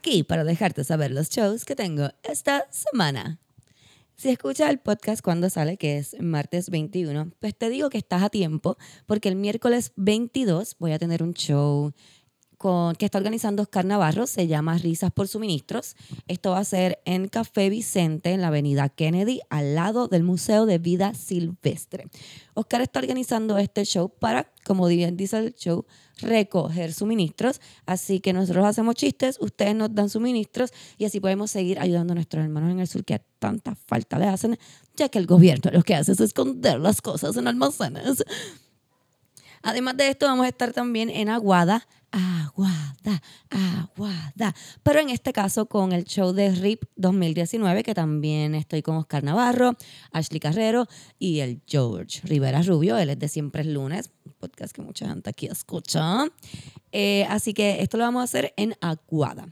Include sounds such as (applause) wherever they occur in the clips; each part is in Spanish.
aquí para dejarte saber los shows que tengo esta semana. Si escuchas el podcast cuando sale, que es martes 21, pues te digo que estás a tiempo porque el miércoles 22 voy a tener un show que está organizando Oscar Navarro, se llama Risas por Suministros. Esto va a ser en Café Vicente, en la avenida Kennedy, al lado del Museo de Vida Silvestre. Oscar está organizando este show para, como bien dice el show, recoger suministros. Así que nosotros hacemos chistes, ustedes nos dan suministros y así podemos seguir ayudando a nuestros hermanos en el sur que tanta falta le hacen, ya que el gobierno lo que hace es esconder las cosas en almacenes. Además de esto, vamos a estar también en Aguada, Aguada, Aguada. Pero en este caso con el show de RIP 2019, que también estoy con Oscar Navarro, Ashley Carrero y el George Rivera Rubio. Él es de Siempre es Lunes, un podcast que mucha gente aquí escucha. Eh, así que esto lo vamos a hacer en Aguada.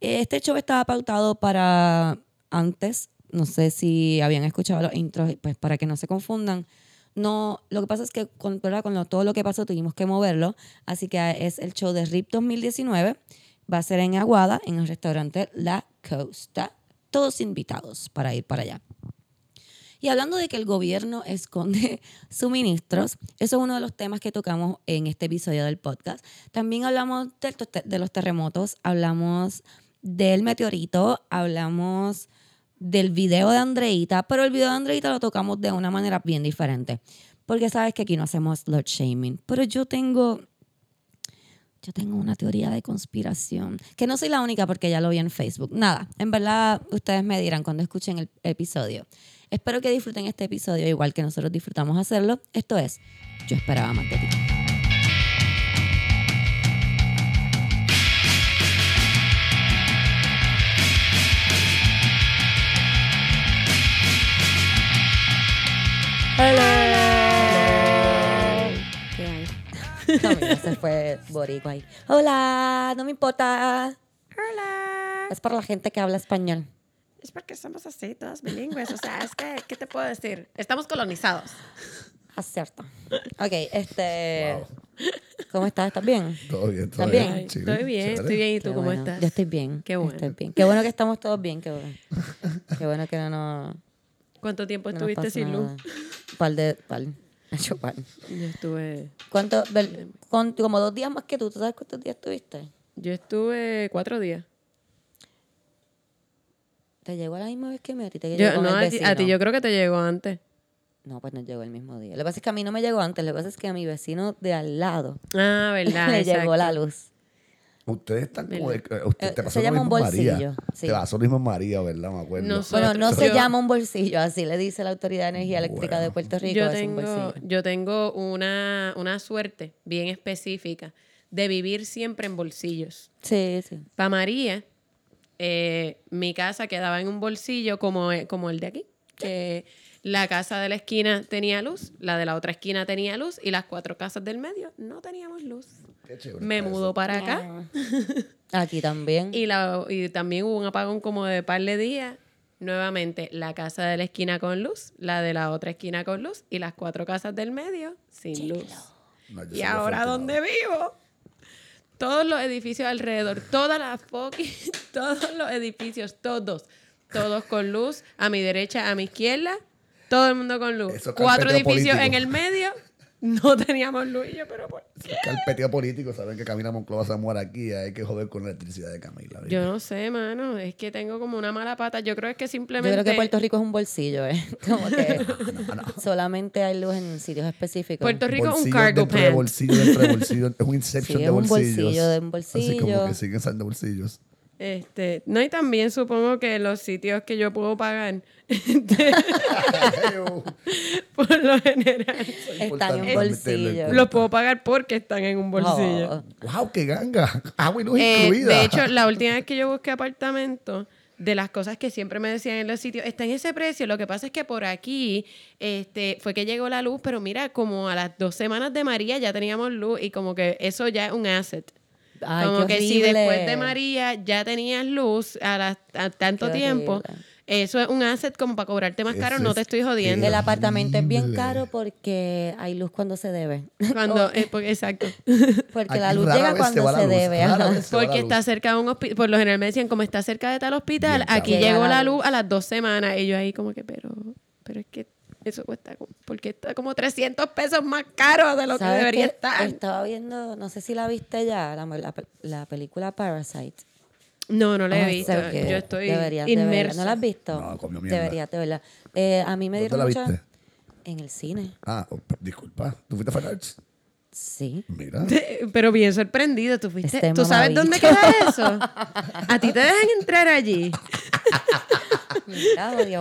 Este show estaba pautado para antes, no sé si habían escuchado los intros, pues para que no se confundan no, lo que pasa es que con, con todo lo que pasó tuvimos que moverlo, así que es el show de RIP 2019, va a ser en Aguada, en el restaurante La Costa, todos invitados para ir para allá. Y hablando de que el gobierno (laughs) esconde suministros, eso es uno de los temas que tocamos en este episodio del podcast. También hablamos de, de los terremotos, hablamos del meteorito, hablamos del video de Andreita, pero el video de Andreita lo tocamos de una manera bien diferente. Porque sabes que aquí no hacemos slut shaming. Pero yo tengo. Yo tengo una teoría de conspiración. Que no soy la única porque ya lo vi en Facebook. Nada, en verdad ustedes me dirán cuando escuchen el episodio. Espero que disfruten este episodio igual que nosotros disfrutamos hacerlo. Esto es Yo esperaba más de ti. Hello. ¿Qué hay? No, se fue boricua ahí. Hola, no me importa. Hola. Es para la gente que habla español. Es porque somos así, todos bilingües. O sea, es que, ¿qué te puedo decir? Estamos colonizados. Acierto. Ok, este. ¿Cómo estás? ¿Estás bien? Todo bien, todo ¿Estás bien. bien? Estoy bien, chévere. estoy bien. ¿Y tú Qué cómo bueno. estás? Yo estoy bien. Qué bueno. Estoy bien. Qué bueno que estamos todos bien. Qué bueno. Qué bueno que no nos. ¿Cuánto tiempo no estuviste sin luz? nada. Par de. Par. Hecho par. Yo estuve. ¿Cuánto? Con- como dos días más que tú. ¿Tú sabes cuántos días estuviste? Yo estuve cuatro días. ¿Te llegó a la misma vez que me? ¿A ti te Yo, llegó no, el a ti, yo creo que te llegó antes. No, pues no llegó el mismo día. Lo que pasa es que a mí no me llegó antes. Lo que pasa es que a mi vecino de al lado Ah, ¿verdad? (laughs) le llegó la luz. Ustedes están como. Eh, usted, Eh, te pasó se llama un mismo María. bolsillo, sí. Te pasó lo mismo María, ¿verdad? Me acuerdo. No Bueno, no se Yo- llama un bolsillo, así le dice la Autoridad de Energía Eléctrica de Puerto Rico. Yo es un tengo, bolsillo. yo tengo una, una suerte bien específica de vivir siempre en bolsillos. Sí, sí. Para María, eh, mi casa quedaba en un bolsillo como, eh, como el de aquí. Que la casa de la esquina tenía luz, la de la otra esquina tenía luz y las cuatro casas del medio no teníamos luz. Qué chévere Me mudó para acá (laughs) Aquí también. y, la, y también hubo un apagón como de par de días. Nuevamente, la casa de la esquina con luz, la de la otra esquina con luz y las cuatro casas del medio sin luz. No, Y ahora. ¿dónde vivo? Todos los edificios alrededor, todas las fucking, (laughs) todos los edificios, todos, todos con luz, a mi derecha, a mi izquierda, todo el mundo con luz. Eso es Cuatro edificios político. en el medio, no teníamos luz. Y yo, pero ¿por qué? Es carpeteo político, saben que Camila Monclova se muere aquí, hay que joder con la electricidad de Camila. ¿viste? Yo no sé, mano, es que tengo como una mala pata. Yo creo que Yo simplemente... creo que Puerto Rico es un bolsillo, ¿eh? (laughs) Como que No, no. solamente hay luz en sitios específicos. Puerto Rico es un Bolsillo cargo de pants. bolsillo, dentro de bolsillo, es un inception Sí, de es un bolsillos. bolsillo de un Así como bolsillo. que siguen saliendo bolsillos. Este, no, y también supongo que los sitios que yo puedo pagar, (laughs) este, (laughs) por lo general, Están en bolsillo. los puedo pagar porque están en un bolsillo. Oh, ¡Wow, qué ganga! (laughs) Agua y luz Eh, incluida. de hecho, la última vez que yo busqué apartamento, de las cosas que siempre me decían en los sitios, está en ese precio. Lo que pasa es que por aquí este, fue que llegó la luz, pero mira, como a las dos semanas de María ya teníamos luz y como que eso ya es un asset. Ay, como qué que si después de María ya tenías luz a, las- a tanto Qué tiempo, horrible. Eso es un asset como para cobrarte más caro, Eso no te estoy jodiendo. El apartamento es bien caro porque hay luz cuando se debe. (laughs) Cuando, eh, porque- exacto. (laughs) Porque la luz llega cuando la se luz, debe. se la Porque está cerca de un hospital. Por lo general me decían, como está cerca de tal hospital, Bien, aquí llegó la la luz a las dos semanas. Y yo ahí como que, pero, pero es que eso cuesta, porque está como 300 pesos más caro de lo que ¿Sabes debería estar. Estaba viendo, no sé si la viste ya, la, la- la película Parasite. No, no la he Ah, visto. Yo estoy Deberías inmersa. ¿No la has visto? No, comió mierda. Deberías de verla. Eh, a mí me ¿Dónde dieron la mucha... viste? En el cine. Ah, oh, disculpa. ¿Tú fuiste a Fine Arts? Sí. Mira. Pero bien sorprendido, tú fuiste. Este ¿Tú sabes dónde queda eso? A ti te dejan entrar allí. (laughs)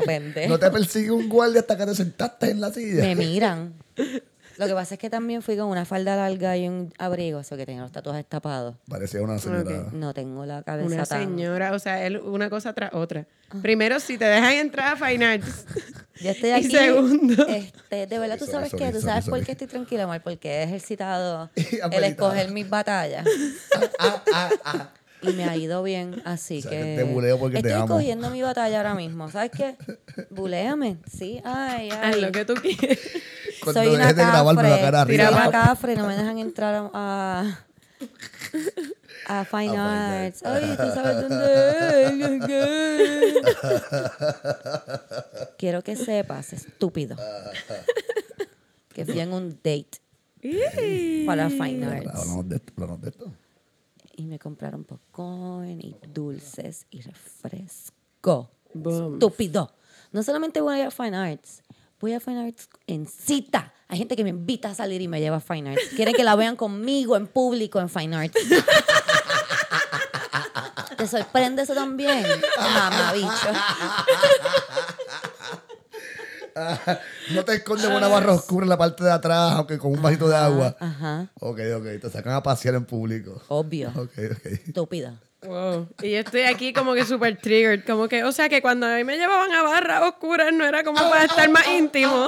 Pendejo. ¿No te persigue un guardia hasta que te sentaste en la silla? Me (laughs) miran. Lo que pasa es que también fui con una falda larga y un abrigo, eso que tenía los tatuajes tapados. Parecía una señora. No tengo la cabeza Una tan... señora, o sea, él- una cosa tras otra. Primero, si te dejan entrar a Fine Arts. (laughs) Yo estoy Y aquí. segundo. Este, de verdad, tú sabes sorry, que tú sabes por qué estoy tranquila, amor, porque he ejercitado (laughs) Y el escoger mis batallas. Ah, ah, ah. Y me ha ido bien, así O sea, que. que te buleo porque te estoy amo. escogiendo mi batalla ahora mismo. ¿Sabes qué? Buléame. Sí, ay, ay. Haz lo que tú quieres. Cuando Soy una grabarme la cara cafre. Soy arriba. una cafre, no me dejan entrar a. a a Fine Fine Arts. Ay, tú sabes dónde es. Quiero que sepas, estúpido, que fui en un date para Fine Arts. Hablamos de esto, hablamos de esto. Y me compraron popcorn y dulces y refresco. Boom. Estúpido. No solamente voy a Fine Arts, voy a Fine Arts en cita. Hay gente que me invita a salir y me lleva a Fine Arts. Quieren que la vean conmigo en público en Fine Arts. (laughs) ¿Te sorprende eso también? Mamá, bicho. (laughs) No te escondes una barra oscura en la parte de atrás, aunque con un vasito de agua. Ajá, Ok, ok. Te sacan a pasear en público. obvio. Ok, ok. Estúpida. Wow. Y yo estoy aquí como que súper triggered. Como que, o sea, que cuando a mí me llevaban a barras oscuras no era como para estar más íntimo.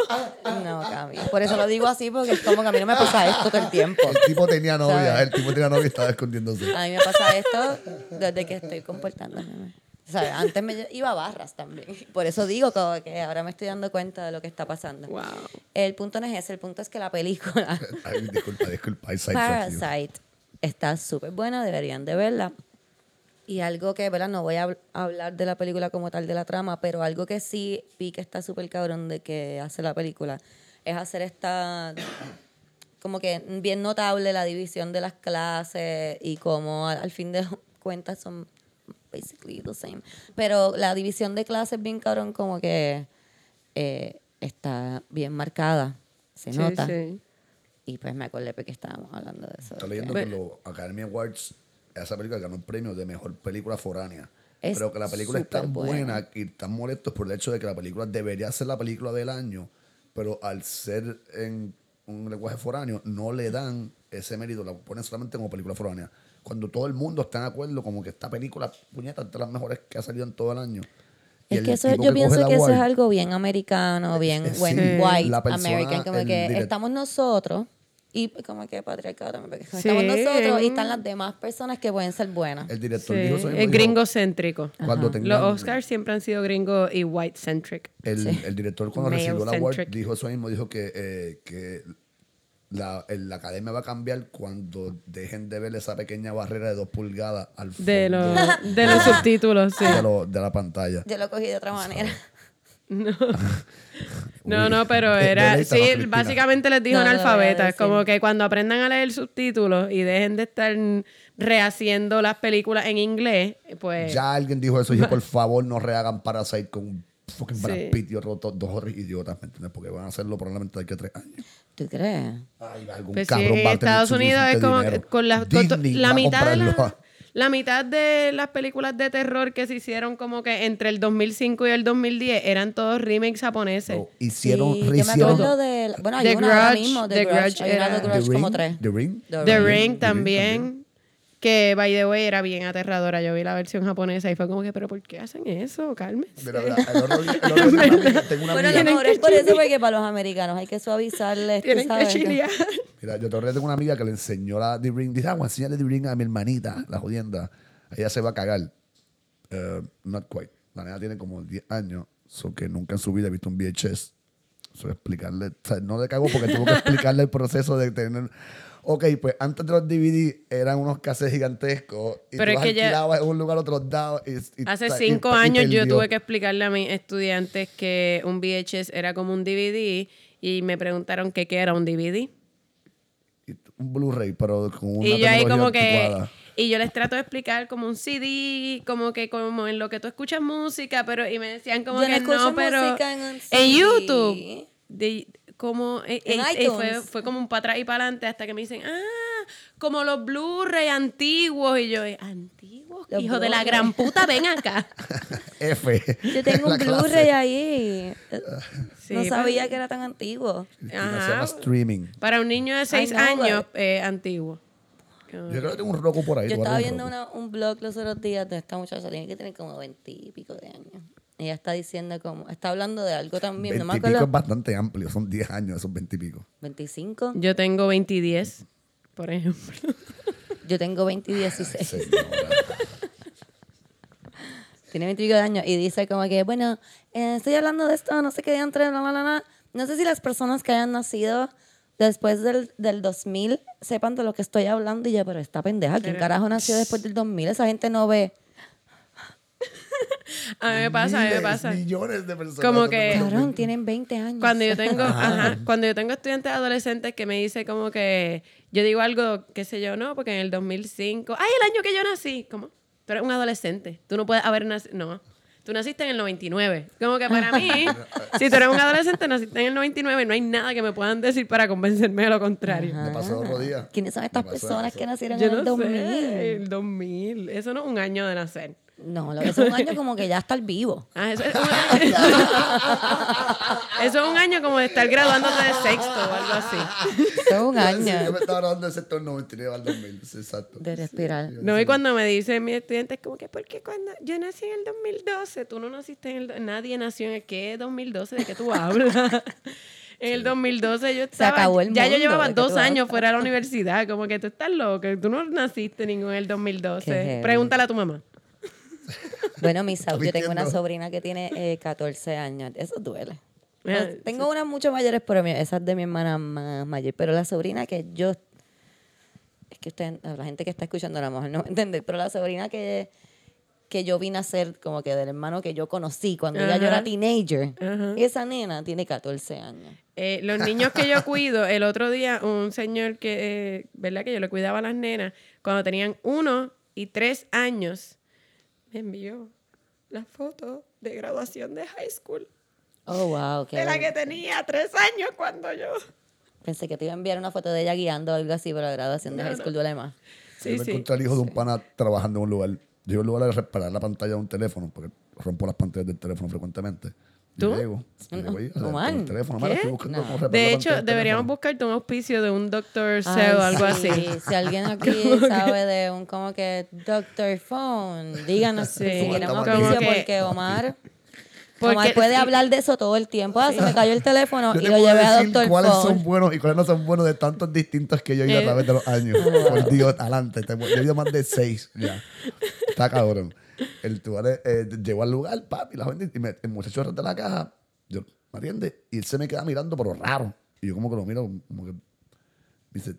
No, Cami. Por eso lo digo así, porque es como que a mí no me pasa esto todo el tiempo. El tipo tenía novia, ¿Sabes? el tipo tenía novia y estaba escondiéndose. A mí me pasa esto desde que estoy comportándome. ¿Sabes? Antes me (laughs) iba a barras también. Por eso digo como que ahora me estoy dando cuenta de lo que está pasando. Wow. El punto no es ese, el punto es que la película (laughs) Ay, disculpa, disculpa. Parasite está súper buena, deberían de verla. Y algo que, ¿verdad? No voy a hab- hablar de la película como tal de la trama, pero algo que sí vi que está súper cabrón de que hace la película es hacer esta como que bien notable la división de las clases y como al, al fin de (laughs) cuentas son basically the same. Pero la división de clases bien cabrón como que eh, está bien marcada, se Sí, nota. sí. Y pues me acordé porque estábamos hablando de eso. Estoy leyendo que los Academy Awards, esa película ganó un premio de mejor película foránea. Es pero que la película es tan buena y tan molestos por el hecho de que la película debería ser la película del año, pero al ser en un lenguaje foráneo, no le dan ese mérito, la ponen solamente como película foránea. Cuando todo el mundo está de acuerdo, como que esta película, puñeta, es de las mejores que ha salido en todo el año. Y Es que eso, yo coge pienso que eso es algo bien americano, bien Eh, sí, when- white la persona, American, como que direct- estamos nosotros y como que patriarcado también, porque Sí. estamos nosotros y están las demás personas que pueden ser buenas. El director Sí, dijo eso mismo, Es gringocéntrico. Cuando tengan- Los Oscars siempre han sido gringo y white-centric. El, el director cuando recibió el award dijo eso mismo, dijo que, eh, que la, la academia va a cambiar cuando dejen de ver esa pequeña barrera de dos pulgadas al fondo (laughs) De, los de los subtítulos, sí. de lo- de la pantalla. Yo lo cogí de otra manera. (laughs) (laughs) No, Uy. no, pero era. Sí, básicamente les dijo No, no lo analfabetas. Como que cuando aprendan a leer subtítulos y dejen de estar rehaciendo las películas en inglés, pues. Ya alguien dijo eso y dije, por favor, no rehagan Parasite con un fucking Brad Sí. Pitt y otros dos, dos idiotas, ¿me entiendes? Porque van a hacerlo probablemente de aquí a tres años. ¿Tú crees? Ay, algún Pues sí, cabrón va a en tener Estados Unidos es como dinero. que con las la mitad de la, la mitad de las películas de terror que se hicieron como que entre el 2005 y el 2010 eran todos remakes japoneses. No, hicieron, Sí, yo me rehicieron acuerdo de... Bueno, hay The una ahora Grudge, mismo, The, The Grudge. Grudge era- The The Grudge Ring, como tres. The Ring. The The Ring. Ring The también. Que, by the way, era bien aterradora. Yo vi la versión japonesa y fue como que, ¿pero por qué hacen eso? El (laughs) el tengo una Bueno, a amiga- lo mejor es por eso, porque para los americanos hay que suavizarles, Tienen que chilear. Mira, yo todavía tengo una amiga que le enseñó la The Ring. Dice, ah, voy a enseñarle The Ring a mi hermanita, la jodienda. Ella se va a cagar. Eh, not quite. la nena tiene como 10 años, so que nunca en su vida ha visto un VHS. So explicarle, o sea, no le cago porque tuvo que (laughs) explicarle el proceso de tener. Ok, pues antes de los DVD eran unos cassettes gigantescos y Pero tú es los que ya- alquilabas en un lugar otros dados. Y, y- Hace cinco y años yo tuve que explicarle a mis estudiantes que un VHS era como un DVD y me preguntaron que qué era un DVD. Un Blu-ray, pero con una y yo ahí como que y yo les trato de explicar como un CD como que como en lo que tú escuchas música pero y me decían como Yo no que escucho no pero en un en. YouTube de- como eh, En eh, eh, fue, fue como un para atrás y para adelante hasta que me dicen ah como los Blu-ray antiguos y yo eh, antiguos Los hijo de la gran puta ven acá (laughs) F. Yo tengo un. Blu-ray ahí. Sí, no pues. sabía que era tan antiguo. Se llama streaming. para un niño de seis know, años but- eh, antiguo Yo creo que tengo un roco por ahí. Yo estaba un viendo una- un blog los otros días de esta muchacha, tiene que tener como veintipico de años. Ella está diciendo como, está hablando de algo también, no me 20 y pico es acuerdo. bastante amplio, son 10 años esos 20 y pico. 25. yo tengo 20 y 10 por ejemplo Yo tengo 20 y 16. Señora. Tiene 20 y pico de años y dice como que, bueno, eh, estoy hablando de esto, no sé qué entre, bla, bla, bla. No sé si las personas que hayan nacido después del, del 2000 sepan de lo que estoy hablando y yo, pero esta pendeja, ¿quién carajo nació después del 2000? Esa gente no ve. (laughs) a mí me pasa a mí me pasa Millones de personas. Como que- Cabrón, tienen 20 años. Cuando yo tengo, ajá, cuando yo tengo estudiantes adolescentes que me dicen como que yo digo algo, qué sé yo, no, porque en el 2005, ay, el año que yo nací, ¿cómo? Tú eres un adolescente, tú no puedes haber nacido, no. Tú naciste en el 99. Como que para mí, (laughs) si tú eres un adolescente, naciste en el 99, no hay nada que me puedan decir para convencerme de lo contrario. Me pasó otro día. ¿Quiénes son estas personas que nacieron Yo en el no 2000? sé, el 2000. Eso no es un año de nacer. No, lo que es un año como que ya estar vivo. Ah, eso, es (laughs) un año, (laughs) eso es un año como de estar graduándote de sexto o algo así. Eso es un Sí, yo año me estaba grabando del sector 99 al 2000. sí, exacto. de respirar. No, y cuando me dicen mis estudiantes, como que, porque cuando yo nací en el 2012, tú no naciste en el. Nadie nació en el. ¿Qué 2012? ¿De qué tú hablas? (laughs) en el 2012 yo estaba. acabó el ya yo mundo, llevaba ¿de qué dos años fuera de la universidad. Como que tú estás loco. Tú no naciste ningún en el Qué 2012. heavy. Pregúntale a tu mamá. Bueno, mi (laughs) sab- yo tengo una sobrina que tiene eh, 14 años. Eso duele. Pues, tengo unas mucho mayores, pero esa es de mi hermana más mayor. Pero la sobrina que yo. Es que usted, la gente que está escuchando a lo mejor no va entender, pero la sobrina que, que yo vine a ser como que del hermano que yo conocí cuando ella yo era teenager, Ajá. esa nena tiene 14 años. Eh, los niños que yo cuido, el otro día un señor que, eh, ¿verdad? Que yo le cuidaba a las nenas, cuando tenían uno y tres años, me envió la foto de graduación de high school. Oh, wow. Qué de la que tenía tres años cuando yo. Pensé que te iba a enviar una foto de ella guiando o algo así, pero la graduación de No, high no. school duele más. Sí, yo me sí. encontré al hijo de un pana trabajando en un lugar. Yo un lugar a reparar la pantalla de un teléfono, porque rompo las pantallas del teléfono frecuentemente. ¿Tú? Llego, el teléfono, ¿qué? mira, estoy buscando No. cómo reparar De hecho, deberíamos teléfono. buscarte un auspicio de un Dr. Cell o algo sí. así. (laughs) Si alguien (laughs) aquí sabe de un como que Doctor Phone, díganos Sí. si queremos Como auspicio que- porque Omar, Porque- Omar puede sí. hablar de eso todo el tiempo. Ah, se me cayó el teléfono (laughs) Yo y te lo llevé a Doctor cuáles son buenos y cuáles no son buenos de tantos distintos que yo he ido Eh. a través de los años. Por Dios, adelante. te- Yo he ido más de seis ya. Está cabrón. El tubar eh, llegó al lugar, papi, la gente, y me- el muchacho de la caja, yo, ¿me atiendes? Y él se me queda mirando, pero raro. Y yo como que lo miro, como que, dice,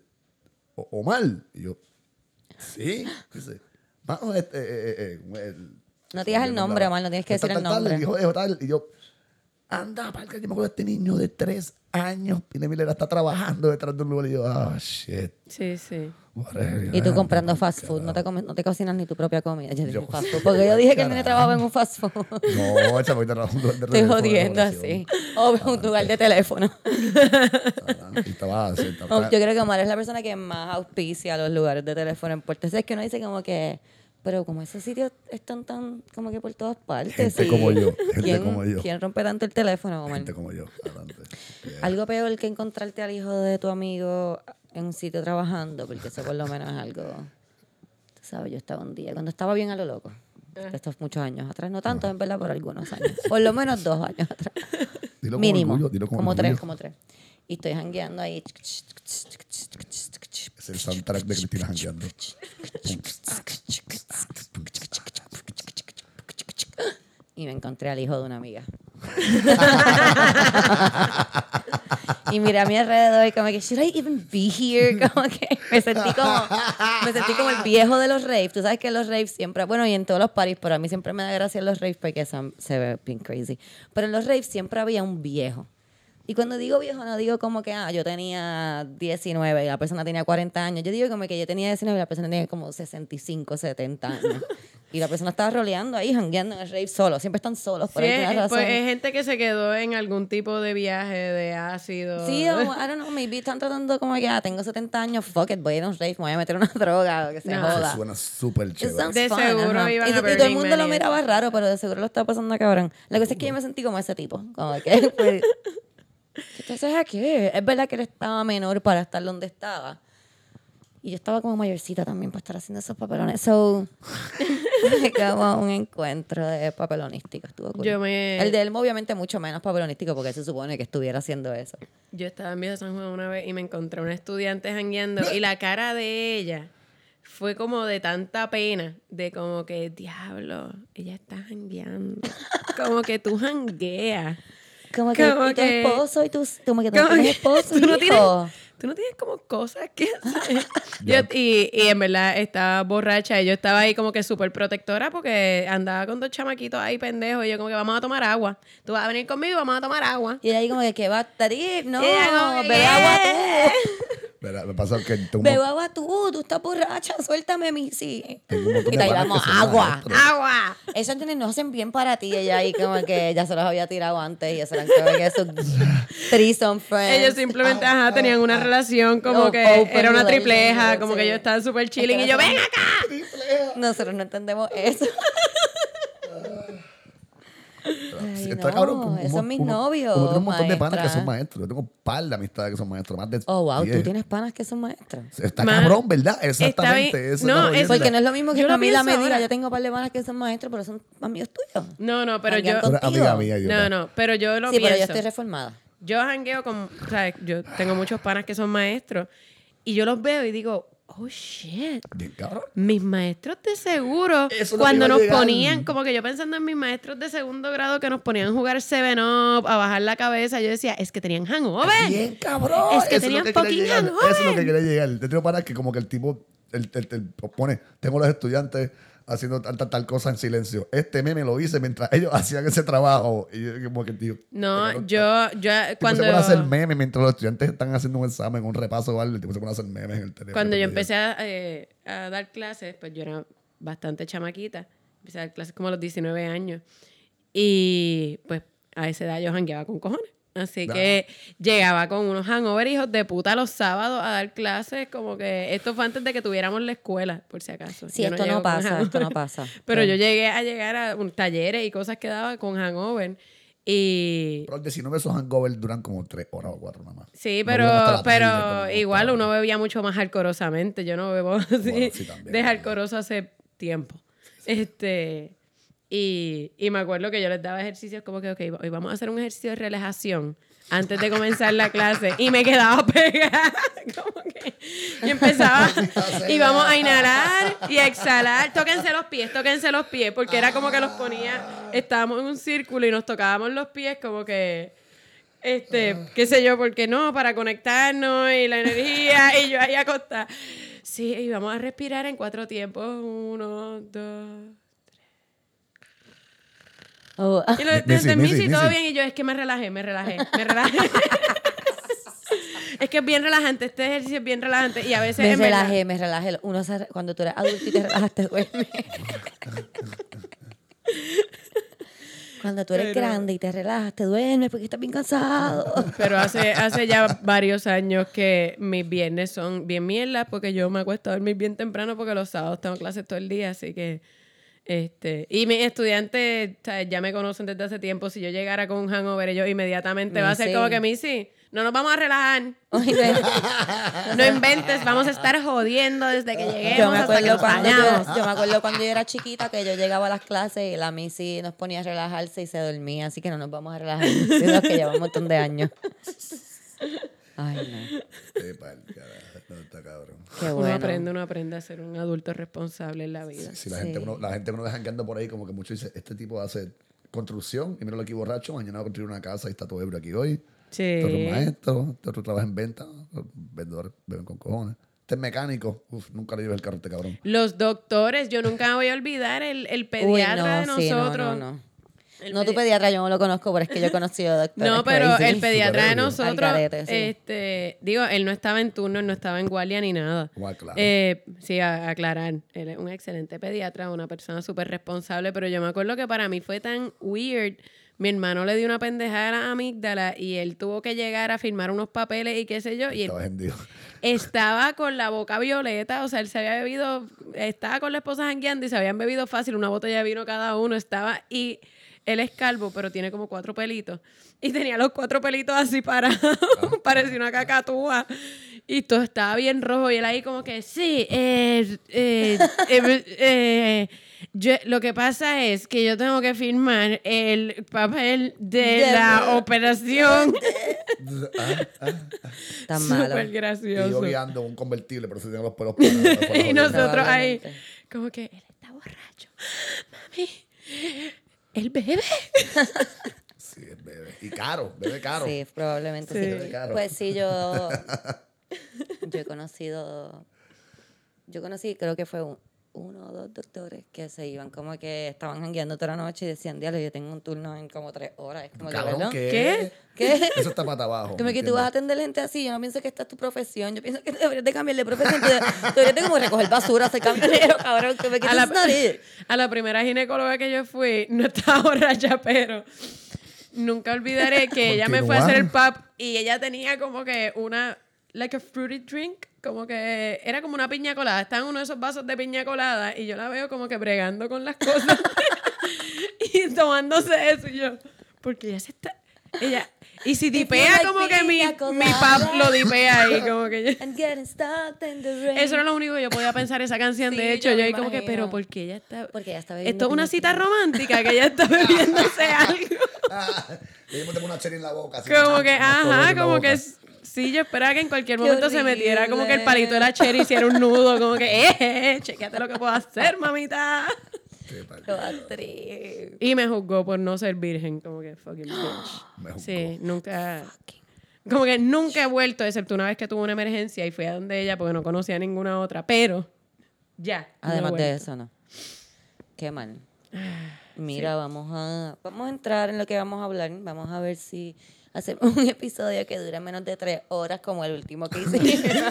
"O- Omar. Y yo, sí. Dice, mano, este, eh, eh, eh, el- No digas el nombre, Omar, no tienes que Tal, decir el nombre. de tal, y yo, anda, parca, yo me acuerdo de este niño de tres años, y Miller está trabajando detrás de un lugar, y yo, ah, shit. Sí, sí. Whatever, Y tú comprando fast food, no te, comes- no te cocinas ni tu propia comida. Yo Yo- fast food, (laughs) porque yo dije que el nene trabajaba en un fast food. No, chaval, te trabajando de Estoy jodiendo así. O un lugar de teléfono. Yo creo que Omar es la persona que más auspicia los lugares de teléfono en Puerto Rico. Es que uno dice como que, pero como esos sitios están tan como que por todas partes. Gente y como yo, gente ¿quién, como yo. ¿Quién rompe tanto el teléfono, Omar? gente como yo, adelante. Yeah. Algo peor que encontrarte al hijo de tu amigo en un sitio trabajando, porque eso por lo menos es algo. Tú sabes, yo estaba un día, cuando estaba bien a lo loco, estos muchos años atrás, no tanto en verdad, por algunos años, por lo menos dos años atrás. (laughs) Dilo Mínimo. orgullo, dilo como orgullo. tres, como tres. Y estoy jangueando ahí. Es el soundtrack de Cristina jangueando. (laughs) y me encontré al hijo de una amiga. (laughs) y miré a mi alrededor y como que, should I even be here? (laughs) Como que me sentí como, me sentí como el viejo de los raves. Tú sabes que los raves siempre, bueno, y en todos los parties, pero a mí siempre me da gracia los raves porque son, se ve bien crazy. Pero en los raves siempre había un viejo. Y cuando digo viejo, no digo como que, ah, yo tenía 19 y la persona tenía 40 años. Yo digo como que yo tenía 19 y la persona tenía como 65, 70 años. Y la persona estaba roleando ahí, jangueando en el rave solo. Siempre están solos por Sí, alguna es, razón. pues, es gente que se quedó en algún tipo de viaje de ácido. Sí, (laughs) o, I don't know, maybe están tratando como que, ah, tengo 70 años, fuck it, voy a ir a un rave, me voy a meter una (laughs) droga, o que se No. joda. Eso suena súper chévere. De fun, seguro ajá. iban y, a y todo el mundo lo y miraba eso. raro, pero de seguro lo estaba pasando cabrón. La cosa es que yo me sentí como ese tipo, como que, (laughs) pues, ¿qué te haces aquí? Es verdad que él estaba menor para estar donde estaba. Y yo estaba como mayorcita también para estar haciendo esos papelones. So, (laughs) como un encuentro de papelonístico. Estuvo cool. Yo me- El de él, obviamente, mucho menos papelonístico porque se supone que estuviera haciendo eso. Yo estaba en Viejo San Juan una vez y me encontré una estudiante jangueando y la cara de ella fue como de tanta pena, de como que, diablo, ella está jangueando. Como que tú jangueas. Como que, Como y tu que- esposo y tú, como que (laughs) tú no tienes que esposo tú no hijo. tienes, tú no tienes como cosas que (laughs) hacer. Yo- y, y en verdad estaba borracha y yo estaba ahí como que súper protectora porque andaba con dos chamaquitos ahí pendejos y yo como que vamos a tomar agua. Tú vas a venir conmigo y vamos a tomar agua. Y ahí como que, ¿qué va a estar? No, Y bebe agua. Mira, me pasa que tengo, Bebe un- agua tú, tú estás borracha, suéltame mi sí. tengo un montón Y de te panas damos agua. ¡Agua! Esos nenes no hacen bien para ti. Ella ahí como que ya se los había tirado antes y eso eran como que sus threesome friends. Ellos simplemente ajá, tenían una relación como Oh, que open era una relationship, tripleja, como que sí. ellos estaban súper chilling y yo, ven acá. Nosotros no entendemos eso. (laughs) Ay, Sí, está no, cabrón, como esos son mis novios, uno tiene un montón de panas que son maestros. Yo tengo un par de amistades que son maestros. Más de Oh, wow, 10. tú tienes panas que son maestros. Está Ma- cabrón, ¿verdad? Exactamente. no, es-. Porque no es lo mismo que Yo lo Camila me pienso diga, yo tengo un par de panas que son maestros, pero son amigos tuyos. No, no, pero yo... Contigo. amiga mía. No, no, pero yo lo sí, pero yo pienso. estoy reformada. Yo jangueo con, o sea, yo tengo muchos panas que son maestros y yo los veo y digo, oh shit, Bien cabrón. mis maestros de seguro, Eso es cuando nos llegar. ponían, como que yo pensando en mis maestros de segundo grado que nos ponían a jugar Seven Up, a bajar la cabeza, yo decía, es que tenían hangover. Bien cabrón. Es que Eso tenían que quería fucking hangover. Eso es lo que quería llegar. Yo tengo panas que como que el tipo el, el- el- pone, tengo los estudiantes haciendo tal, tal, tal cosa en silencio. Este meme lo hice mientras ellos (laughs) hacían ese trabajo. Y yo como que, tío. No, yo, yo Cuando... cuando, se a hacer memes mientras los estudiantes están haciendo un examen, un repaso o algo, el tipo se pone a hacer memes en el teléfono. cuando yo empecé a, eh, a dar clases, pues yo era bastante chamaquita. Empecé a dar clases como a los 19 años. Y pues a esa edad yo jangueaba con cojones. Así que llegaba con unos hangover hijos de puta los sábados a dar clases, como que esto fue antes de que tuviéramos la escuela, por si acaso. Sí, Yo esto no pasa, esto no pasa. (laughs) Pero yo llegué a llegar a un talleres y cosas que daba con hangover. Y Pero al 19 esos hangovers duran como 3 horas o 4 nada más. Sí, pero, pero tarde, igual uno bebía mucho más alcorosamente. Yo no bebo (laughs) así Bueno, sí, también, de alcoroso hace tiempo. Este, y, y me acuerdo que yo les daba ejercicios como que, ok, hoy vamos a hacer un ejercicio de relajación antes de comenzar la clase. Y me quedaba (laughs) pegada. Como que, y empezaba, (laughs) y vamos a inhalar y a exhalar. Tóquense los pies, tóquense los pies, porque era como que los ponía, estábamos en un círculo y nos tocábamos los pies como que este, qué sé yo, porque no, para conectarnos y la energía, y yo ahí acostada. Sí, y vamos a respirar en cuatro tiempos. Uno, dos. Oh, Y lo, (laughs) Missy, Missy, todo bien, y yo es que me relajé, me relajé, me relajé. (laughs) es que es bien relajante, este ejercicio es bien relajante. Y a veces me relajé, me relajé. Uno se- cuando tú eres adulto y te relajas, te (laughs) duermes. cuando tú eres Pero- grande y te relajas, te duermes porque estás bien cansado. Pero hace, hace ya varios años que mis viernes son bien mierda porque yo me acuesto a dormir bien temprano porque los sábados tengo clases todo el día, así que... Este, y mis estudiantes o sea, ya me conocen desde hace tiempo. Si yo llegara con un hangover, ellos inmediatamente va a ser como que, Missy, no nos vamos a relajar. (laughs) No inventes, vamos a estar jodiendo desde que lleguemos yo, me hasta que acuerdo nos cuando yo, yo me acuerdo cuando yo era chiquita que yo llegaba a las clases y la Missy nos ponía a relajarse y se dormía, así que no nos vamos a relajar. Los que llevan un montón de años. (laughs) Ay, no. No, está cabrón. Qué Uno aprende, uno aprende a ser un adulto responsable en la vida. Si la, Sí. gente uno, la gente que uno ve jangueando por ahí, como que mucho dice, este tipo hace construcción, y mira lo aquí borracho, mañana va a construir una casa y está todo ebrio aquí hoy. Sí. Este otro es maestro, este otro trabaja en venta, los vendedores beben con cojones. Este es mecánico, uf, nunca le llevé el carro a este cabrón. Los doctores, yo nunca me voy a olvidar el, el Uy, pediatra no, de sí, no, nosotros. no, no. El No, tu pedi- pediatra yo no lo conozco, pero es que yo he conocido (laughs) doctores. No, pero crazy. el pediatra de nosotros, sí. este, digo, él no estaba en turno, él no estaba en guardia ni nada. Igual, claro. Eh, sí, a, aclarar, él es un excelente pediatra, una persona súper responsable, pero yo me acuerdo que para mí fue tan weird. Mi hermano le dio una pendejada a la amígdala y él tuvo que llegar a firmar unos papeles y qué sé yo. Y él Estaba vendido. estaba con la boca violeta, o sea, él se había bebido, estaba con la esposa jangueando y se habían bebido fácil una botella de vino cada uno, estaba y él es calvo, pero tiene como cuatro pelitos y tenía los cuatro pelitos así parados, (laughs) parecía una cacatúa y todo estaba bien rojo y él ahí como que sí, eh, eh, eh, eh, yo- lo que pasa es que yo tengo que firmar el papel de De- la operación. (laughs) Ah, ah. Tan malo. Súper Y yo gracioso. guiando un convertible, pero si tenía los pelos parados, (laughs) y nosotros ahí, como que él está borracho. Mami, él bebe. Sí, es bebé. Y caro, bebe caro. Sí, probablemente Sí. sí. Bebe caro. Pues sí, yo, (laughs) yo he conocido, yo conocí, creo que fue un- uno o dos doctores que se iban como que estaban jangueando toda la noche y decían, diablo, yo tengo un turno en como tres horas. Es como que. ¿qué? ¿Qué? Eso está para abajo. Como ¿me que tú vas a atender gente así, yo no pienso que esta es tu profesión, yo pienso que (laughs) deberías de cambiar de profesión, deberías de como recoger basura, ser camionero, cabrón, que me A la, a la primera ginecóloga que yo fui, no estaba (laughs) borracha, pero nunca olvidaré que ella me fue a hacer el pap y ella tenía como que una, like a fruity drink, como que era como una piña colada. Estaba en uno de esos vasos de piña colada y yo la veo como que bregando con las cosas (laughs) y tomándose eso y yo, porque ella se está... Ella, y si dipea like como que mi, mi colada. pap lo dipea ahí, como que yo... I'm getting stuck in the rain. Eso era lo único que yo podía pensar esa canción. Sí, de hecho, yo ahí como que, pero ¿por qué ella está...? Porque ella está bebiendo Esto es una cita romántica, que ella está bebiéndose (laughs) algo. Ah, le dimos una cherry en la boca. así, Como que, colores ajá, como que... Sí, yo esperaba que en cualquier momento se metiera como que el palito de la cherry hiciera un nudo, como que, (laughs) eh, eh, chequeate lo que puedo hacer, mamita. Qué. Y me juzgó por no ser virgen, como que fucking bitch. (gasps) Me juzgó. Sí, nunca... Como que nunca he vuelto, excepto una vez que tuve una emergencia y fui a donde ella porque no conocía ninguna otra, pero ya. no Además de eso, no. Qué mal. Mira, vamos a vamos a entrar en lo que vamos a hablar. Vamos a ver si hacemos (laughs) un episodio que dure menos de tres horas como el último que hice. (laughs)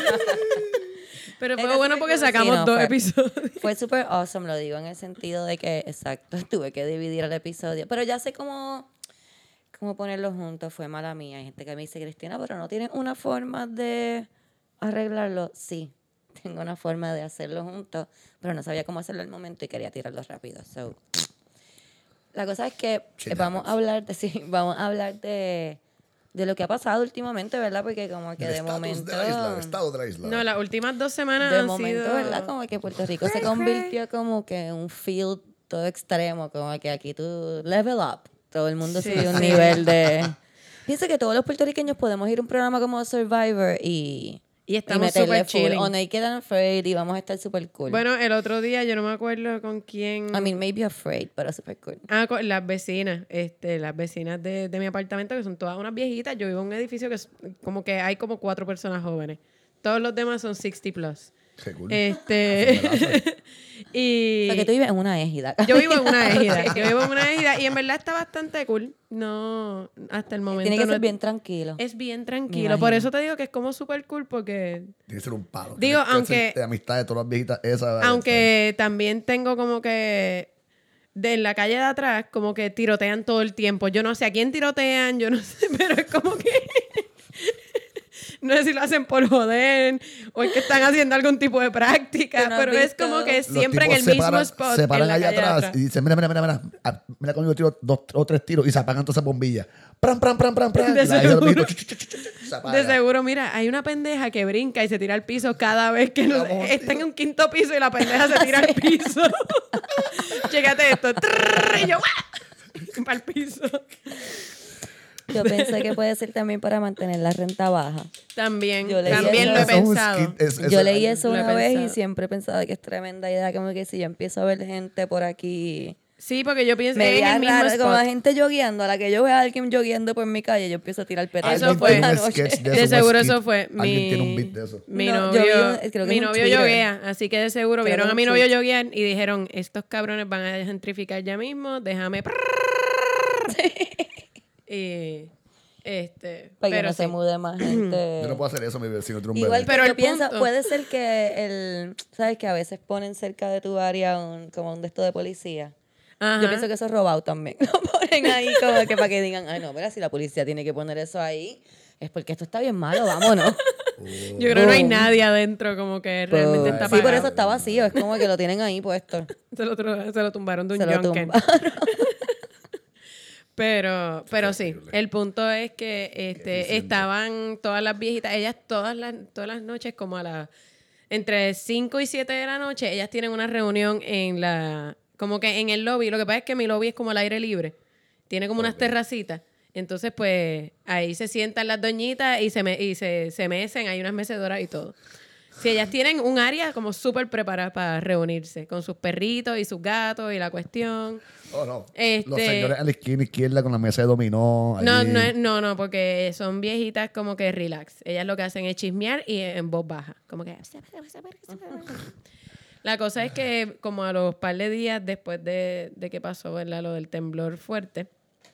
Pero fue bueno porque sí, sacamos no, dos fue- episodios. Fue súper awesome, lo digo en el sentido de que, exacto, (laughs) tuve que dividir el episodio. Pero ya sé cómo, cómo ponerlos juntos. Fue mala mía. Hay gente que me dice, Cristina, pero no tienes una forma de arreglarlo. Sí, tengo una forma de hacerlo juntos, pero no sabía cómo hacerlo al momento y quería tirarlo rápido. So, la cosa es que vamos a hablar de, sí, vamos a hablar de, de lo que ha pasado últimamente, ¿verdad? Porque como que El de momento... de la isla, el estado de la isla. No, las últimas dos semanas De han momento, sido... ¿verdad? Como que Puerto Rico se convirtió como que en un field todo extremo, como que aquí tú level up. Todo el mundo Sí, sube un nivel de... (laughs) Pienso que todos los puertorriqueños podemos ir a un programa como Survivor y, Y estamos súper full. chilling. O Naked and Afraid y vamos a estar súper cool. Bueno, el otro día yo no me acuerdo con quién... I mean, maybe afraid, pero súper cool. Ah, con las vecinas, este, las vecinas de, de mi apartamento, que son todas unas viejitas. Yo vivo en un edificio que es como que hay como cuatro personas jóvenes. Todos los demás son 60 plus. Qué cool. Este. (laughs) y. O sea, que tú vives en una égida. Yo vivo en una (laughs) égida. Yo vivo en una égida y en verdad está bastante cool. No, hasta el momento. Tiene que no ser es- bien tranquilo. Es bien tranquilo. Por eso te digo que es como súper cool porque. Tiene que ser un palo. Digo, aunque- De amistad de todas las viejitas esas. Aunque también tengo como que. De en la calle de atrás, como que tirotean todo el tiempo. Yo no sé a quién tirotean, yo no (laughs) sé, pero es como que. No sé si lo hacen por joder o es que están haciendo algún tipo de práctica, ¿Tú no has pero es como que siempre en el se mismo paran- spot. Se paran allá atrás y dicen, mira, mira, mira, mira, ah, mira cuando yo tiro dos o tres tiros y se apagan todas esas bombillas. Pram, pram, pram, pram, pram. (laughs) De seguro. viejito, chu, chu, chu, chu, chu, se apaga. De seguro, mira, hay una pendeja que brinca y se tira al piso cada vez que no- Vamos, está en un quinto piso y la pendeja se tira al (laughs) piso. (laughs) Chécate esto. Trrr, y yo, para el piso. Yo pensé que puede ser también para mantener la renta baja. También, Yo leí también eso. lo he es pensado. skit, es- Yo leí eso una vez y pensado. siempre he pensado que es tremenda idea, como que si yo empiezo a ver gente por aquí Sí, porque yo pienso en veía el mismo raro, como la spot. gente jogueando, a la que yo vea a alguien jogueando por mi calle, yo empiezo a tirar petadas. Eso Alguien fue. de De eso, un seguro eso fue. Alguien mi, tiene un beat de eso. Mi No, novio, vi- creo que mi novio yoguea, así que de seguro Creo que vieron a mi novio yoguear y dijeron, estos cabrones van a gentrificar ya mismo, déjame... (laughs) y, este, Para que pero no se mude más (clears throat) gente. Yo no puedo hacer eso, mi vecino tiene un Igual bebé. que Pero el punto- puede ser que el, sabes que a veces ponen cerca de tu área un, como un de esto de policía. Ajá. Yo pienso que eso es robado también. (laughs) Lo ponen ahí como que para que digan, ay no, mira, si la policía tiene que poner eso ahí, es porque esto está bien malo, vámonos. (laughs) Yo creo que no hay Boom. nadie adentro como que realmente está sí, por apagado. eso está vacío, es como que lo tienen ahí puesto. (laughs) Se lo, se lo tumbaron de un Se lo tumbaron. Pero, pero sí, el punto es que este, estaban todas las viejitas, ellas todas las, todas las noches, como a las entre 5 y 7 de la noche, ellas tienen una reunión en la, como que en el lobby. Lo que pasa es que mi lobby es como al aire libre. Tiene como unas terracitas. Entonces, pues, ahí se sientan las doñitas y se, me, y se, se mecen, hay unas mecedoras y todo. Si ellas tienen un área como súper preparada para reunirse, con sus perritos y sus gatos y la cuestión. Oh, no. Este- Los señores a la esquina izquierda con la mesa de dominó. No, no, no, no, porque son viejitas como que relax. Ellas lo que hacen es chismear y en voz baja. Como que... La cosa es que como a los par de días después de, de que pasó ¿verdad? lo del temblor fuerte,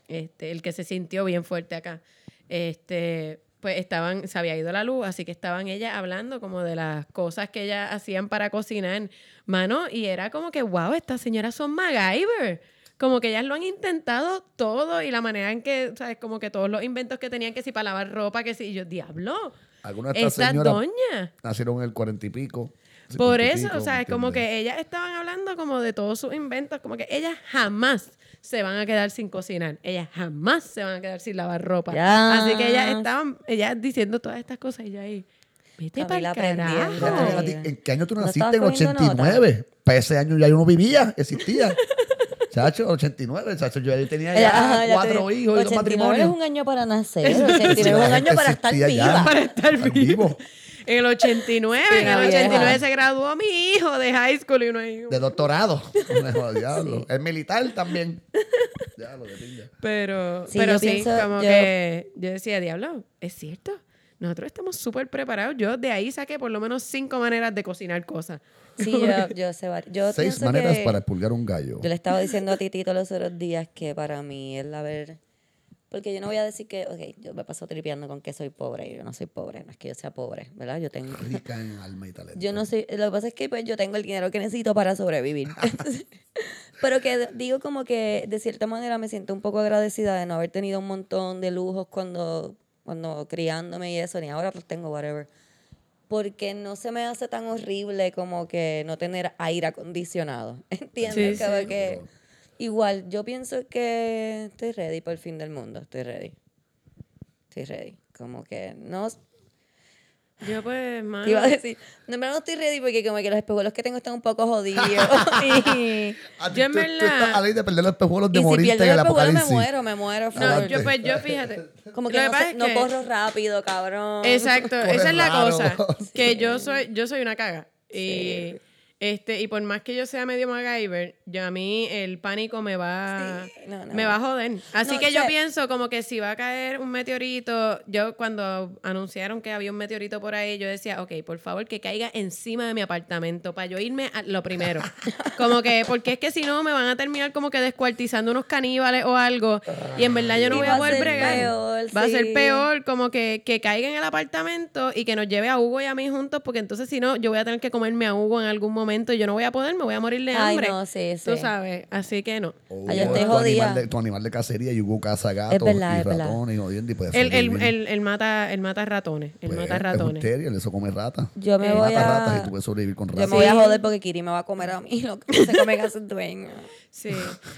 este, el que se sintió bien fuerte acá, este, pues estaban, se había ido la luz, así que estaban ellas hablando como de las cosas que ellas hacían para cocinar, mano, y era como que, wow, estas señoras son MacGyver. Como que ellas lo han intentado todo y la manera en que, ¿sabes? Como que todos los inventos que tenían que si para lavar ropa, que si, y yo, diablo, Algunas de estas esta señoras doña. nacieron en el cuarenta y pico. Por 50 y eso, o sea, es como que ellas estaban hablando como de todos sus inventos, como que ellas jamás se van a quedar sin cocinar, ellas jamás se van a quedar sin lavar ropa. Ya. Así que ellas estaban, ellas diciendo todas estas cosas y yo ahí, vete para el carajo. ¿En qué año tú ¿No naciste? En estabas el cogiendo nota? 89. Para ese año ya yo no vivía, existía. (laughs) Chacho, 89, chacho, yo ahí tenía ya ajá, ya cuatro te- hijos y dos 89 matrimonios. es un año para nacer, 89 es un año para estar ya. viva. Para estar Estar vivo. En el 89, Sí, en el una 89 vieja. se graduó mi hijo de high school y uno ahí. De doctorado. (laughs) Diablo. El militar también. Diablo, de pinga. Pero, Sí, pero yo sí, pienso- como yo- que yo decía, diablo, es cierto. Nosotros estamos súper preparados. Yo de ahí saqué por lo menos cinco maneras de cocinar cosas. Sí, (laughs) yo, yo sé Yo Seis maneras que- para expulgar un gallo. Yo le estaba diciendo a Titito los otros días que para mí el haber... Porque yo no voy a decir que, ok, yo me paso tripeando con que soy pobre. Yo no soy pobre, no es que yo sea pobre, ¿verdad? Yo tengo... Rica en (laughs) alma y talento. Yo no soy... Lo que pasa es que pues, yo tengo el dinero que necesito para sobrevivir. Entonces, (laughs) (laughs) pero que digo como que de cierta manera me siento un poco agradecida de no haber tenido un montón de lujos cuando, cuando criándome y eso, ni ahora los tengo, whatever. Porque no se me hace tan horrible como que no tener aire acondicionado. ¿Entiendes? Sí, Como sí. que igual, yo pienso que estoy ready para el fin del mundo. Estoy ready. Estoy ready. Como que no... Yo pues, Te iba a decir, no, en verdad no estoy ready porque como que los espejuelos que tengo están un poco jodidos. (laughs) y, (laughs) A ti Yo en tú- tú verdad- estás a ley de perder los espejuelos de y si pierdo en el el espejuelo me muero, me muero. No, yo pues, yo fíjate. (laughs) como que no, es no que- corro rápido, cabrón. Exacto, Corre esa es la raro. cosa. Que yo soy, yo soy una caga. Y este, y por más que yo sea medio MacGyver, yo a mí el pánico me va, Sí, no, no. me va a joder. Así No, que yo pienso como que si va a caer un meteorito, yo cuando anunciaron que había un meteorito por ahí, yo decía, ok, por favor que caiga encima de mi apartamento para yo irme a lo primero. (laughs) Como que, porque es que si no me van a terminar como que descuartizando unos caníbales o algo. Y en verdad yo no Y voy a poder bregar. peor, va a ser peor como que, que caiga en el apartamento y que nos lleve a Hugo y a mí juntos, porque entonces si no, yo voy a tener que comerme a Hugo en algún momento y yo no voy a poder, me voy a morir de Ay, hambre. no, sí, Tú sí. sabes, así que no. O Ay, yo tu estoy animal jodida. de- tu animal de cacería y Hugo caza gatos Es verdad, y es verdad. ratones y jodiendo y puede Él, él, sobrevivir. él- él mata, él mata ratones, él Pues, mata Es un ratones. eso come rata. Yo me Eh, voy Mata a... ratas y tú puedes sobrevivir con Yo me voy a joder porque Kiri me va a comer a mí lo que se come a su dueño. Sí.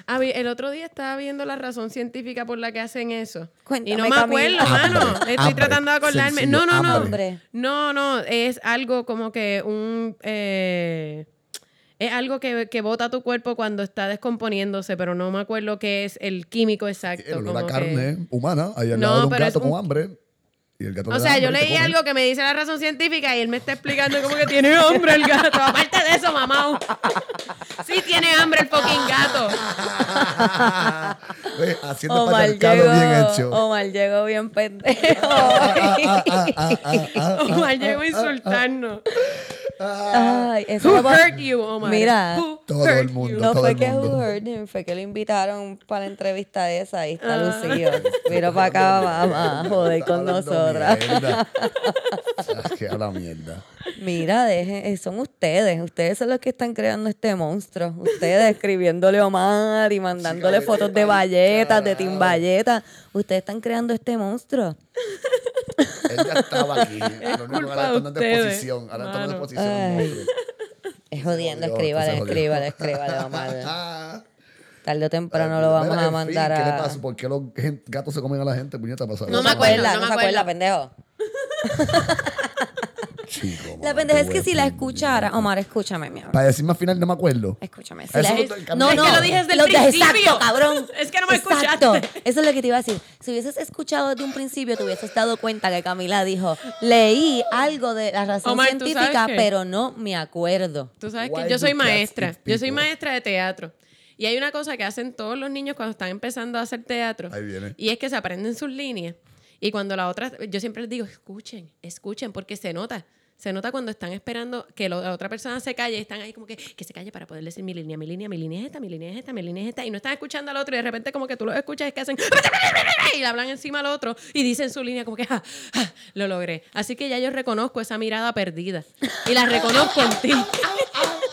Ah, el otro día estaba viendo la razón científica por la que hacen eso. Cuéntame, y no me acuerdo, Camila. mano. Estoy tratando de acordarme. sencillo, No, no, no. No, no. Es algo como que un. eh, es algo que, que bota tu cuerpo cuando está descomponiéndose, pero no me acuerdo qué es el químico exacto. El olor a como que- carne humana, ahí al No, lado de un gato un- con hambre. Y el gato O sea, yo leí algo que me dice la razón científica y él me está explicando como que tiene hambre el gato. Aparte de eso, mamá. Sí tiene hambre el fucking gato. Ve, Haciendo Omar patriarcado llegó, bien hecho. Omar llegó bien pendejo. (laughs) Omar llegó a insultarnos. Ay, eso Who hurt you, Omar? Mira. Who Todo hurt el mundo. No todo fue el que mundo. who him, fue que lo invitaron para la entrevista esa y está Ah. lucido. Vino para acá, mamá, joder con hablando mierda. Ah, habla mierda. Mira, dejen, eh, son ustedes. Ustedes son los que están creando este monstruo. Ustedes escribiéndole Omar y mandándole Chica, fotos de valletas, de timballetas. Ustedes están creando este monstruo. Él ya estaba aquí. Lo único que culpa ahora de está en exposición. Ahora está en exposición. Es jodiendo, escríbale, escríbale, escríbale, Omar. (laughs) Tarde o temprano lo vamos Mira, a mandar fin, ¿Qué le a... pasa? ¿Por qué los gatos se comen a la gente? Puñeta pasada. No No me acuerdo, no me se acuerda, acuerdo. pendejo. (laughs) Chico, La pendeja es que si la escuchara, Omar, escuchame, mi amor. Para decirme al final no me acuerdo. Escúchame. Si la- no te- no, Es que lo dije desde el lo principio. Exacto, cabrón. (laughs) Es que no me Exacto. escuchaste. Eso es lo que te iba a decir. Si hubieses escuchado desde un principio, te hubieses dado cuenta que Camila dijo, leí algo de la razón Omar, ¿tú científica, pero no me acuerdo. Tú sabes que yo soy maestra. Yo soy maestra de teatro. Y hay una cosa que hacen todos los niños cuando están empezando a hacer teatro. Ahí viene. Y es que se aprenden sus líneas. Y cuando la otra, yo siempre les digo, escuchen, escuchen, porque se nota. Se nota cuando están esperando que lo- la otra persona se calle y están ahí como que, que se calle para poder decir mi línea, mi línea, mi línea es esta, mi línea es esta, mi línea es esta. Y no están escuchando al otro y de repente como que tú lo escuchas es que hacen y le hablan encima al otro y dicen su línea como que, "Ah, ah, lo logré. Así que ya yo reconozco esa mirada perdida. Y la reconozco en ti. (laughs)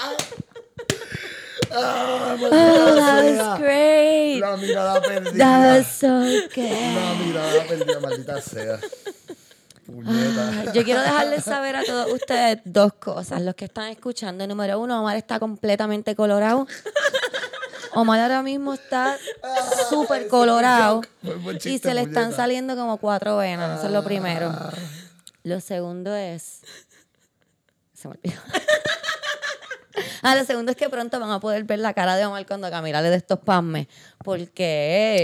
Ah, Oh, that was great. La mirada perdida. That was so good. La mirada perdida, maldita sea. Ay, Yo quiero dejarles saber a todos ustedes dos cosas. Los que están escuchando, número uno, Omar está completamente colorado. Omar ahora mismo está súper colorado y se le están saliendo como cuatro venas. Eso es lo primero. Lo segundo es... Se me olvidó. (laughs) Ah, lo segundo es que pronto van a poder ver la cara de Omar cuando Camila le dé estos pasmes. Porque...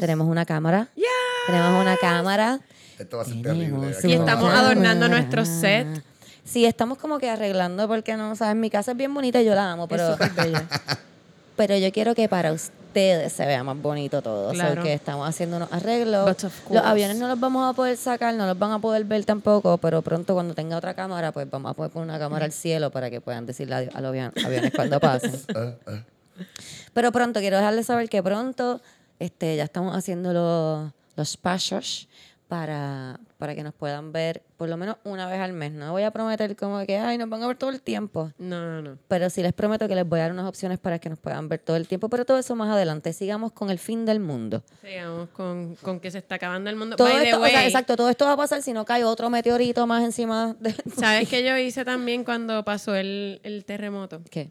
Tenemos una cámara. Tenemos una cámara. Esto va a ser terrible. Y estamos adornando nuestro set. Sí, estamos como que arreglando porque no, sabes, mi casa es bien bonita y yo la amo, pero, (laughs) pero yo quiero que para ustedes se vea más bonito todo. Claro. Porque estamos haciendo unos arreglos. Los aviones no los vamos a poder sacar, no los van a poder ver tampoco, pero pronto cuando tenga otra cámara, pues vamos a poder poner una cámara al cielo para que puedan decirle adiós a los avion- aviones cuando pasen. Eh, (laughs) eh. Pero pronto, quiero dejarles saber que pronto este, ya estamos haciendo los, los pasos para, para que nos puedan ver por lo menos una vez al mes. No voy a prometer como que, ay, nos van a ver todo el tiempo. No, no, no. Pero sí les prometo que les voy a dar unas opciones para que nos puedan ver todo el tiempo. Pero todo eso más adelante. Sigamos con el fin del mundo. Sigamos con, con que se está acabando el mundo. Todo By esto, o sea, way, exacto, todo esto va a pasar si no cae otro meteorito más encima de... ¿Sabes qué yo hice también cuando pasó el, el terremoto? ¿Qué?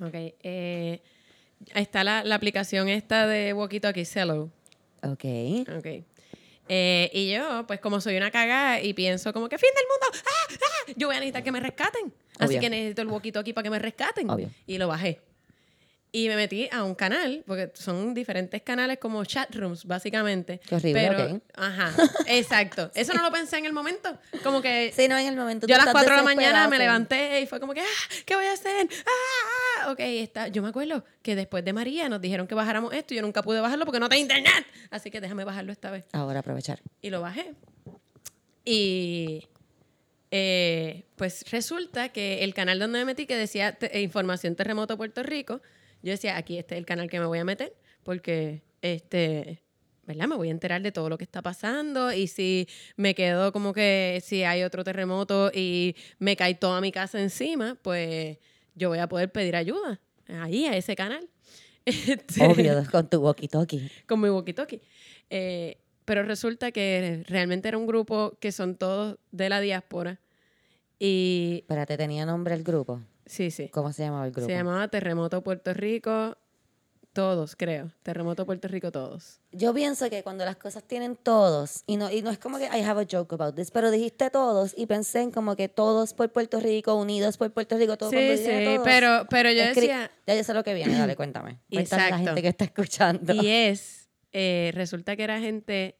Ok. eh, está la, la aplicación esta de Walkie Talkie, Cello. Ok. Ok. Eh, y yo, pues como soy una cagada y pienso como que fin del mundo, ¡Ah! ¡Ah! yo voy a necesitar que me rescaten. Así que necesito el walkie-talkie para que me rescaten. Obvio. Y lo bajé. Y me metí a un canal, porque son diferentes canales como chat rooms, básicamente. Qué horrible, Pero. Ajá, exacto. (laughs) Eso no lo pensé en el momento. Como que Sí, no, en el momento yo a las estás 4 de la mañana me levanté y fue como que, ah, ¿qué voy a hacer? Ah, ah. Ok, está. yo me acuerdo que después de María nos dijeron que bajáramos esto y yo nunca pude bajarlo porque no tengo internet. Así que déjame bajarlo esta vez. Ahora aprovechar. Y lo bajé. Y eh, pues resulta que el canal donde me metí que decía te- eh, Información Terremoto Puerto Rico, yo decía, aquí este es el canal que me voy a meter porque, este, ¿verdad? Me voy a enterar de todo lo que está pasando y si me quedo como que si hay otro terremoto y me cae toda mi casa encima, pues yo voy a poder pedir ayuda ahí a ese canal. (laughs) Este, Obvio, con tu walkie-talkie. con mi walkie-talkie. Eh, pero resulta que realmente era un grupo que son todos de la diáspora. Y Espérate, ¿tenía nombre el grupo? sí, sí. ¿Cómo se llamaba el grupo? Se llamaba Terremoto Puerto Rico. Todos, creo. Terremoto Puerto Rico, todos. Yo pienso que cuando las cosas tienen todos, y no, y no es como que I have a joke about this, pero dijiste todos y pensé en como que todos por Puerto Rico, unidos por Puerto Rico, todo Sí, sí, todos. pero, pero yo Escri- decía... Ya yo sé lo que viene, dale, cuéntame. (clears throat) Cuéntale a la Exacto. gente que está escuchando. Y es, eh, resulta que era gente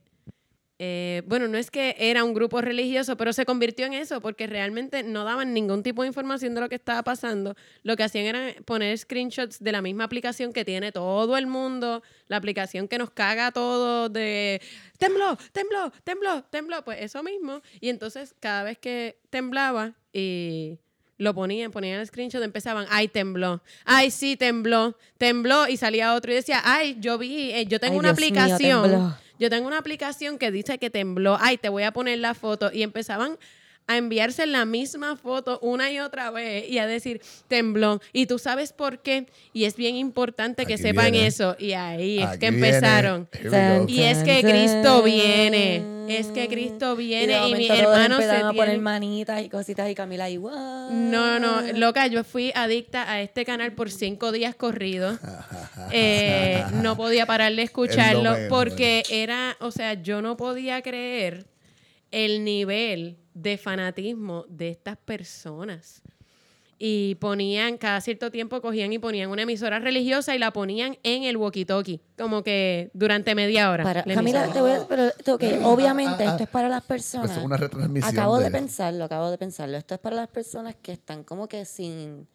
eh, bueno, no es que era un grupo religioso, pero se convirtió en eso porque realmente no daban ningún tipo de información de lo que estaba pasando. Lo que hacían era poner screenshots de la misma aplicación que tiene todo el mundo, la aplicación que nos caga a todos de tembló, tembló, tembló, tembló, pues eso mismo. Y entonces cada vez que temblaba y lo ponían, ponían el screenshot, empezaban, ay, tembló, ay, sí, tembló, tembló, y salía otro y decía, ay, yo vi, eh, yo tengo Ay, una Dios aplicación, yo tengo una aplicación que dice que tembló, ay, te voy a poner la foto, y empezaban a enviarse la misma foto una y otra vez y a decir tembló. Y tú sabes por qué. Y es bien importante que Aquí sepan viene. eso. Y ahí es que Aquí empezaron. Y es que Cristo viene. Es que Cristo viene y, mi hermano se a poner manitas y cositas y Camila y wow. no, no, loca, yo fui adicta a este canal por cinco días corridos. (laughs) Eh, no podía parar de escucharlo porque era, o sea, yo no podía creer el nivel de fanatismo de estas personas. Y ponían, cada cierto tiempo cogían y ponían una emisora religiosa y la ponían en el walkie-talkie, como que durante media hora. Para, la Camila, te voy a, pero ok, obviamente ah, esto es para las personas. Es una retransmisión. Acabo de de- pensarlo, acabo de pensarlo. Esto es para las personas que están como que sin,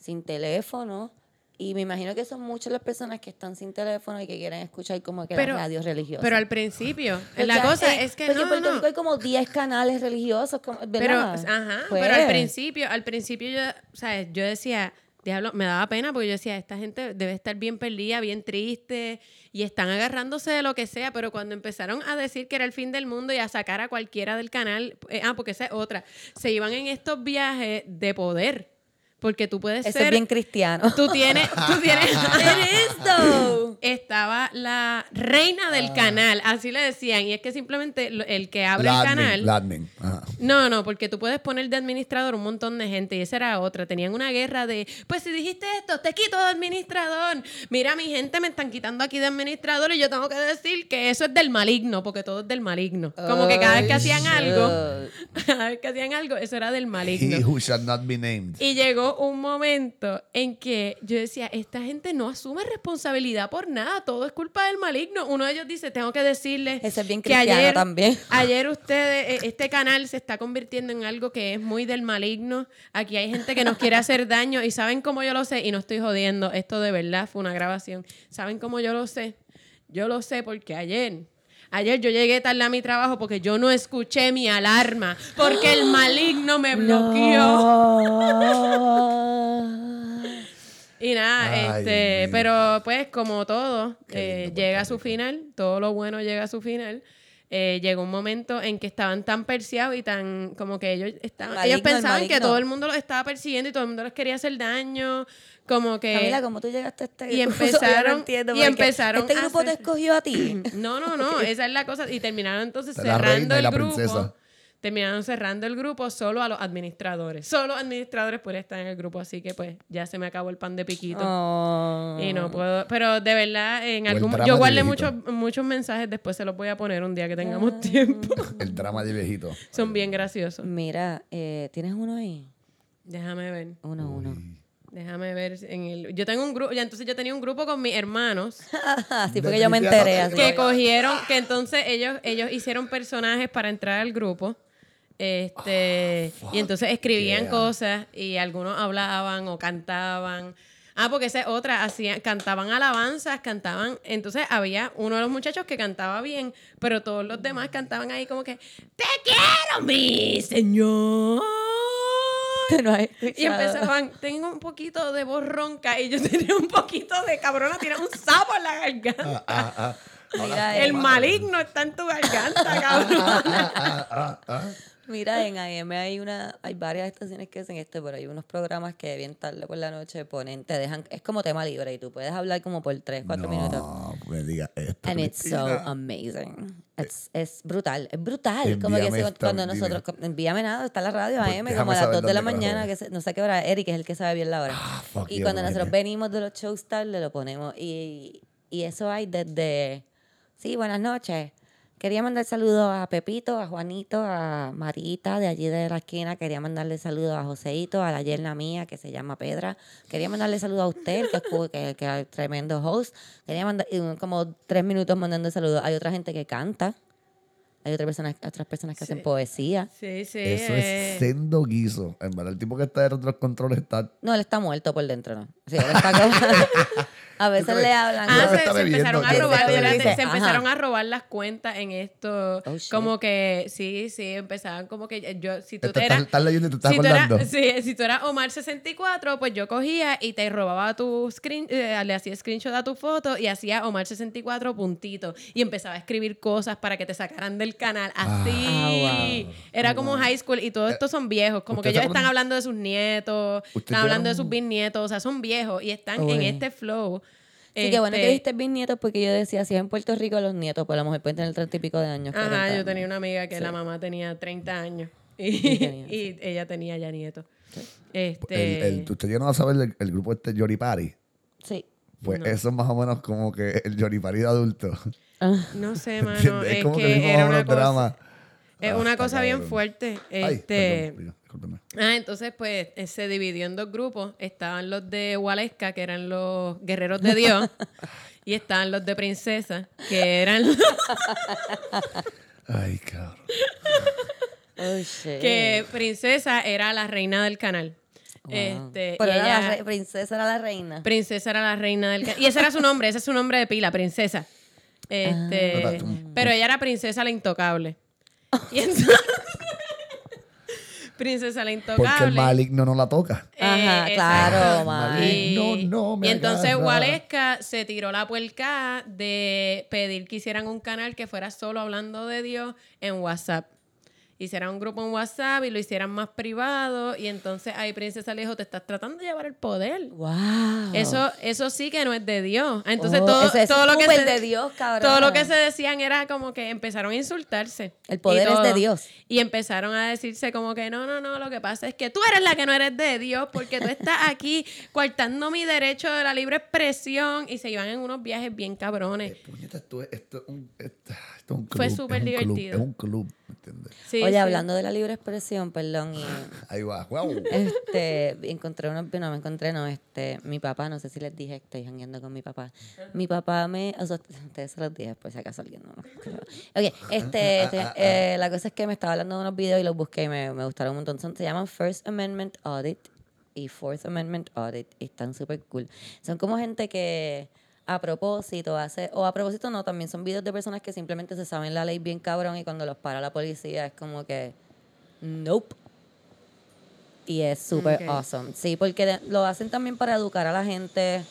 sin teléfono. Y me imagino que son muchas las personas que están sin teléfono y que quieren escuchar como que Pero- las radios religiosas. Pero al principio, Porque, (gasps) la cosa es que porque no, en Puerto no. Rico hay como 10 canales religiosos, como- Pero, ¿verdad? ajá, Pues, pero al principio, al principio yo, sea, yo decía, diablo, me daba pena porque yo decía, esta gente debe estar bien perdida, bien triste y están agarrándose de lo que sea, pero cuando empezaron a decir que era el fin del mundo y a sacar a cualquiera del canal, eh, ah, porque esa es otra, se iban en estos viajes de poder, porque tú puedes Eso ser, es bien cristiano. tú tienes, tú tienes, (laughs) (laughs) esto? estaba la reina del canal, así le decían, y es que simplemente lo- el que abre La el admin, canal... la admin, ajá. No, no, porque tú puedes poner de administrador un montón de gente y esa era otra. Tenían una guerra de, pues si dijiste esto, te quito de administrador. Mira, mi gente me están quitando aquí de administrador y yo tengo que decir que eso es del maligno, porque todo es del maligno. Como que cada vez que hacían algo, (laughs) cada vez que hacían algo, eso era del He maligno. who shall not be named. Y llegó un momento en que yo decía, esta gente no asume responsabilidad por nada, todo es culpa del maligno. Uno de ellos dice, tengo que decirle Ese es bien que ayer, también. (laughs) ayer ustedes, eh, este canal se está convirtiendo en algo que es muy del maligno. Aquí hay gente que nos quiere hacer (laughs) daño y saben cómo yo lo sé y no estoy jodiendo, esto de verdad fue una grabación. ¿Saben cómo yo lo sé? Yo lo sé porque ayer Ayer yo llegué tarde a mi trabajo porque yo no escuché mi alarma, porque el maligno me (gasps) bloqueó. No. (laughs) Y nada, Ay, este, pero pues como todo, eh, llega a su final, todo lo bueno llega a su final. Eh, llegó un momento en que estaban tan perseados y tan como que ellos estaban, Maligno, ellos el pensaban que todo el mundo los estaba persiguiendo y todo el mundo les quería hacer daño, como que Camila, ¿cómo tú llegaste a este y (laughs) empezaron- no entiendo, y empezaron ¿Este grupo te escogió a ti? (clears throat) no, no, no, (laughs) esa es la cosa. Y terminaron entonces La cerrando reina y el la grupo. princesa. Terminaron cerrando el grupo solo a los administradores. Solo los administradores pueden estar en el grupo, así que pues ya se me acabó el pan de piquito. Oh. Y no puedo, pero de verdad, en O algún yo guardé muchos, muchos mensajes, después se los voy a poner un día que Ah. tengamos tiempo. (laughs) El drama de viejito. Son bien graciosos. Mira, eh, ¿tienes uno ahí? Déjame ver, Uno, uno. Déjame ver en el. Yo tengo un grupo, ya entonces yo tenía un grupo con mis hermanos (laughs) Así fue que yo me enteré. Así que cogieron, que entonces ellos, ellos hicieron personajes para entrar al grupo. Este, y entonces escribían yeah. cosas y algunos hablaban o cantaban. Ah, porque esa es otra, hacían, cantaban alabanzas, cantaban. Entonces había uno de los muchachos que cantaba bien, pero todos los demás cantaban ahí como que, ¡Te quiero, mi señor! (laughs) no has Y empezaban, tengo un poquito de voz ronca y yo (laughs) tenía un poquito de cabrona, tiene un sapo en la garganta. Ah, ah. Mira, El maligno está en tu garganta, cabrón. (laughs) Mira, en AM hay una, hay varias estaciones que hacen esto, pero hay unos programas que bien tarde por la noche ponen, te dejan, es como tema libre y tú puedes hablar como por 3, 4 minutos. No, me diga esto. And it's so amazing. Es, es brutal, es brutal. Como que esta, cuando dime. nosotros, envíame nada, está la radio Pues AM déjame como a las saber 2 de la mañana, que se- no sé qué hora, Eric es el que sabe bien la hora. Ah, y you, cuando nosotros venimos de los shows tarde, lo ponemos. Y, y eso hay desde, sí, buenas noches. Quería mandar saludos a Pepito, a Juanito, a Marita de allí de la esquina. Quería mandarle saludos a Joseito, a la yerna mía que se llama Pedra. Quería mandarle saludos a usted, que es, que, que es tremendo host. Quería mandar como tres minutos mandando saludos. Hay otra gente que canta. Hay otras personas, otras personas que Sí. hacen poesía. Sí, sí. Eso eh, es sendo guiso. En verdad, el tipo que está detrás de los controles está. No, él está muerto por dentro, ¿no? Sí, él está como- (laughs) a veces le hablan. Ah, se, se empezaron a robar, se empezaron a robar las cuentas en esto. Oh, como que, sí, sí, empezaban como que eh, yo, si tú eras... estás leyendo y te estás si tú, eras, acordando. sí, si tú eras Omar64, pues yo cogía y te robaba tu screen, eh, le hacía screenshot a tu foto y hacía Omar64 puntito. Y empezaba a escribir cosas para que te sacaran del canal. Así. Ah, wow. Era como high school y todos estos son viejos. Como que ¿Usted se ellos están hablando de sus nietos, ¿Usted están hablando de sus bisnietos. O sea, son viejos y están en Uy. este flow. Sí, qué bueno que Este, viste bisnietos porque yo decía, si es en Puerto Rico los nietos, pues la mujer puede tener treinta y pico de años. Ajá, 40 yo años. tenía una amiga que la mamá tenía 30 años y, Y tenía, y ella tenía ya nietos. El, Este, el, ¿Usted llegaron a saber el, el grupo este Jory Party? Sí. Pues eso es más o menos como que el Jory Party de adulto. Ah, no sé, (laughs) mano, ¿Entiendes? es, Es como que que era una cosa, dramas. es Ah, una cosa bien cabrón. fuerte. Ay, Este, perdón, discúlpeme. ah, entonces pues eh, se dividió en dos grupos. Estaban los de Waleska, que eran los guerreros de Dios, (laughs) y estaban los de Princesa, que eran (laughs) Ay, cabrón. oh, (laughs) shit. que Princesa era la reina del canal. Wow. Este, Pero y era la ella- re- princesa era la reina. Princesa era la reina del ca- Y ese era su nombre, ese es su nombre de pila, Princesa. Este, Ah. pero ella era Princesa la Intocable. Y entonces- princesa la Intocable. Porque el maligno no la toca. Ajá, Eh, claro, exacto. man. Y, Maligno no me y entonces. Waleska se tiró la puerca de pedir que hicieran un canal que fuera solo hablando de Dios en WhatsApp. Hicieran un grupo en WhatsApp y lo hicieran más privado. Y entonces ahí Princesa le dijo, te estás tratando de llevar el poder. Wow. Eso, eso sí que no es de Dios. Entonces Oh, todo, es todo lo que se, de Dios, cabrón. todo lo que se decían era como que empezaron a insultarse. El poder es de. Dios. Y empezaron a decirse como que no, no, no, lo que pasa es que tú eres la que no eres de Dios porque tú estás aquí (laughs) coartando mi derecho de la libre expresión y se iban en unos viajes bien cabrones. Puñeta, esto es un, esto, esto es un club. Fue súper divertido. Es un club, ¿me entiendes? Sí, Oye, sí. hablando de la libre expresión, perdón, y (laughs) Ahí va. Wow. este, encontré una, no me encontré, no, este, mi papá, no sé si les dije, estoy jangueando con mi papá. Mi papá me, o sea, (laughs) ustedes se los dije, por si acaso alguien no. Ok, este, este, (laughs) eh, la cosa es que me estaba hablando de unos videos y los busqué y me, me gustaron un montón. Son, se llaman First Amendment Audit y Fourth Amendment Audit y están súper cool. Son como gente que a propósito hace, o a propósito no, también son videos de personas que simplemente se saben la ley bien cabrón y cuando los para la policía es como que, nope. Y es súper Ok. awesome. Sí, porque de- lo hacen también para educar a la gente,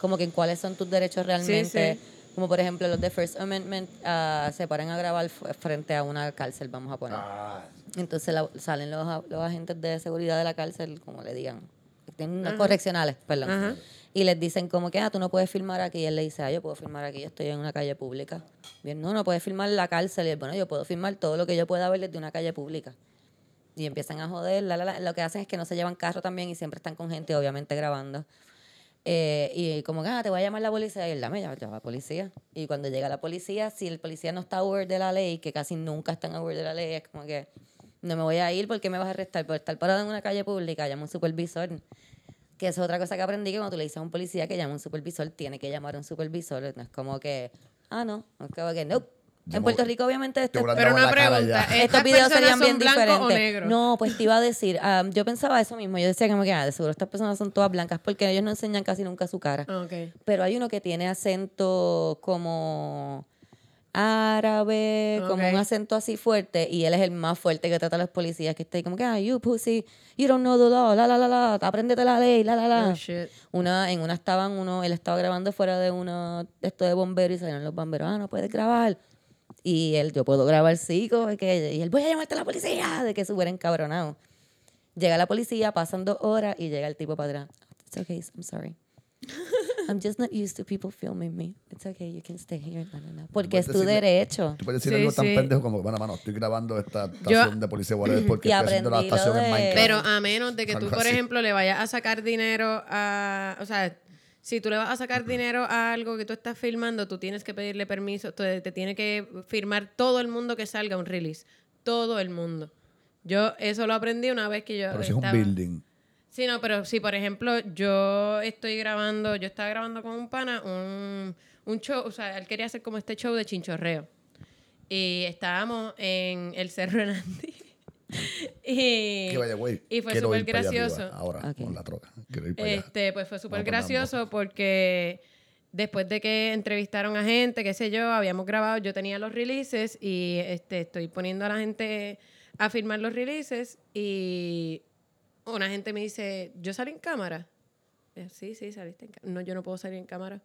como que en cuáles son tus derechos realmente. sí. Como por ejemplo los de First Amendment ah, se paran a grabar frente a una cárcel, vamos a poner. Ah, Entonces la- salen los, los agentes de seguridad de la cárcel, como le digan, tienen unas correccionales, perdón. Ajá. Y les dicen como que, ah, tú no puedes filmar aquí. Y él le dice, ah, yo puedo filmar aquí, yo estoy en una calle pública. Bien, no, no puedes filmar la cárcel. Y él, bueno, yo puedo filmar todo lo que yo pueda ver desde una calle pública. Y empiezan a joder, la, la, la. Lo que hacen es que no se llevan carro también y siempre están con gente, obviamente, grabando. Eh, y como que, ah, te voy a llamar la policía. Y él, dame, llama la policía. Y cuando llega la policía, si el policía no está aware de la ley, que casi nunca están aware de la ley, es como que no me voy a ir porque me vas a arrestar por estar parado en una calle pública, llama un supervisor. Que es otra cosa que aprendí que cuando tú le dices a un policía que llama a un supervisor, tiene que llamar a un supervisor. No es como que, ah, no, es como que, no. En me- Puerto Rico, obviamente, te esto hubieran Pero una pregunta, ya. ¿estas estos videos serían bien diferentes. negro? No, pues te iba a decir, yo pensaba eso mismo. Yo decía que, ah, de seguro estas personas son todas blancas porque ellos no enseñan casi nunca su cara. Ah, Ok. Pero hay uno que tiene acento como árabe, como Ok. un acento así fuerte, y él es el más fuerte que trata a los policías, que está ahí como que, ah, you pussy, you don't know the law, la, la, la, la, apréndete la ley, la, la, la. Oh, shit. Una, en una estaban uno, él estaba grabando fuera de de esto de bomberos y salieron los bomberos, ah, no puedes grabar. Y él, yo puedo grabar, sí, como que, y él, voy a llamarte a la policía, de que súper encabronado. Llega la policía, pasan dos horas y llega el tipo para atrás. It's okay, I'm sorry. I'm just not used to people filming me. It's okay, you can stay here. No, no, no. Porque es puedes tu decirle- derecho. Tú puedes decir Sí, algo tan sí. pendejo como, bueno, mano, estoy grabando esta estación de policía whatever, (clears throat) porque estoy haciendo la estación en de- Minecraft. Pero a menos de que tú, por así. ejemplo, le vayas a sacar dinero a... O sea, si tú le vas a sacar dinero a algo que tú estás filmando, tú tienes que pedirle permiso, te, te tiene que firmar todo el mundo que salga un release. Todo el mundo. Yo eso lo aprendí una vez que yo Pero si es un building. Sí, no, pero si por ejemplo yo estoy grabando, yo estaba grabando con un pana un, un show, o sea, él quería hacer como este show de chinchorreo. y estábamos en el Cerro Hernández. (laughs) y, Que vaya, güey. y fue súper gracioso. arriba Ahora, con la troca. Quiero ir para allá. Este, pues fue súper gracioso porque después de que entrevistaron a gente, qué sé yo, habíamos grabado, yo tenía los releases y este, estoy poniendo a la gente a firmar los releases y una gente me dice, ¿yo salí en cámara? Eh, Sí, sí, saliste en cámara. No, yo no puedo salir en cámara.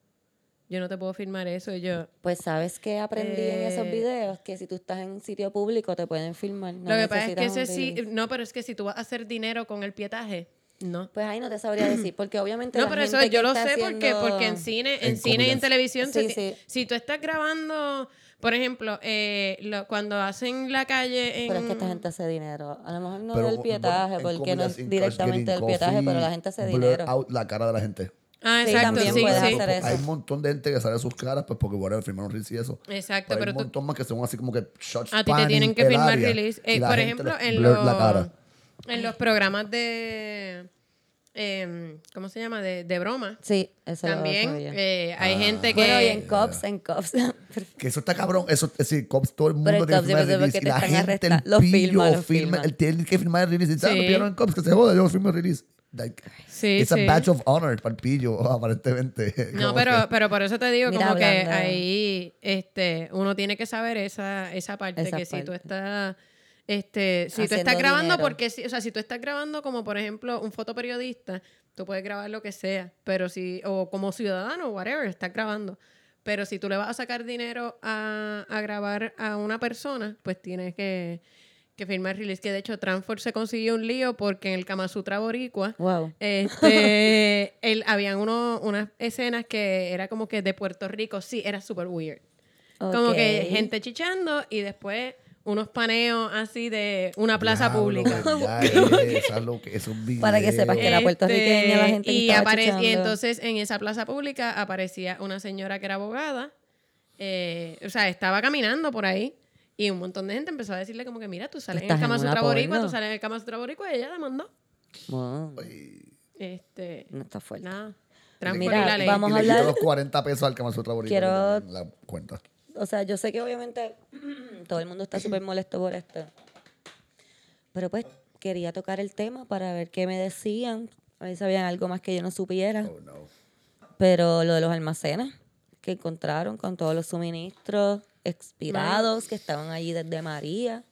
Yo no te puedo firmar eso. Y yo, Pues sabes que aprendí en esos Eh, videos que si tú estás en sitio público te pueden filmar. no lo que pasa es que ese sí, no, pero es que si tú vas a hacer dinero con el pietaje, no. Pues ahí no te sabría decir, (clears throat) porque obviamente. No, la pero eso gente yo que lo sé porque, haciendo- porque en cine, en, En cine y en televisión, Sí, sí. si tú estás grabando, por ejemplo, eh, lo- cuando hacen la calle en... Pero es que esta gente hace dinero. A lo mejor no Pero, del pietaje, porque no es directamente del pietaje, Coffee, pero la gente hace blur dinero. out la cara de la gente. Ah, Sí, exacto, sí, puedes sí. hacer eso. Hay un montón de gente que sale sus caras, pues porque bueno, firmaron release y eso. Exacto, pero, pero hay un tú- montón más que son así como que shots A ti te tienen que firmar área, release. Eh, por ejemplo, en los, la cara. En los programas de... em, ¿Cómo se llama? De, de broma. Sí, eso lo También eh, hay Ah. gente que... Bueno, y en Cops, en Cops. (laughs) Que eso está cabrón. Eso, es decir, cops, todo el mundo el tiene que firmar el release. que Y la gente, el. Los pillo, firma, los firma, firma. él tiene que firmar el release. Y ah, Sí. me pillaron en cops, que se joda, yo firmo el release. Like, Sí, it's sí. a badge of honor para el pillo, (laughs) aparentemente. No, pero, que- pero por eso te digo Mira, como que hablando- ahí este, uno tiene que saber esa, esa parte, Esa que si tú parte. estás, este, si tú estás grabando, dinero. porque si, o sea, si tú estás grabando como por ejemplo un fotoperiodista, tú puedes grabar lo que sea, pero si, o como ciudadano, whatever, estás grabando. Pero si tú le vas a sacar dinero a, a grabar a una persona, pues tienes que, que firmar release. Que de hecho, Transform se consiguió un lío porque en el Kama Sutra Boricua, Wow. este, (laughs) el, habían uno, unas escenas que era como que de Puerto Rico, sí, era súper weird. Como que gente chichando y después unos paneos así de una plaza Diablo, pública. ya (laughs) es, eso es lo que- esos Para que sepas que era videos. puertorriqueña la gente que y, y entonces en esa plaza pública aparecía una señora que era abogada. eh, o sea, estaba caminando por ahí. Y un montón de gente empezó a decirle como que, mira, tú sales en el Kama Sutra Boricua, tú sales en el Kama Sutra Boricua y ella demandó. Wow, Este, no está fuerte. nada. Mira, y la ley. vamos Y a hablar- los 40 pesos al Kama Sutra Boricua Quiero- la cuenta. O sea, yo sé que obviamente (clears throat) todo el mundo está súper molesto por esto. Pero pues quería tocar el tema para ver qué me decían. A ver si sabían algo más que yo no supiera. Oh, no. Pero lo de los almacenes que encontraron con todos los suministros expirados que estaban allí desde María.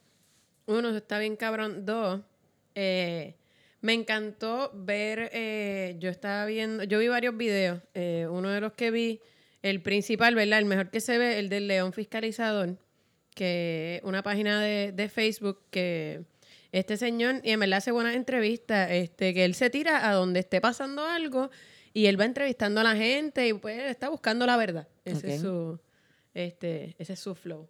Uno, eso está bien cabrón. Dos, eh, me encantó ver, eh, yo estaba viendo, yo vi varios videos. eh, uno de los que vi, el principal, ¿verdad? El mejor que se ve, el del León Fiscalizador, que es una página de, de Facebook que este señor, y en verdad hace buenas entrevistas, este, que él se tira a donde esté pasando algo y él va entrevistando a la gente y pues está buscando la verdad. Ese es su, este, ese es su flow.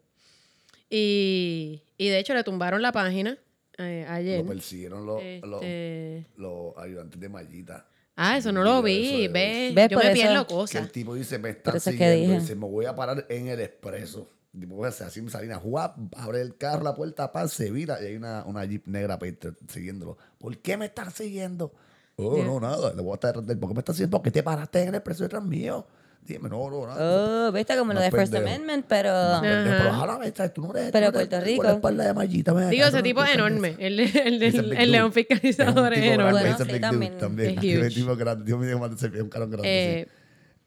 Y, y de hecho le tumbaron la página eh, ayer. Lo persiguieron los, los, Este, los ayudantes de Mallita. Ah, eso no lo vi. Eso, Ve, ¿Ves? yo Por me pierdo Que cosas. el tipo dice, me están eso es que siguiendo. dije. Dice, me voy a parar en el expreso. El tipo hace así, abre el carro, la puerta, paz, se vira. Y hay una, una jeep negra Peter, siguiéndolo. ¿Por qué me están siguiendo? Oh, no, nada. Le voy a estar. ¿Por qué me estás siguiendo? ¿Por qué te paraste en el expreso detrás mío? Dime, no, no, nada. Oh, viste como lo No, de First. Amendment, pero No, Pero ojalá me traes, tú no eres. Pero tú no eres- Puerto Rico. espalda de Digo, ese tipo es enorme. El, león fiscalizador es, enorme. Bueno, sí, también. también. Es tipo grande, Dios mío, más de un carón grande. Eh, sí.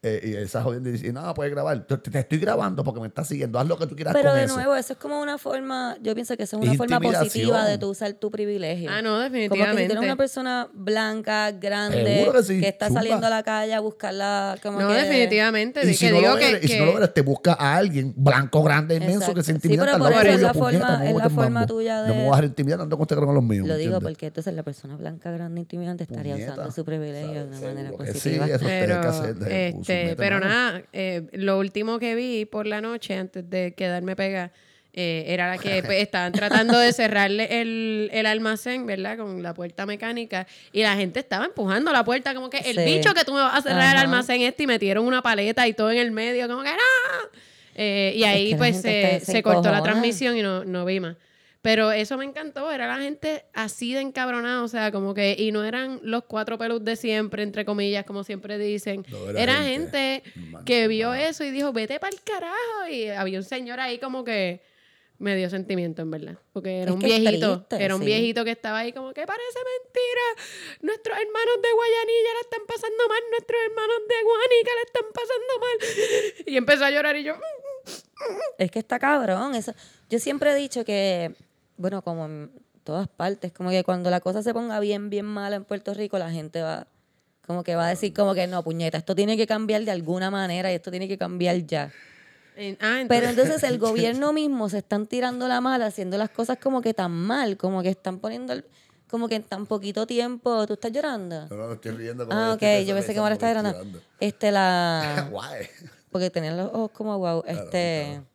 Eh, y esa jodienda dice, no, puedes grabar. Te, te estoy grabando porque me estás siguiendo. Haz lo que tú quieras Pero con de eso. nuevo, eso es como una forma, yo pienso que eso es una forma positiva de tú usar tu privilegio. Ah, no, Como que si definitivamente. eres una persona blanca, grande, que sí, está zumba. saliendo a la calle a buscarla como No, que... definitivamente. Y de si, que no digo lo que, eres, y si que- no lo eres, te busca a alguien blanco, grande, inmenso, Exacto. que se Sí, intimida pero al por eso es la forma- no es la forma tuya No me de- voy a dejar intimidar, ando con este con los míos. Lo ¿me digo porque entonces la persona blanca, grande, intimidante estaría usando su privilegio de una manera que sí, positiva. eso tiene pero, que hacer. Este, pero mano. nada, eh, lo último que vi por la noche antes de quedarme pegada eh, era la que pues, (laughs) estaban tratando de cerrarle el, el almacén, ¿verdad? Con la puerta mecánica y la gente estaba empujando la puerta como que el Sí. bicho que tú me vas a cerrar el almacén este y metieron una paleta y todo en el medio como que no. Eh, y ahí que pues se, cortó la transmisión y no, no vi más. Pero eso me encantó, era la gente así de encabronada, o sea, como que, y no eran los cuatro pelus de siempre, entre comillas, como siempre dicen. No, era era gente gente, man- que vio man. eso y dijo, vete para el carajo. Y había un señor ahí como que, me dio sentimiento, en verdad. Porque era Es un viejito. triste, era un sí. viejito que estaba ahí como que parece mentira. Nuestros hermanos de Guayanilla la están pasando mal. Nuestros hermanos de Guanica la están pasando mal. Y empezó a llorar y yo... "Mm". Es que está cabrón. Eso. Yo siempre he dicho que, bueno, como en todas partes, como que cuando la cosa se ponga bien, bien mala en Puerto Rico, la gente va, como que va a decir como que no, puñeta, esto tiene que cambiar de alguna manera y esto tiene que cambiar ya. En- ah, Pero entonces, el (laughs) gobierno mismo se están tirando la mala, haciendo las cosas como que tan mal, como que están poniendo, el- como que en tan poquito tiempo, ¿tú estás llorando? No, no, me estoy riendo. como Ah, ok, yo pensé que estaba pensando, llorando. Este, la... (laughs) Guay. Porque tenían los ojos como wow. Claro, Este. claro.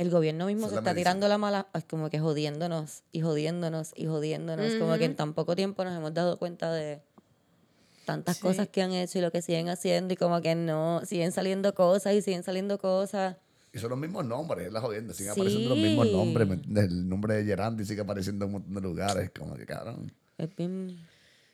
El gobierno mismo se está medicina. tirando la mala, es como que jodiéndonos y jodiéndonos y jodiéndonos. Como que en tan poco tiempo nos hemos dado cuenta de tantas Sí. cosas que han hecho y lo que siguen haciendo y como que no, siguen saliendo cosas y siguen saliendo cosas. Y son los mismos nombres, es la jodienda. Siguen apareciendo los mismos nombres. El nombre de Gerandi sigue apareciendo en un montón de lugares. Como que, cabrón. Es bien...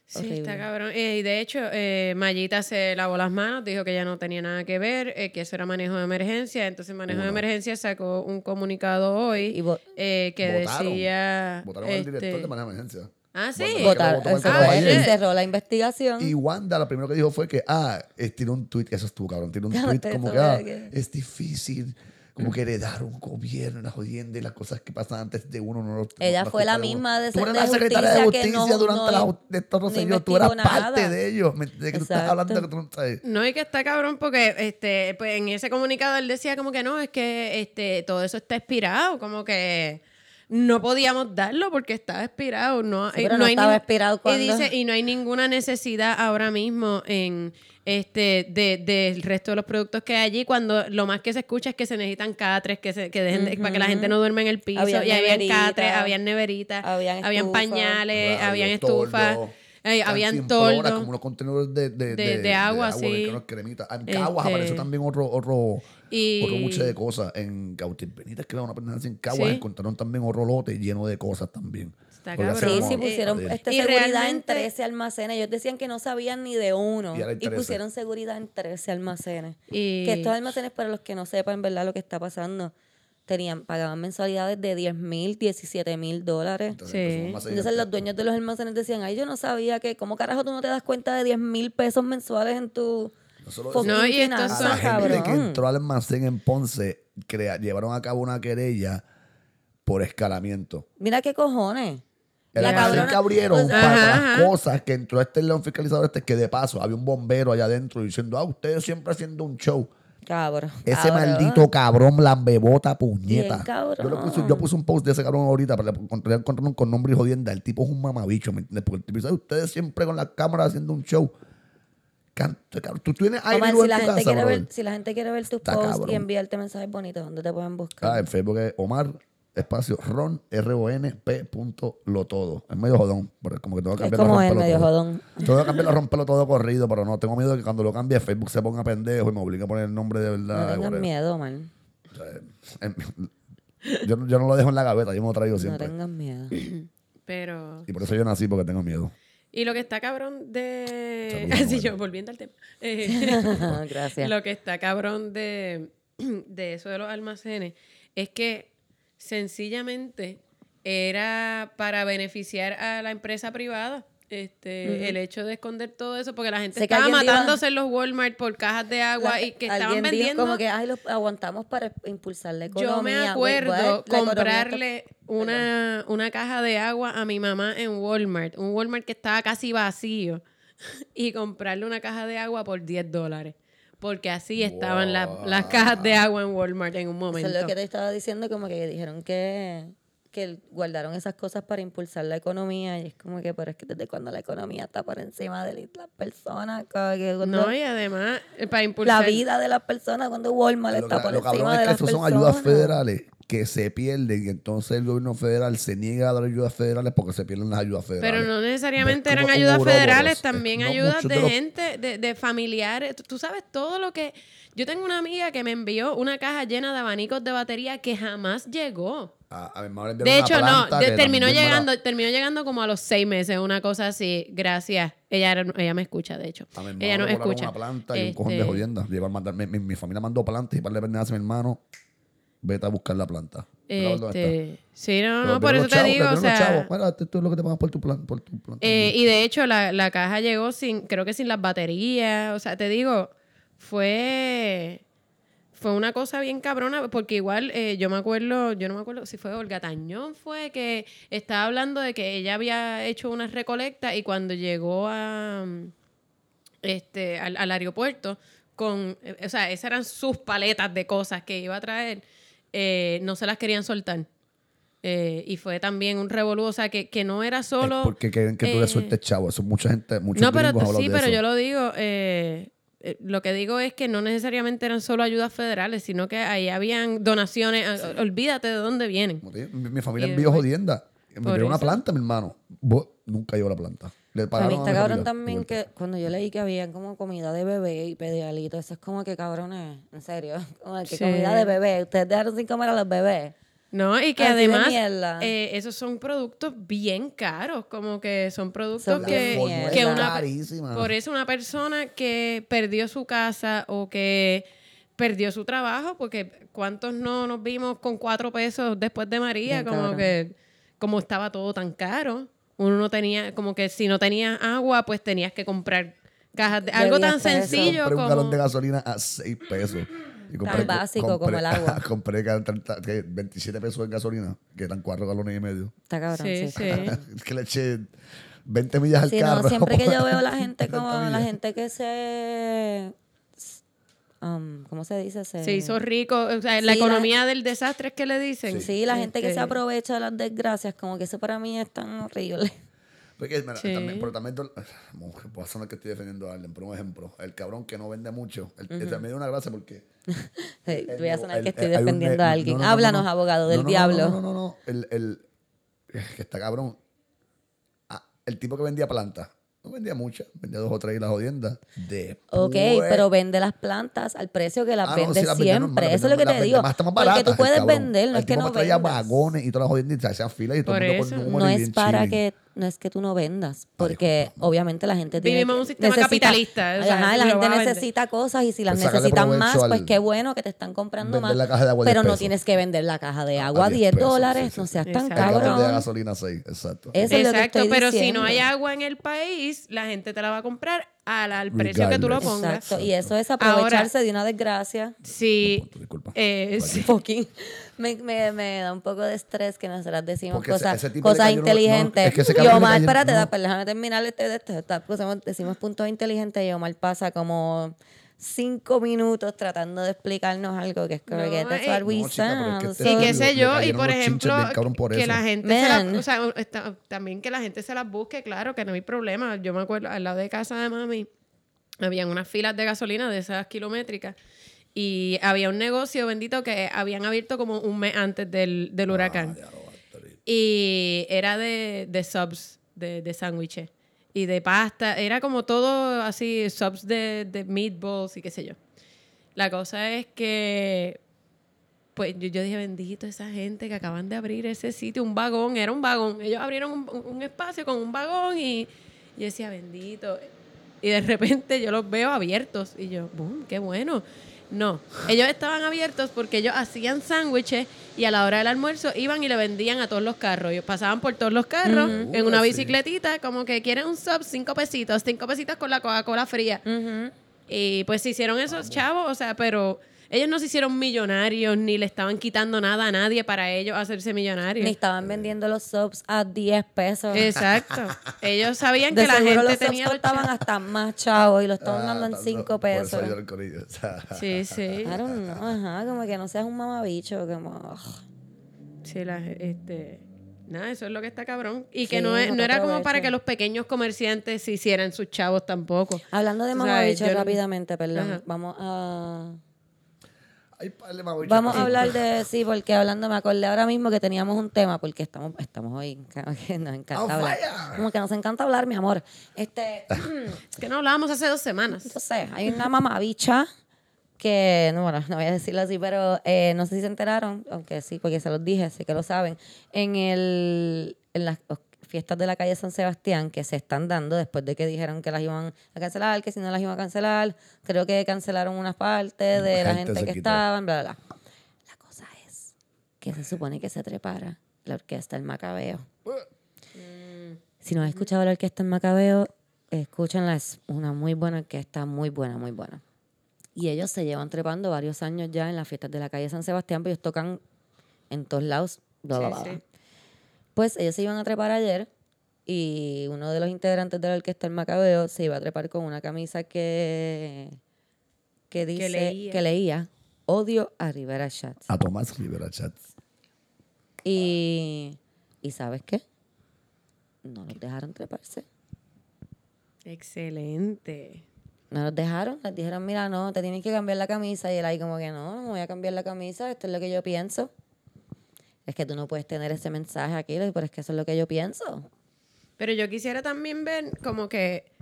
Sí, horrible. está cabrón. Eh, y de hecho, eh, Mayita se lavó las manos, dijo que ya no tenía nada que ver, eh, que eso era manejo de emergencia. Entonces, manejo de emergencia sacó un comunicado hoy Y eh, que Votaron. decía. Votaron al director este, de manejo de emergencia. Ah, sí. Bueno, votar, votó el se carajo fue, ayer. cerró la investigación. Y Wanda lo primero que dijo fue que, ah, tiró un tweet, eso estuvo cabrón, tiró un (laughs) tweet como que, ah, es difícil como que heredar un gobierno, una jodienda y las cosas que pasan antes de uno. No, lo- Ella no fue la de misma de de la secretaria de justicia que justicia no- durante no- la de estos no Rosselló. Tú eras parte de ellos. ¿me entiendes? Que tú estás hablando de que tú no sabes. No, y que está cabrón porque este, pues, en ese comunicado él decía como que no, es que este, todo eso está expirado, como que no podíamos darlo porque estaba expirado. No, Sí, pero no no hay estaba nin- expirado cuando- Y dice, y no hay ninguna necesidad ahora mismo en este de, del resto de los productos que hay allí cuando lo más que se escucha es que se necesitan catres que se que dejen de- para que la gente no duerma en el piso Habían y habían catres, habían neveritas, habían habían, pañales, habían estufas, eh, habían toldos. Como unos contenedores de, de, De- de agua, sí. cremitas. En Caguas Este- apareció también otro, otro, Y- otro buche de cosas. En Gautir Benítez, creo, una pendeja así en Caguas, Sí. encontraron también otro lote lleno de cosas también. Está cabrón. Sí, sí, pusieron este, seguridad en realmente- 13 almacenes. Ellos decían que no sabían ni de uno. Y Y 13. pusieron seguridad en 13 almacenes. Y- Que estos almacenes, para los que no sepan, ¿verdad? Lo que está pasando, tenían, pagaban mensualidades de 10 mil, 17 mil dólares. Entonces, Sí. Entonces los dueños de los almacenes decían, ay, yo no sabía que, ¿cómo carajo tú no te das cuenta de 10 mil pesos mensuales en tu No solo fucking eso. No, y estos A la son- gente que entró al almacén en Ponce, crea- llevaron a cabo una querella por escalamiento. Mira qué cojones. El La almacén cabrona- que abrieron pues, para Ajá, las ajá. cosas que entró este león fiscalizador este, que de paso había un bombero allá adentro diciendo, ah, ustedes siempre haciendo un show. Cabrón. Ese cabrón. maldito cabrón lambebota puñeta. Bien. Yo, le puse, yo puse un post de ese cabrón ahorita para encontrar con nombre y jodienda. El tipo es un mamabicho, ¿me entiendes? Porque el tipo dice, "Ay, ustedes siempre con la cámara haciendo un show. Canta, cabrón. Tú tienes aire Omar, si la, gente casa, quiere ver, si la gente quiere ver tus Está posts cabrón. y enviarte mensajes bonitos, ¿dónde te pueden buscar? Ah, en Facebook es Omar, espacio, Ron, R-O-N, P, punto, lo todo. Es medio jodón, porque como que tengo que es cambiar como la él, rompelo medio todo. jodón. Tengo que cambiar la rompelo todo corrido, pero no, tengo miedo de que cuando lo cambie Facebook se ponga pendejo y me obligue a poner el nombre de verdad. No tengas miedo, man. O sea, em, (laughs) yo, no- yo no lo dejo en la gaveta, yo me lo traigo No siempre. tengas miedo. (clears throat) Pero Y por eso yo nací, porque tengo miedo. Y lo que está cabrón de. Saludos, (laughs) Así yo, volviendo al tema. (laughs) Eh, Gracias. lo que está cabrón de, (clears throat) de eso de los almacenes es que sencillamente era para beneficiar a la empresa privada. Este, el hecho de esconder todo eso, porque la gente Sé estaba matándose en los Walmart por cajas de agua La- y que estaban vendiendo. como que ay, lo aguantamos para impulsar la economía. Yo me acuerdo comprarle una, una caja de agua a mi mamá en Walmart, un Walmart que estaba casi vacío, (laughs) y comprarle una caja de agua por 10 dólares. Porque así estaban las- las cajas de agua en Walmart en un momento. Eso es lo que te estaba diciendo, como que dijeron que, que guardaron esas cosas para impulsar la economía. Y es como que, pero es que desde cuando la economía está por encima de las personas, No, y además, eh, para impulsar... la vida de las personas, cuando Walmart Lo, está que- por lo cabrón encima es de que las esos son personas. ayudas federales que se pierden y entonces el gobierno federal se niega a dar ayudas federales porque se pierden las ayudas federales. Pero no necesariamente eran ayudas federales, también no, ayudas de, de gente, de, de familiares. Tú- sabes todo lo que... Yo tengo una amiga que me envió una caja llena de abanicos de batería que jamás llegó. A, a mi De hecho, no, de- terminó era- llegando, terminó llegando como a los seis meses, una cosa así. Gracias. Ella, era- ella me escucha, de hecho. A mi Ella no escucha. una planta y un cojón de Este, jodienda. Lleva mi, mi- mi familia mandó adelante y para pertenece a mi hermano. Vete a buscar la planta. Este, sí, no, no, por eso te chavos, digo, o sea, chavos. Esto es lo que te pagan por tu, plan, por tu planta. eh, y de hecho la, la caja llegó sin, creo que sin las baterías, o sea, te digo, fue, fue una cosa bien cabrona, porque igual eh, yo me acuerdo, yo no me acuerdo si fue Olga Tañón, fue que estaba hablando de que ella había hecho una recolecta y cuando llegó a, este, al, al aeropuerto, con, eh, o sea, esas eran sus paletas de cosas que iba a traer, eh, no se las querían soltar. Eh, y fue también un revolú, o sea, que, que no era solo... Es porque quieren que tú eh, le sueltes chavo. Eso mucha gente, muchos no, pero sí, de pero eso. yo lo digo, eh, eh, lo que digo es que no necesariamente eran solo ayudas federales, sino que ahí habían donaciones, ah, olvídate de dónde vienen. Mi, mi familia envió jodienda. Me dio una planta, mi hermano. Vos nunca llevó la planta. Le A mí está mi cabrón también que cuando yo leí que había como comida de bebé y pedialito, eso es como que cabrones, en serio, (laughs) como que Sí. comida de bebé, ustedes dejaron sin comer a los bebés. No, y que Así además eh, esos son productos bien caros, como que son productos Son que, que una Carísima. por eso una persona que perdió su casa o que perdió su trabajo, porque cuántos no nos vimos con cuatro pesos después de María, Bien como cabrón. que como estaba todo tan caro, uno no tenía, como que si no tenías agua, pues tenías que comprar cajas de algo 10 tan sencillo compré un como galón de gasolina a 6 pesos. Y Tan básico como el agua. (laughs) compré que eran 30 que 27 pesos en gasolina, que eran 4 galones y medio. Está cabrón, Sí, sí. sí. (laughs) es que le eché 20 millas al Sí, carro. no, siempre que yo (laughs) veo la gente 30 como la gente que se um, ¿cómo se dice? Se, se hizo rico, o sea, la Sí, la- economía del desastre es que le dicen. Sí, la gente que se aprovecha de las desgracias, como que eso para mí es tan horrible. Porque, mira, Sí. también, pero también, (sighs) puedo sonar que estoy defendiendo a Arlen, pero un ejemplo, el cabrón que no vende mucho, el, el- también dio una gracia porque... (laughs) Sí, voy a sonar el- que estoy el- un defendiendo a alguien. no, no, no, Háblanos, no. abogado del No, no, no, diablo. No, no, no, no, el, el, que está cabrón, ah, el tipo que vendía plantas, no vendía muchas, vendía dos o tres y las jodiendas. Después, Ok, pero vende las plantas al precio que las Ah, no, vende las siempre. Eso es lo que te digo. más, Porque tú puedes cabrón. vender, no El es que no traía vagones y todas las jodiendas y se hacían filas y todo Por el mundo eso. con números No y es bien para chilling. que no es que tú no vendas, porque obviamente la gente tiene Vivimos en un sistema necesita- capitalista, o sea, Ajá, la gente necesita cosas y si las Pues necesitan más, pues qué bueno que te están comprando más. la caja de agua a 10 pero no pesos. tienes que vender la caja de agua a 10 10 pesos, dólares, sí, sí, no seas tan Exacto. El galón de cabrón. gasolina 6, exacto. Eso es lo que Exacto, estoy pero si no hay agua en el país, la gente te la va a comprar al, al precio que tú lo pongas. Exacto, y eso es aprovecharse de una desgracia. Sí, Disculpa. eh, sí. Fucking. Me, me, me da un poco de estrés que nosotras decimos Porque cosas, ese cosas cayó- no, no, inteligentes. es que ese y Omar, espérate, no. da- déjame terminar este de esto. Está- pusimos- decimos puntos inteligentes y Omar pasa como cinco minutos tratando de explicarnos algo que es como No, que that's eh, No, chica, es que este Sí, Eso qué sé yo, y por ejemplo, por que eso. la gente se la, o sea, está- también que la gente se las busque, claro, que no hay problema. Yo me acuerdo, al lado de casa de mami, habían unas filas de gasolina de esas kilométricas y había un negocio bendito que habían abierto como un mes antes del, del huracán. Y era de, de subs, de, de sándwiches y de pasta. Era como todo así, subs de, de meatballs y qué sé yo. La cosa es que, pues yo, yo dije, bendito esa gente que acaban de abrir ese sitio, un vagón, era un vagón. Ellos abrieron un, un espacio con un vagón y yo decía, bendito. Y de repente yo los veo abiertos y yo, boom, qué bueno. No, ellos estaban abiertos porque ellos hacían sándwiches y a la hora del almuerzo iban y le vendían a todos los carros. Ellos pasaban por todos los carros en una bicicletita, como que quieren un sub, cinco pesitos, cinco pesitos con la Coca-Cola fría. Y pues se hicieron esos chavos, o sea, pero ellos no se hicieron millonarios ni le estaban quitando nada a nadie para ellos hacerse millonarios. Ni estaban vendiendo los subs a 10 pesos. Exacto. (laughs) Ellos sabían de que la gente los subs tenía los chavos. hasta más chavos y los estaban Ah, dando en tanto, 5 por eso pesos. o (laughs) Sí, sí. I don't know, ajá, como que no seas un mamabicho, como... ugh. Sí, la, este, nada, eso es lo que está cabrón. Y que Sí, no, es- no no era como para que los pequeños comerciantes se hicieran sus chavos tampoco. Hablando de O sea, yo no- rápidamente, perdón, Ajá. vamos a... Vamos a hablar de, sí, porque hablando, me acordé ahora mismo que teníamos un tema, porque estamos, estamos hoy, como que nos encanta On hablar. Como que nos encanta hablar, mi amor. Este, (clears throat) Es que no hablábamos hace dos semanas. entonces, hay una mamabicha que, no, bueno, no voy a decirlo así, pero eh, no sé si se enteraron, aunque sí, porque se los dije, sé que lo saben, en, el, en las fiestas de la calle San Sebastián que se están dando después de que dijeron que las iban a cancelar, que si no las iban a cancelar, creo que cancelaron una parte de la Gente que quitó. estaban, bla, bla, bla. La cosa es que se supone que se trepara la orquesta El Macabeo. Si no has escuchado la orquesta El Macabeo, escúchenla, es una muy buena orquesta, muy buena, muy buena. Y ellos se llevan trepando varios años ya en las fiestas de la calle San Sebastián, pero ellos tocan en todos lados. bla, bla, Sí, bla. sí. Pues ellos se iban a trepar ayer y uno de los integrantes de la orquesta El Macabeo se iba a trepar con una camisa que, que dice leía. que leía odio a Rivera Schatz. A Tomás Rivera Chats. Y, ¿y sabes qué? No los dejaron treparse. Excelente. No los dejaron, les dijeron, mira, no, te tienes que cambiar la camisa. Y él ahí como que no, no me voy a cambiar la camisa, esto es lo que yo pienso. Es que tú no puedes tener ese mensaje aquí, pero es que eso es lo que yo pienso. Pero yo quisiera también ver como que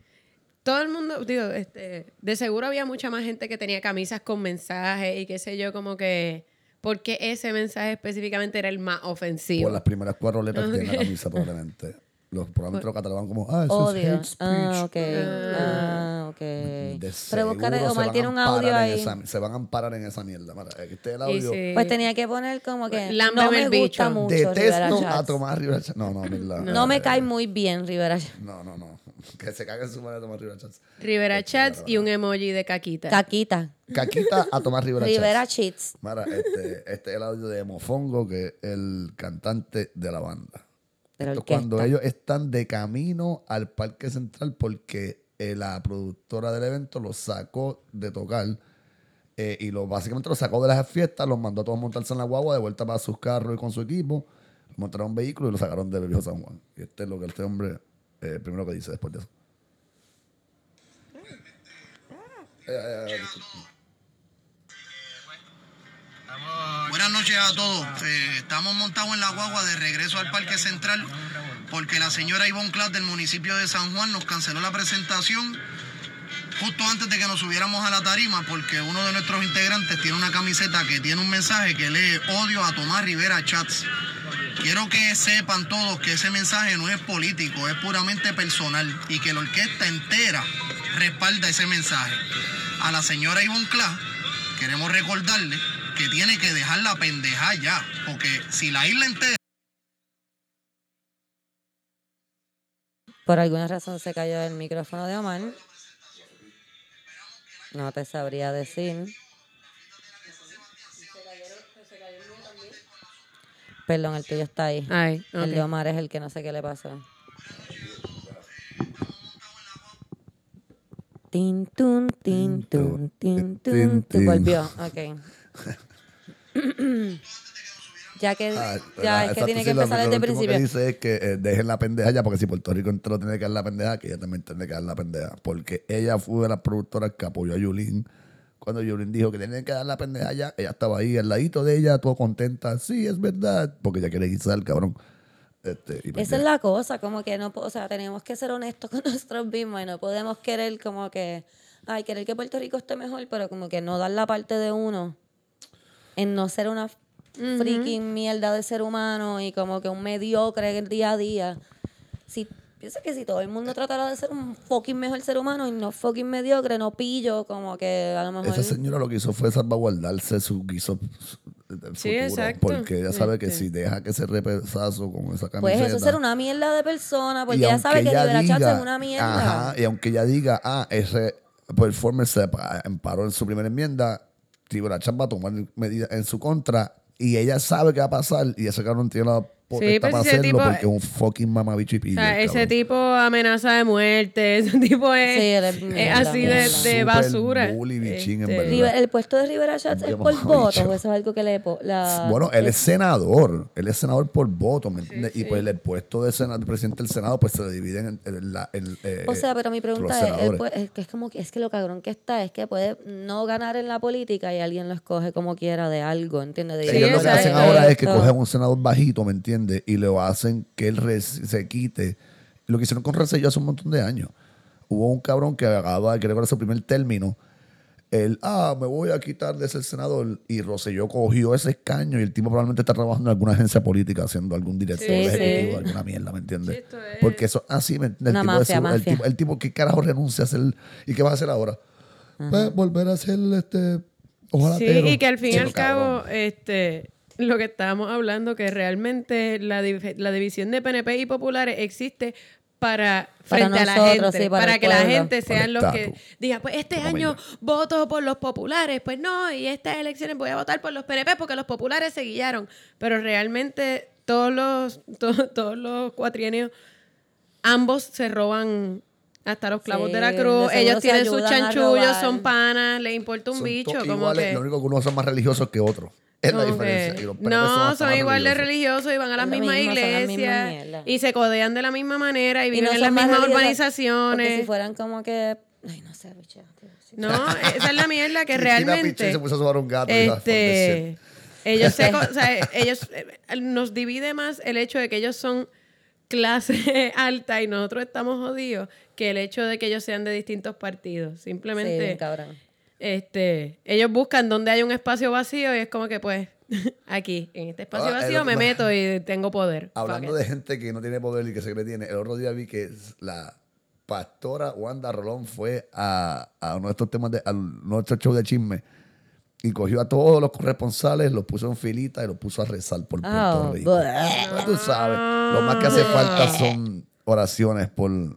todo el mundo, digo, este, de seguro había mucha más gente que tenía camisas con mensajes y qué sé yo, como que, porque ese mensaje específicamente era el más ofensivo? Por las primeras cuatro letras que tiene la camisa, probablemente. Los, probablemente (laughs) lo catalogan como, ah, eso es Odio. hate speech. Ah, ok. Ah, ok. De Pero se Omar van tiene a un amparar audio en ahí. esa- se van a amparar en esa mierda. Mira, aquí está el audio. sí. Pues tenía que poner como que Lámbeme no me el gusta bicho. mucho Rivera Detesto a. Tomás Rivera Chats. No, no, mierda. No me Eh, cae muy bien Rivera Schatz. No, no, no. Que se cague en su madre Tomás Rivera Chats. Rivera Chats y un emoji de caquita. Caquita. Caquita a Tomás Rivera Chats. Rivera Cheats. Mira, este, este es el audio de Mofongo, que es el cantante de la banda. Esto es cuando ellos están de camino al Parque Central porque eh, la productora del evento los sacó de tocar eh, y lo, básicamente los sacó de las fiestas, los mandó a todos montarse en la guagua de vuelta para sus carros y con su equipo, montaron un vehículo y lo sacaron de Viejo San Juan. Y este es lo que este hombre eh, primero que dice después de eso. Eh, eh, eh. Buenas noches a todos. Eh, estamos montados en la guagua de regreso al Parque Central porque la señora Ivonne Class del municipio de San Juan nos canceló la presentación justo antes de que nos subiéramos a la tarima porque uno de nuestros integrantes tiene una camiseta que tiene un mensaje que lee odio a Tomás Rivera Chats. Quiero que sepan todos que ese mensaje no es político, es puramente personal y que la orquesta entera respalda ese mensaje. A la señora Ivonne Class queremos recordarle que tiene que dejar la pendeja ya, porque si la isla entera Por alguna razón se cayó el micrófono de Omar. No te sabría decir. Perdón, el tuyo está ahí. Ay, El de Omar es el que no sé qué le pasó. Tin, tun, tin, tun, tin, tun, Tin, tun. tin. Volvió, ok. (laughs) ya que, Ah, ya es que tiene que lo- empezar lo desde el principio. que dice es que eh, dejen la pendeja ya, porque si Puerto Rico entero tiene que dar la pendeja, que ella también tiene que dar la pendeja. Porque ella fue de las productoras que apoyó a Yulín. Cuando Yulín dijo que tienen que dar la pendeja ya, ella estaba ahí al ladito de ella, todo contenta. Sí, es verdad. Porque ella quiere guisar, cabrón. Este, y pues Esa es la cosa, como que no, o sea, tenemos que ser honestos (laughs) con nosotros mismos y no podemos querer como que, ay, querer que Puerto Rico esté mejor, pero como que no dar la parte de uno en no ser una freaking mierda de ser humano y como que un mediocre el día a día. Si, pienso que si todo el mundo tratara de ser un fucking mejor ser humano y no fucking mediocre, no pillo, como que a lo mejor... Esa señora lo que hizo fue salvaguardarse su guiso Sí, futuro, exacto. Porque ella sabe que Este. si deja que se repesazo con esa camiseta. Pues eso es ser una mierda de persona, porque ella sabe que ella Rivera es una mierda. Ajá, y aunque ella diga, ah, ese performer se pa- emparó en su primera enmienda, Rivera Chat va a tomar medidas en su contra y ella sabe qué va a pasar y ese cabrón tiene la pues para ese hacerlo tipo- porque es un fucking mamabicho y O pillo. sea, ese cabrón. tipo amenaza de muerte, (laughs) ese tipo es, Sí, él es es mierda, así de, mierda. de Super basura. bully, bichín, en Este, verdad. River- el puesto de Rivera Schatz es por me votos o eso es algo que le po- la Bueno, él es senador, él es senador por voto, ¿me entiendes? Y pues el puesto de, sena- de presidente del Senado pues se divide en, en la... en, eh, o sea, pero mi los pregunta es, él senadores. puede- es que es como que es que lo cabrón que está es que puede no ganar en la política y alguien lo escoge como quiera de algo, ¿entiendes? De Sí, Ellos lo que hacen exacto. ahora es que cogen un senador bajito, ¿me entiendes? Y le hacen que él res- se quite. Lo que hicieron con Rosselló hace un montón de años. Hubo un cabrón que acababa de creo que era su primer término. Él, ah, me voy a quitar de ser senador. Y Rosselló cogió ese escaño y el tipo probablemente está trabajando en alguna agencia política, haendo algún director Sí, ejecutivo, sí. alguna mierda, ¿me entiendes? Sí, esto es- Porque eso, así, ¿me entiendes? Una el, tipo de mafia, su- el, tipo, el tipo, ¿qué carajo renuncia a hacer? ¿Y qué va a hacer ahora? Pues volver a ser este. Sí, ojalatero. y que al fin y Sí, al cabrón. cabo, este, lo que estábamos hablando, que realmente la, div- la división de PNP y populares existe para Para frente a la gente, sí, para que la gente sean los que digan, pues este Como año voto por los populares, pues no, y estas elecciones voy a votar por los PNP porque los populares se guiaron, pero realmente todos los (laughs) to- todos los cuatrienios ambos se roban hasta los clavos Sí, de la cruz, ellos tienen sus chanchullos, son panas, les importa un Son bicho, como iguales, que Lo único que unos son más religiosos que otros. Es la diferencia. Y los no, son igual de religiosos. y van a las lo mismas mismo, son las mismas iglesias y se codean de la misma manera y Y viven no en las mismas urbanizaciones. Porque si fueran como que. Ay, no sé, bicho. tío, sí. No, esa es la mierda que (laughs) Cristina Piché realmente. se puso a sobar un gato. Este, ellos se, (laughs) o sea, ellos eh, nos divide más el hecho de que ellos son clase (laughs) alta y nosotros estamos jodidos que el hecho de que ellos sean de distintos partidos. Sí, Simplemente, bien cabrón. Este, ellos buscan donde hay un espacio vacío y es como que pues (laughs) aquí, en este espacio Ah, vacío otro- me meto y (laughs) tengo poder. Hablando Fuck de it. gente que no tiene poder y que se cree que tiene, el otro día vi que la pastora Wanda Rolón fue a, a uno de estos temas de a nuestro show de chisme y cogió a todos los corresponsales, los puso en filita y los puso a rezar por Puerto Oh, Rico. bleh. Tú sabes, lo más que hace falta son oraciones por no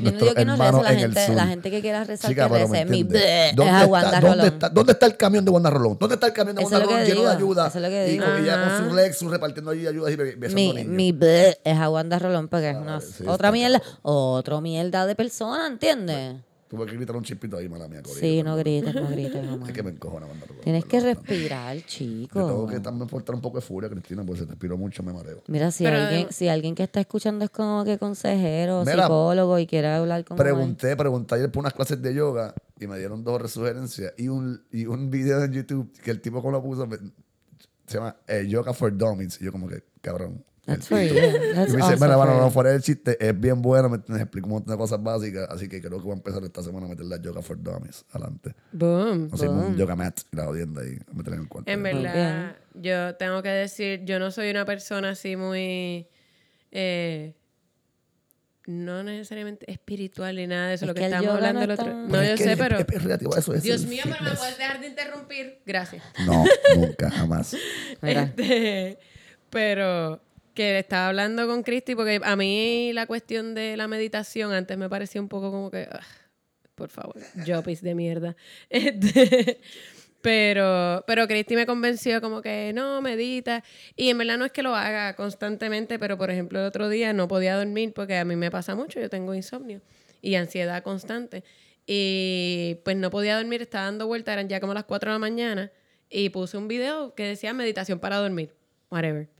nuestros no hermanos la en el gente, sur. la gente que quiera rezar Chica, que. Mi bleh es ¿Dónde a está- Wanda dónde está- ¿Dónde está el camión de Wanda Rolón? ¿Dónde está el camión de Wanda es Rolón lleno de ayuda? eso es lo que y, digo. con- y ella con su Lexus repartiendo allí ayudas y besando Mi, niños. mi bleh es a Wanda Rolón porque es una, sí, otra mierda, cabrón. otra mierda de persona, ¿entiendes? Tuve que gritar un chispito ahí, mala mía, Corillo. Sí, no grites, no (laughs) grites, mamá. Es que me encojona Rolón. Tienes que respirar, Yo tengo chico. que también portar un poco de furia, Cristina, porque si respiro mucho me mareo. Mira, si Pero alguien, si alguien que está escuchando es como que consejero, Mira, psicólogo y quiere hablar con Pregunté, pregunté ayer por unas clases de yoga y me dieron dos sugerencias y un, y un video en YouTube que el tipo como lo puso me- se llama eh, Yoga for Dummies. Y yo como que, cabrón. That's El- for you. That's y me dice, mira, bueno, you". no fuera el chiste, es bien bueno, me explica un montón de cosas básicas, así que creo que voy a empezar esta semana a meter la Yoga for Dummies adelante. Boom. O sea, un yoga mat y la jodienda ahí, a meter en el cuarto. En verdad, yo tengo que decir, yo no soy una persona así muy... eh, no necesariamente espiritual ni nada de eso, Es lo que, que estamos hablando no el otro... No, yo sé, es- pero... Es, es relativo a eso. es Dios mío, pero me fitness. puedes dejar de interrumpir. Gracias. No, nunca, jamás. Este, pero que estaba hablando con Cristi porque a mí la cuestión de la meditación antes me parecía un poco como que, por favor, jopis de mierda. (laughs) Este, pero, pero Cristi me convenció como que no, medita. Y en verdad no es que lo haga constantemente, pero por ejemplo el otro día no podía dormir porque a mí me pasa mucho, yo tengo insomnio y ansiedad constante. Y pues no podía dormir, estaba dando vueltas, eran ya como las 4 de la mañana. Y puse un video que decía meditación para dormir, whatever.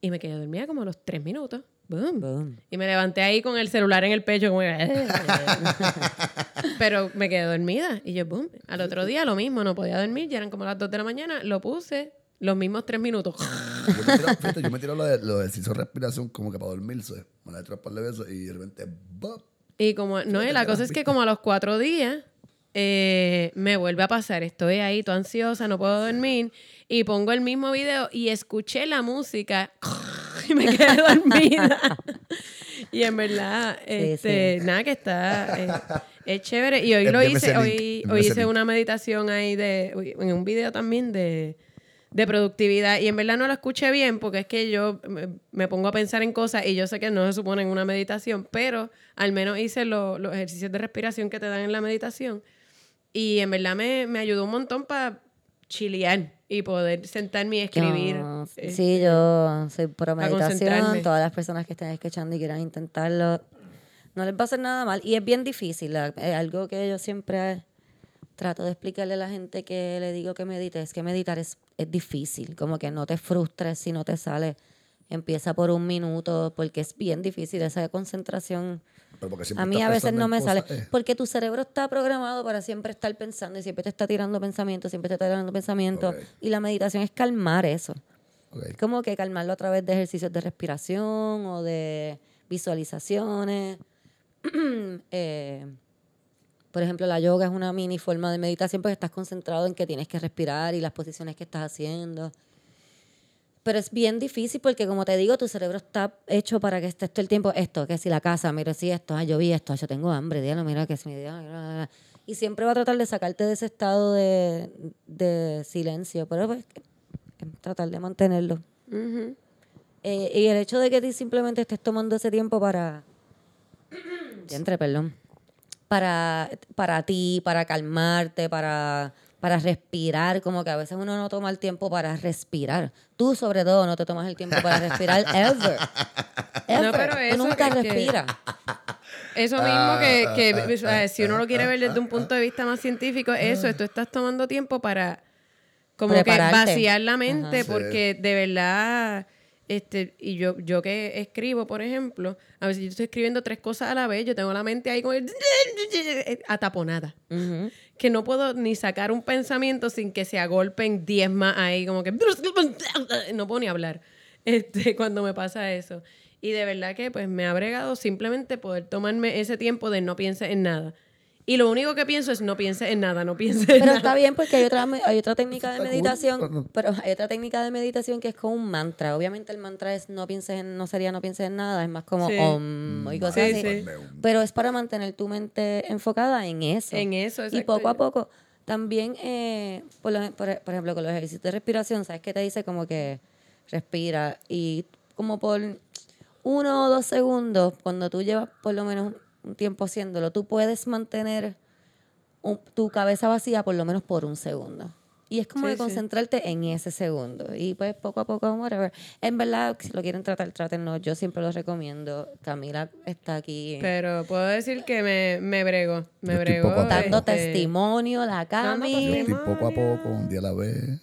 Y me quedé dormida como a los 3 minutos. Boom. Boom. Y me levanté ahí con el celular en el pecho, como que- (laughs) Pero me quedé dormida. Y yo, boom. Al otro día lo mismo, no podía dormir, ya eran como las 2 de la mañana. Lo puse, los mismos 3 minutos. Yo me tiro, fíjate, yo me tiro lo de, lo de respiración como que para dormirse. Me la he tirado un par de veces y de repente, ¡bop! Y como, no, y la cosa es que como a los cuatro días eh, me vuelve a pasar. Estoy ahí, toda ansiosa, no puedo dormir. Y pongo el mismo video y escuché la música (laughs) y me quedé dormida. (laughs) y en verdad, este, nada, que está, eh, es chévere. Y hoy lo hice, hoy, hoy hice una meditación ahí de, en un video también de, de productividad. Y en verdad no lo escuché bien porque es que yo me, me pongo a pensar en cosas y yo sé que no se supone en una meditación, pero al menos hice lo- los ejercicios de respiración que te dan en la meditación. Y en verdad me, me ayudó un montón para chilear y poder sentarme y escribir. Yo- Eh, sí, yo soy concentrarme. meditación. Todas las personas que estén escuchando y quieran intentarlo, no les va a hacer nada mal. Y es bien difícil. Es algo que yo siempre trato de explicarle a la gente que le digo que medite. Es que meditar es, es difícil. Como que no te frustres si no te sale. Empieza por un minuto porque es bien difícil esa concentración. Pero porque siempre A mí a veces no me sale. eh. Porque tu cerebro está programado para siempre estar pensando y siempre te está tirando pensamientos, siempre te está tirando pensamientos. Y la meditación es calmar eso. Ok. Es como que calmarlo a través de ejercicios de respiración o de visualizaciones. (clears throat) Eh, por ejemplo, la yoga es una mini forma de meditación porque estás concentrado en que tienes que respirar y las posiciones que estás haciendo. Pero es bien difícil porque, como te digo, tu cerebro está hecho para que estés todo el tiempo esto, que si la casa, mira si esto, ah, yo vi esto, ah, yo tengo hambre, diablo, mira que si me dio- Y siempre va a tratar de sacarte de ese estado de, de silencio. Pero pues, es tratar de mantenerlo. Eh, y el hecho de que tú simplemente estés tomando ese tiempo para. (clears throat) Entre, perdón. Para, para ti, para calmarte, para, para respirar. Como que a veces uno no toma el tiempo para respirar. Tú, sobre todo, no te tomas el tiempo para respirar ever. (laughs) Ever. No, pero Tú eso nunca es que- respiras. Eso mismo que, que, o sea, si uno lo quiere ver desde un punto de vista más científico, eso es, tú estás tomando tiempo para como Prepararte. que vaciar la mente, Ajá. porque de verdad, este, y yo, yo que escribo, por ejemplo, a veces yo estoy escribiendo tres cosas a la vez, yo tengo la mente ahí como (laughs) ataponada. Ujú. Que no puedo ni sacar un pensamiento sin que se agolpen diez más ahí, como que (laughs) no puedo ni hablar este, (laughs) cuando me pasa eso. Y de verdad que pues me ha bregado simplemente poder tomarme ese tiempo de no piense en nada. Y lo único que pienso es no piense en nada, no piense en Pero nada. está bien porque hay otra, me- hay otra técnica de meditación, pero hay otra técnica de meditación que es como un mantra. Obviamente el mantra es no pienses en, no sería no pienses en nada, es más como Sí. om y cosas Sí, así. sí. Pero es para mantener tu mente enfocada en eso. En eso, Y exacto. poco a poco, también, eh, por, lo- por, por ejemplo, con los ejercicios de respiración, ¿sabes qué te dice? Como que respira y como por uno o dos segundos, cuando tú llevas por lo menos un tiempo haciéndolo, tú puedes mantener un- tu cabeza vacía por lo menos por un segundo. Y es como Sí, de sí. concentrarte en ese segundo. Y pues poco a poco, whatever. En verdad, si lo quieren tratar, trátenlo. Yo siempre los recomiendo. Camila está aquí Pero puedo decir que me, me bregó, me Yo estoy bregó. poco a poco. dando este, testimonio, la Cami. Yo testimonio. estoy poco a poco, un día a la vez.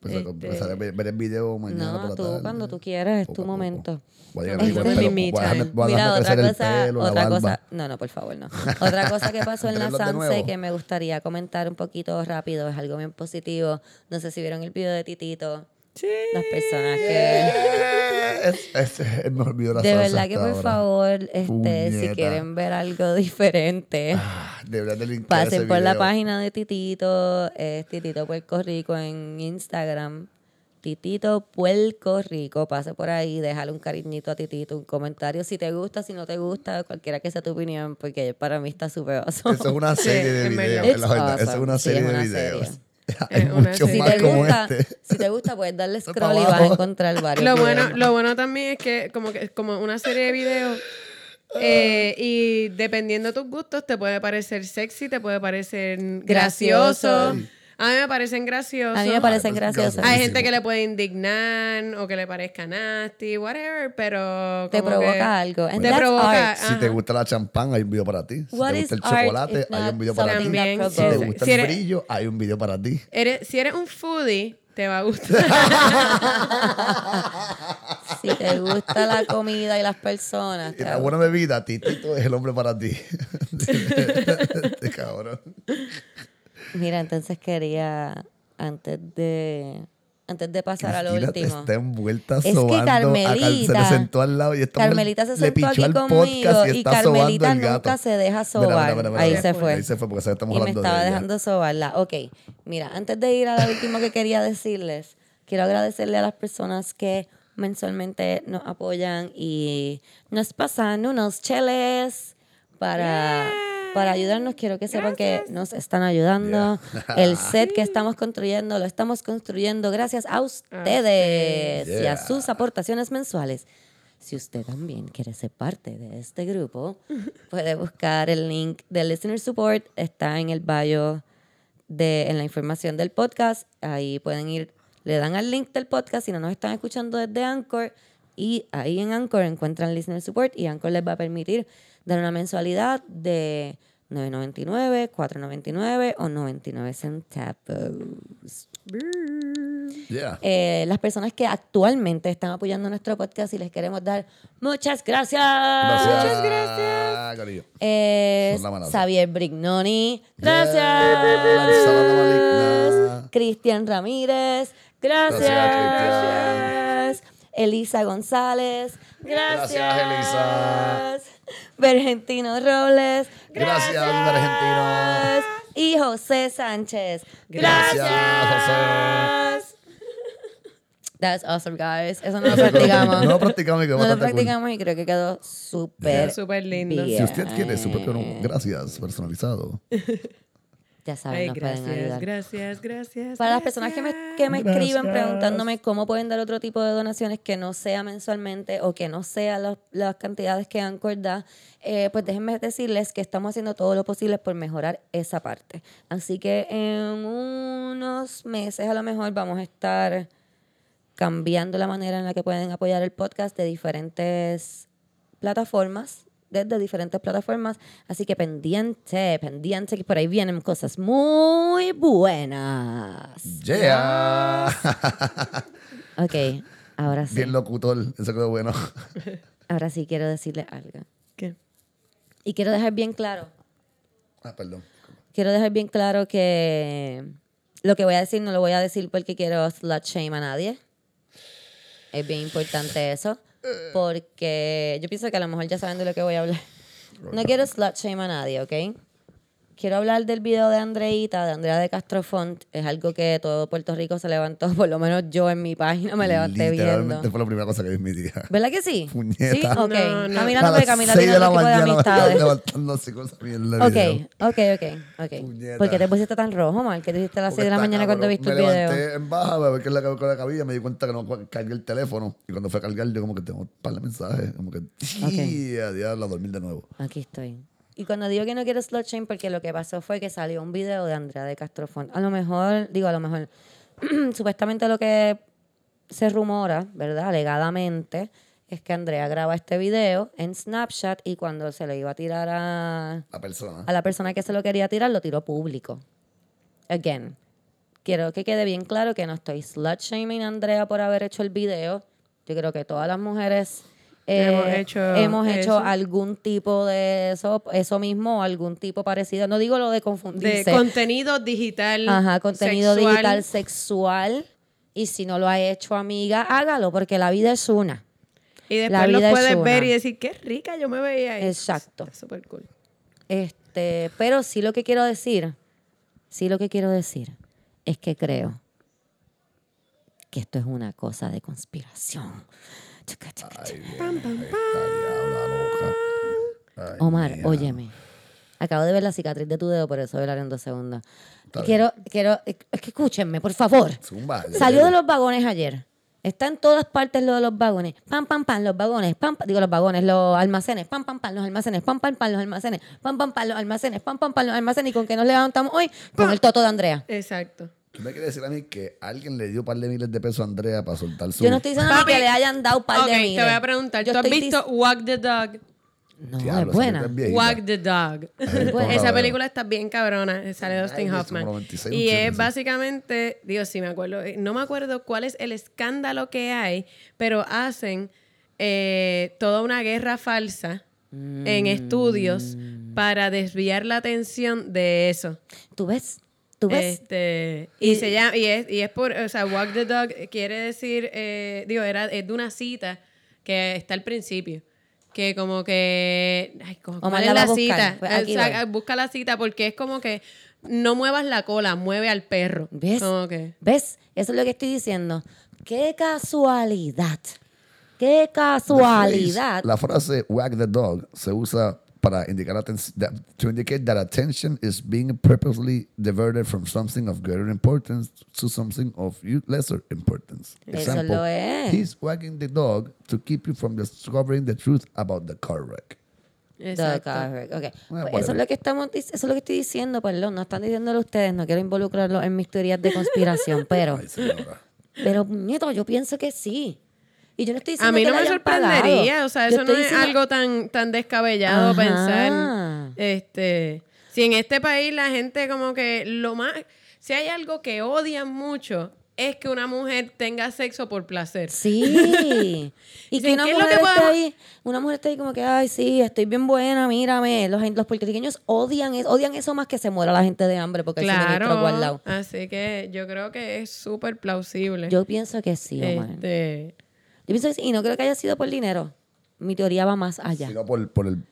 Empezar, Este- empezar a ver, el video mañana por No, la tú tarde. cuando tú quieras, es tu momento. Voy a, Es mi pelo, me voy a dejarme- voy Mira, otra cosa, pelo, otra cosa, no, no, por favor, no. Otra cosa que pasó (laughs) en la Sanse que me gustaría comentar un poquito rápido, es algo bien positivo. No sé si vieron el video de Titito. Sí. Las personas que Es, es video de la de salsa verdad que por ahora. favor, este, si quieren ver algo diferente, Ah, de pasen por la página de Titito, es Titito Puerto Rico en Instagram. Titito Puerto Rico, pase por ahí, déjale un cariñito a Titito, un comentario si te gusta, si no te gusta, cualquiera que sea tu opinión, porque para mí está súper awesome. Eso es una serie de videos. la Eso es una Sí, serie de videos. serie. (laughs) Hay serie. Si más te, como gusta, este. si te gusta, puedes darle (laughs) scroll y vas a encontrar (laughs) varios Lo bueno, lo bueno también es que como que como una serie de videos eh, y dependiendo de tus gustos te puede parecer sexy, te puede parecer gracioso. Gracioso. A mí me parecen graciosos. A mí me parecen pues, graciosos. gracioso. Hay gente que le puede indignar o que le parezca nasty, whatever, pero Te provoca que algo. And Te provoca, art. Si te gusta la champán, hay un video para ti. Si What te gusta el chocolate, hay un video para ti. Si te gusta Si el eres- brillo, hay un video para ti. Eres- si eres un foodie, te va a gustar. (laughs) Si te gusta la comida y las personas. Y la buena bebida, Titito es el hombre para ti. (laughs) Este cabrón. Mira, entonces quería, antes de, antes de pasar a lo último. Está envuelta Es que Carmelita- se le sentó al lado y mujer Carmelita se le sentó aquí al conmigo y, está sobando Carmelita nunca se deja Mira, sobar. mira, mira, mira, Ahí mira. se fue. Ahí se fue porque se- estamos y me hablando estaba de ella. dejando sobarla. Ok, mira, antes de ir a lo último que quería decirles, quiero agradecerle a las personas que mensualmente nos apoyan y nos pasan unos cheles para, para ayudarnos. Quiero que sepan que nos están ayudando. El (laughs) set que estamos construyendo lo estamos construyendo gracias a ustedes y a Yeah. sus aportaciones mensuales. Si usted también quiere ser parte de este grupo, puede buscar el link del Listener Support. Está en el bio de, en la información del podcast. Ahí pueden ir, le dan al link del podcast si no nos están escuchando desde Anchor. Y ahí en Anchor encuentran Listener Support y Anchor les va a permitir dar una mensualidad de 9.99, 4.99 o 99 centavos. Yeah. Eh, las personas que actualmente están apoyando nuestro podcast y les queremos dar muchas gracias. Gracias. Muchas gracias. Son la manada. Xavier Brignoni. Gracias. maligna. Cristian Ramírez. Gracias. Gracias, Elisa González. Gracias. Gracias, Elisa. Vergentino Robles. Gracias, Argentino. Y José Sánchez. Gracias, Gracias. That's awesome, guys. Eso no lo practicamos. No lo practicamos y quedó No lo cool. practicamos y creo que quedó súper Súper lindo. bien. Si usted quiere su propio gracias personalizado, Ya saben, Ay, nos pueden ayudar. gracias, gracias. Para las personas que me, que me escriben preguntándome cómo pueden dar otro tipo de donaciones que no sea mensualmente o que no sea los- las cantidades que Anchor da, eh, pues déjenme decirles que estamos haciendo todo lo posible por mejorar esa parte. Así que en unos meses a lo mejor vamos a estar cambiando la manera en la que pueden apoyar el podcast de diferentes plataformas, desde diferentes plataformas. Así que pendiente, pendiente, que por ahí vienen cosas muy buenas. Yeah. Ok, ahora sí. Bien locutor, eso quedó bueno. Ahora sí quiero decirle algo. ¿Qué? Y quiero dejar bien claro, Ah, perdón. quiero dejar bien claro que lo que voy a decir no lo voy a decir porque quiero slut shame a nadie. Es bien importante eso. Porque yo pienso que a lo mejor ya saben de lo que voy a hablar. No quiero slut shame a nadie, ¿ok? Quiero hablar del video de Andreita, de Andrea de Castrofont. Es algo que todo Puerto Rico se levantó, (laughs) por lo menos yo en mi página me levanté Literalmente viendo. fue la primera cosa que vi en mi día. ¿Verdad que sí? (laughs) Puñeta. Sí, ok. No, no. Camila no tiene de la otro tipo de mañana me estaba amistades. (laughs) levantándose con esa mierda de Ok, video. ok, ok, ok. Puñeta. ¿Por qué te pusiste tan rojo, mal? ¿Qué te hiciste a las Porque 6 de la mañana cuando viste el me video? levanté en baja a ver qué es la que con la cabilla. Me di cuenta que no cargué el teléfono. Y cuando fue a cargar, yo como que tengo un par de mensajes. Como que, sí, a diablo, a dormir de nuevo. Aquí estoy. Y cuando digo que no quiero slot shame, porque lo que pasó fue que salió un video de Andrea de Castrofont. A lo mejor, digo, a lo mejor, (clears throat) supuestamente lo que se rumora, ¿verdad? Alegadamente, es que Andrea graba este video en Snapchat y cuando se lo iba a tirar a, La persona. a la persona que se lo quería tirar, lo tiró público. Again, quiero que quede bien claro que no estoy slut shaming a Andrea por haber hecho el video. Yo creo que todas las mujeres eh, Hemos hecho hemos hecho eso. algún tipo de eso, eso mismo, algún tipo parecido. No digo lo de De confundirse. contenido digital. Ajá, contenido sexual. digital sexual. Y si no lo ha hecho, amiga, hágalo, porque la vida es una. Y después lo puedes ver y decir, qué rica yo me veía ahí. Exacto. Está súper cool. Este, pero sí lo que quiero decir, sí lo que quiero decir es que creo que esto es una cosa de conspiración. Bien, Omar, mía. óyeme. Acabo de ver la cicatriz de tu dedo, por eso voy a hablar en dos segundos. Está Quiero, quiero, es que escúchenme, por favor. Salió de los vagones ayer. Está en todas partes lo de los vagones. Pam, pam, pam, los vagones. Pam, pam, digo los vagones, los almacenes. Pam, pam, pam, los almacenes. Pam, pam, pam, los almacenes. Pam, pam, pam, los almacenes. Pam, pam, pam, los almacenes. ¿Y con qué nos levantamos hoy? Con el toto de Andrea. Exacto. ¿Tú me quieres decir a mí que alguien le dio un par de miles de pesos a Andrea para soltar su... Yo no estoy diciendo Papi, que le hayan dado un par de miles. te voy a preguntar. Yo ¿Tú has visto Walk the Dog? No, Diablo, es buena. Walk the Dog. Buena. Esa película está bien cabrona. Sale Dustin Hoffman. como 96, y 86. es básicamente, Dios, sí me acuerdo. eh, No me acuerdo cuál es el escándalo que hay, pero hacen eh, toda una guerra falsa en estudios Mm. para desviar la atención de eso. ¿Tú ves? ¿Tú ves? Este, y, se llama, y es, y es por, o sea, Walk the Dog quiere decir, eh, digo, era, es de una cita que está al principio. Que como que. Ay, ¿cómo- Omar ¿cuál la es la buscar. cita? Pues aquí O sea, busca la cita porque es como que no muevas la cola, mueve al perro. ¿Ves? Como que. ¿Ves? Eso es lo que estoy diciendo. ¡Qué casualidad! ¡Qué casualidad! La frase wag the dog se usa para indicar that- to indicate that attention is being purposely diverted from something of greater importance to something of lesser importance. Eso lo es. He's wagging the dog to keep you from discovering the truth about the car wreck. Exacto. The correct, ok. Pues eso es lo que estamos eso es lo que estoy diciendo, perdón, no están diciéndolo ustedes, no quiero involucrarlo en mis teorías de conspiración, (laughs) pero, Ay, señora. pero nieto, yo pienso que sí. Y yo no estoy diciendo A mí no me pagado. sorprendería, o sea, eso no es diciendo- algo tan, tan descabellado Ajá. pensar. Este, si en este país la gente como que lo más, si hay algo que odian mucho, es que una mujer tenga sexo por placer. Sí. (laughs) Y que una ¿qué es lo mujer que ahí, una mujer esté ahí como que, ay, sí, estoy bien buena, mírame. Los, los puertorriqueños odian, es- odian eso más que se muera la gente de hambre porque Claro. guardado. Así que yo creo que es súper plausible. Yo pienso que sí, Omar. este, pienso que sí, y no creo que haya sido por dinero. Mi teoría va más allá. Sino por, por el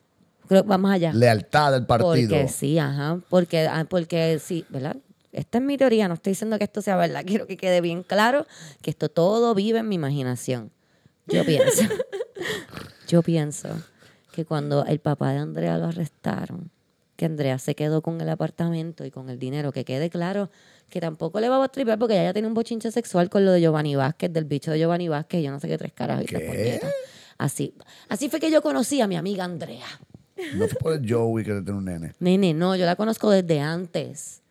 Creo que va más allá. lealtad del partido. Porque sí, ajá. Porque, ah, porque sí, ¿verdad? Esta es mi teoría, no estoy diciendo que esto sea verdad. (laughs) Quiero que quede bien claro que esto todo vive en mi imaginación. Yo pienso. (laughs) yo pienso que cuando el papá de Andrea lo arrestaron, que Andrea se quedó con el apartamento y con el dinero, que quede claro que tampoco le va a tripear porque ella ya tiene un bochinche sexual con lo de Giovanni Vázquez, del bicho de Giovanni Vázquez, y yo no sé qué tres caras y tres puñetas. Así, así fue que yo conocí a mi amiga Andrea. No fue por el Joey que tiene un nene. Nene, no, yo la conozco desde antes.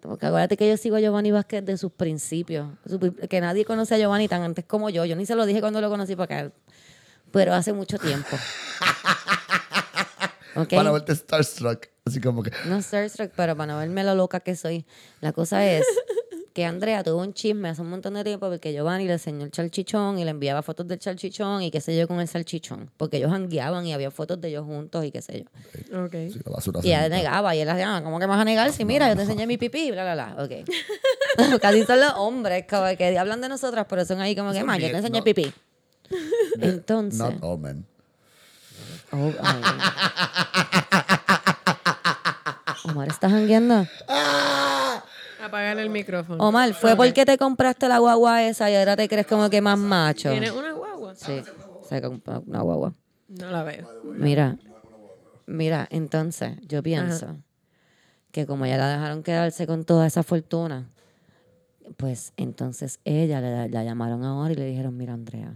Porque acuérdate que yo sigo a Giovanni Vázquez de sus principios. Que nadie conoce a Giovanni tan antes como yo. Yo ni se lo dije cuando lo conocí para acá. Pero hace mucho tiempo. (laughs) ¿Ok? Para verte Starstruck. Así como que. No Starstruck, pero para no verme lo loca que soy. La cosa es que Andrea tuvo un chisme hace un montón de tiempo porque Giovanni le enseñó el salchichón y le enviaba fotos del salchichón y qué sé yo con el salchichón. Porque ellos hangueaban y había fotos de ellos juntos y qué sé yo. Ok. Sí, la Y ella negaba y él hacía, "Ah, ¿cómo que me vas a negar? Si mira, yo te enseñé mi pipí, bla, bla, bla. Ok. (laughs) Casi son los hombres como que hablan de nosotras, pero son ahí como que, más, yo te enseñé no. pipí. Entonces. Not all men. Oh, ay. Omar, ¿estás jangueando? Apagar el micrófono. Omar, ¿fue porque te compraste la guagua esa y ahora te crees como que más macho? ¿Tienes una guagua? Sí, se compró una guagua. No la veo. Mira, mira, entonces yo pienso que como ya la dejaron quedarse con toda esa fortuna, pues entonces ella le- la llamaron ahora y le dijeron, mira Andrea,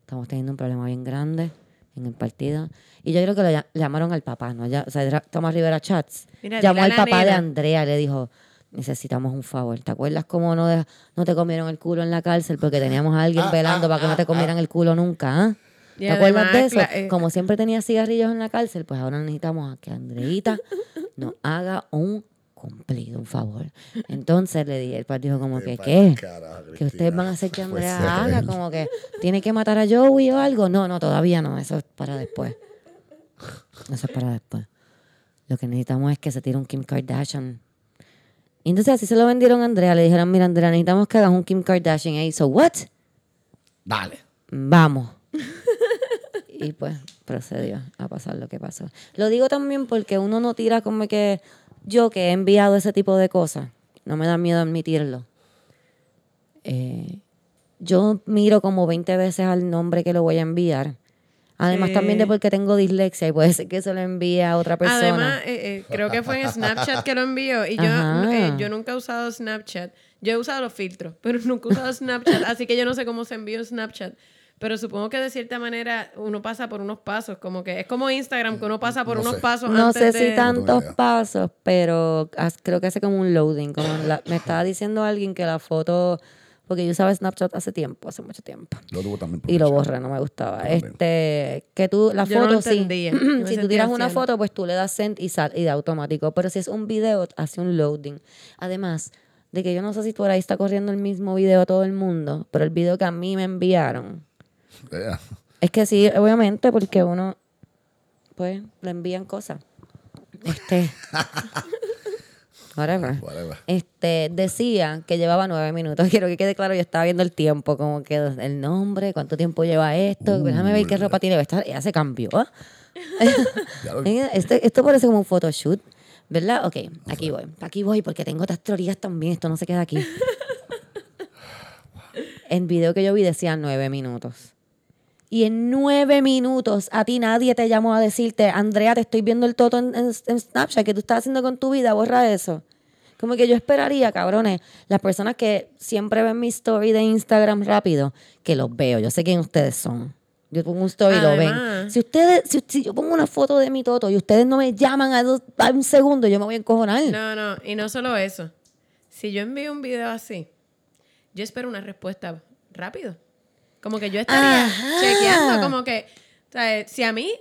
estamos teniendo un problema bien grande en el partido. Y yo creo que le ll- llamaron al papá, ¿no? Ya, o sea, Tomás Rivera Chats. Mira, llamó al papá de. Andrea y le dijo, necesitamos un favor. ¿Te acuerdas cómo no, de- no te comieron el culo en la cárcel porque teníamos a alguien velando para que no te comieran el culo nunca? ¿ah? Y ¿Te acuerdas de eso? eh, Como siempre tenía cigarrillos en la cárcel, pues ahora necesitamos a que Andreita nos haga un cumplido, un favor. Entonces le dije, el padre dijo como que, ¿qué? carajo, Que ustedes van a hacer que (laughs) Andrea haga, como que tiene que matar a Joey o algo. No, no, todavía no, eso es para después. Eso es para después. Lo que necesitamos es que se tire un Kim Kardashian. Y entonces así se lo vendieron a Andrea. Le dijeron, mira, Andrea, necesitamos que hagas un Kim Kardashian. Y hizo, ¿what? Dale. Vamos. y pues procedió a pasar lo que pasó. Lo digo también porque uno no tira como que yo que he enviado ese tipo de cosas, no me da miedo admitirlo. Eh, yo miro como 20 veces al nombre que lo voy a enviar. Además también de porque tengo dislexia y puede ser que se lo envíe a otra persona. Además, eh, eh, creo que fue en Snapchat que lo envió. Y yo, eh, yo nunca he usado Snapchat. Yo he usado los filtros, pero nunca he usado Snapchat. así que yo no sé cómo se envió Snapchat. Pero supongo que de cierta manera uno pasa por unos pasos. Como que es como Instagram, que uno pasa por No unos sé. pasos No antes sé de... si tantos pasos, pero creo que hace como un loading. Como la- me estaba diciendo alguien que la foto, porque yo usaba Snapchat hace tiempo, hace mucho tiempo. Lo tuvo también. por Y lo borré, no me gustaba. También. Este, que tú, la Yo foto sí. (clears throat) si tú tiras una foto, pues tú le das send y sal y de automático. Pero si es un video, hace un loading. Además, de que yo no sé si por ahí está corriendo el mismo video a todo el mundo, pero el video que a mí me enviaron. Yeah. Es que sí, obviamente, porque uno, pues, le envían cosas. Este. (laughs) Whatever. Whatever. Este, decía que llevaba nueve minutos. (laughs) Quiero que quede claro, yo estaba viendo el tiempo, como que el nombre, cuánto tiempo lleva esto. Déjame ver qué ropa tiene. Esta, ella se cambió. (laughs) Ya Este- esto parece como un photoshoot, ¿verdad? Ok, aquí voy. Aquí voy porque tengo otras teorías también. Esto no se queda aquí. El video que yo vi decía nueve minutos. Y en nueve minutos a ti nadie te llamó a decirte, Andrea, te estoy viendo el toto en, en- en Snapchat, ¿qué tú estás haciendo con tu vida? Borra eso. Como que yo esperaría, cabrones, las personas que siempre ven mi story de Instagram rápido, que los veo. Yo sé quién ustedes son. Yo pongo un story y lo ven. Si ustedes, si, si yo pongo una foto de mi toto y ustedes no me llaman a, dos- a un segundo, yo me voy a encojonar. No, no, y no solo eso. Si yo envío un video así, yo espero una respuesta rápido. Como que yo estaría Ajá. chequeando, como que, o sea, si a mí,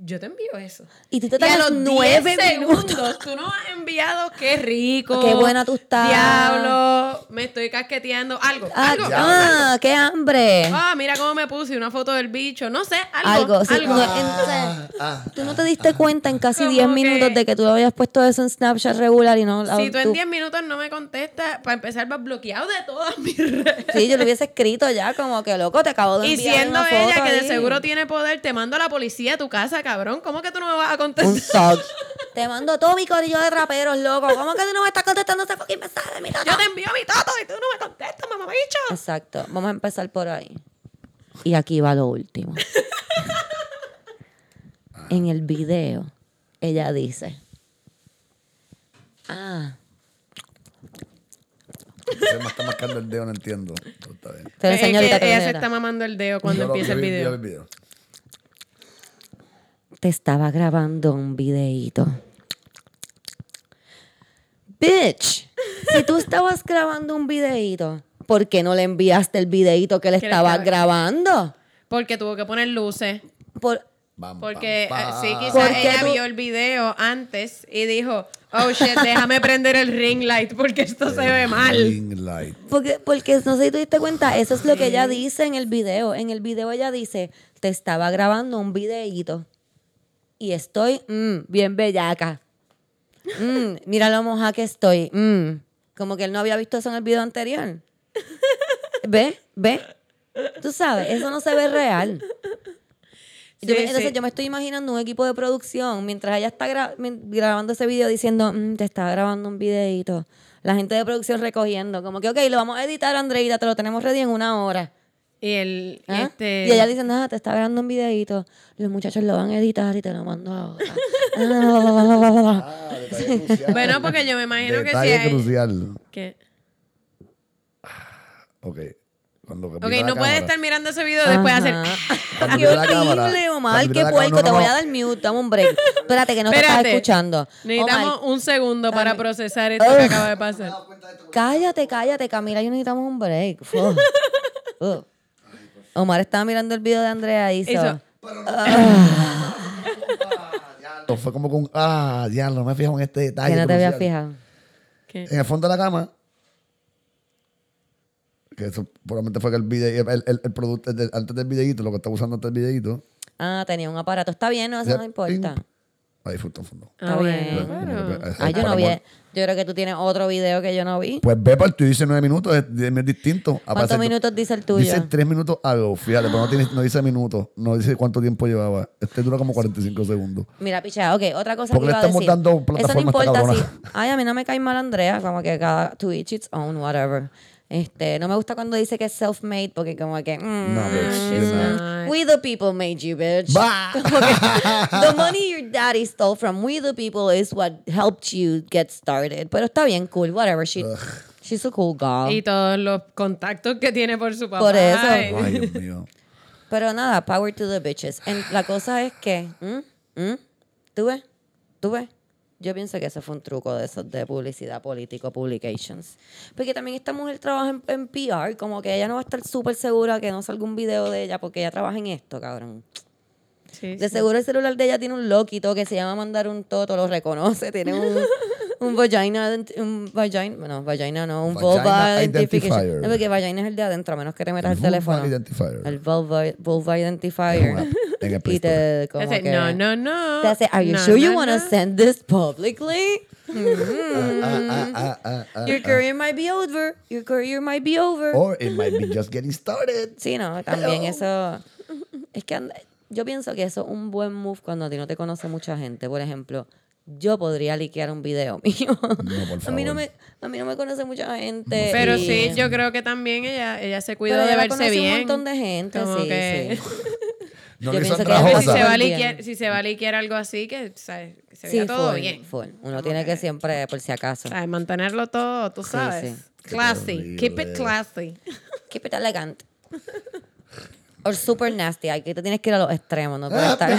yo te envío eso. Y tú te Y a los nueve 10 minutos. segundos, tú no has enviado qué rico. Qué buena tú estás. Diablo, me estoy casqueteando. Algo, Ah, algo. ah, qué hambre. Ah, mira cómo me puse una foto del bicho. No sé, algo. algo. sí, algo. no, entonces, Ah, tú no te diste cuenta en casi Como 10 que- minutos de que tú habías puesto eso en Snapchat regular y no. Si tú en tú- 10 minutos no me contestas, para empezar vas bloqueado de todas (laughs) mis redes. Sí, yo lo hubiese escrito ya, como que loco, te acabo de Y enviar siendo una ella que de seguro tiene poder, te mando a la policía a tu casa, cabrón. ¿Cómo que tú no me vas a Un contestar? sock. (laughs) Te mando todo mi corillo de traperos, loco. ¿Cómo que tú no me estás contestando ese fucking mensaje de mi toto? Yo te envío mi toto y tú no me contestas, mamá bicho. Exacto. Vamos a empezar por ahí. Y aquí va lo último. (laughs) en el video ella dice, ah, Se me está marcando el dedo, no entiendo. Pero está bien. te lo Es enseño que ahorita, te lo ella se está mamando el dedo cuando Yo lo- empieza yo el vi- video. vi el video. Te estaba grabando un videíto. Bitch, si tú estabas grabando un videíto, ¿por qué no le enviaste el videíto que le estabas estaba- grabando? Porque tuvo que poner luces. Por, Bam, Porque bam, eh, bam. sí, ¿Por quizás ella tú- vio el video antes y dijo, oh shit, déjame prender el ring light porque esto se ve mal. Ring light. porque, porque no sé si te diste cuenta, eso es lo que ella dice en el video. En el video ella dice, te estaba grabando un videíto y estoy mm, bien bellaca. Mm, mira lo moja que estoy. mm". Como que él no había visto eso en el video anterior. ¿Ve? ¿Ve? Tú sabes, eso no se ve real. Yo me- Sí, entonces sí. yo me estoy imaginando un equipo de producción mientras ella está gra- grabando ese video diciendo, "Mm, te estaba grabando un videito. La gente de producción recogiendo, como que, ok, lo vamos a editar, Andreita, te lo tenemos ready en una hora. Y el, ¿Ah? este... Y ella dice, nada, te está grabando un videito. Los muchachos lo van a editar y te lo mando ahora. (laughs) Ah, crucial. Bueno, porque yo me imagino que Detalle si hay... crucial. que- Ok. Cuando Ok, no puedes cámara, estar mirando ese video después de hacer... (laughs) Qué horrible, Omar, qué puerco. Te voy a dar mute, dame un break. Espérate, que no te estás Espérate. escuchando. Necesitamos Omar, un segundo para dame. procesar esto que acaba de pasar. cállate, cállate, Camila, yo necesitamos un break. Uh. (laughs) Omar estaba mirando el video de Andrea y hizo... Hizo- No, Fue como con. Ah, ya, no me fijo en este detalle. que no te había crucial. fijado. ¿Qué? En el fondo de la cama. Que eso probablemente fue que el video, el, el, el producto, el del- antes del videíto, lo que estaba usando antes del videíto. Ah, tenía un aparato. Está bien, no, eso no importa. ping, Ahí fue el fondo. Ah, Está bueno, bien. pero- Pues, Ah, yo no vi. Yo creo que tú tienes otro video que yo no vi. Pues ve para el tuyo, dice nueve minutos, es, es distinto. ¿Cuántos minutos dice el tuyo? Dice tres minutos algo, fíjate, pero no, tiene, no dice minutos, no dice cuánto tiempo llevaba. Este dura como 45 segundos. Mira, picha, ok, otra cosa Porque que le iba a estamos decir. dando Eso no a importa cabrona. Ay, a mí no me cae mal Andrea, como que cada to each its own, whatever. Este, no me gusta cuando dice que es self-made, porque como que... mm, No, bitch, not. not. We the people made you, bitch. Bah. (laughs) Como que (laughs) the money your daddy stole from we the people is what helped you get started. Pero está bien, cool, whatever. She, she's a cool girl. Y todos los contactos que tiene por su papá. Por eso. Ay. Ay, Dios mío. Pero nada, power to the bitches. En- la cosa es que, ¿mm? ¿Mm? ¿tú ves? ¿Tú ves? Yo pienso que eso fue un truco de esos de publicidad político publications. Porque también esta mujer trabaja en, en PR, como que ella no va a estar súper segura que no salga un video de ella porque ella trabaja en esto, cabrón. Sí, De sí. seguro el celular de ella tiene un loquito que se llama mandar un toto, lo reconoce, tiene un, (laughs) un vagina, un vagina, bueno, vagina no, un vulva Vagina identification. identifier. No, porque vagina es el de adentro, a menos que te metas el, Vulva teléfono. identifier. El vulva, vulva identifier. Play y te como hace, que no, no, no. te hace, are you no, sure you no, want to no". send this publicly? Ah, Your career might be over. Your career might be over. Or it might be just getting started. Sí, no, también eso. Es que and- yo pienso que eso es un buen move cuando a ti no te conoce mucha gente. Por ejemplo, yo podría liquear un video (laughs) mío. por A mí no favor. me, a mí no me conoce mucha gente. Pero y- sí, yo creo que también ella, ella se cuidó Pero de ella verse bien. un montón de gente, Como sí, que- sí. No Yo le que si, se va a liquear, si se va a liquear algo así, que, ¿sabes? que se Sí, vea todo full, bien. full. Uno tiene que siempre, por si acaso. ¿Sabes? Mantenerlo todo, tú sabes. sí. Classy. Keep it classy. Keep it elegant. O super nasty. Aquí te tienes que ir a los extremos, no puedes estar.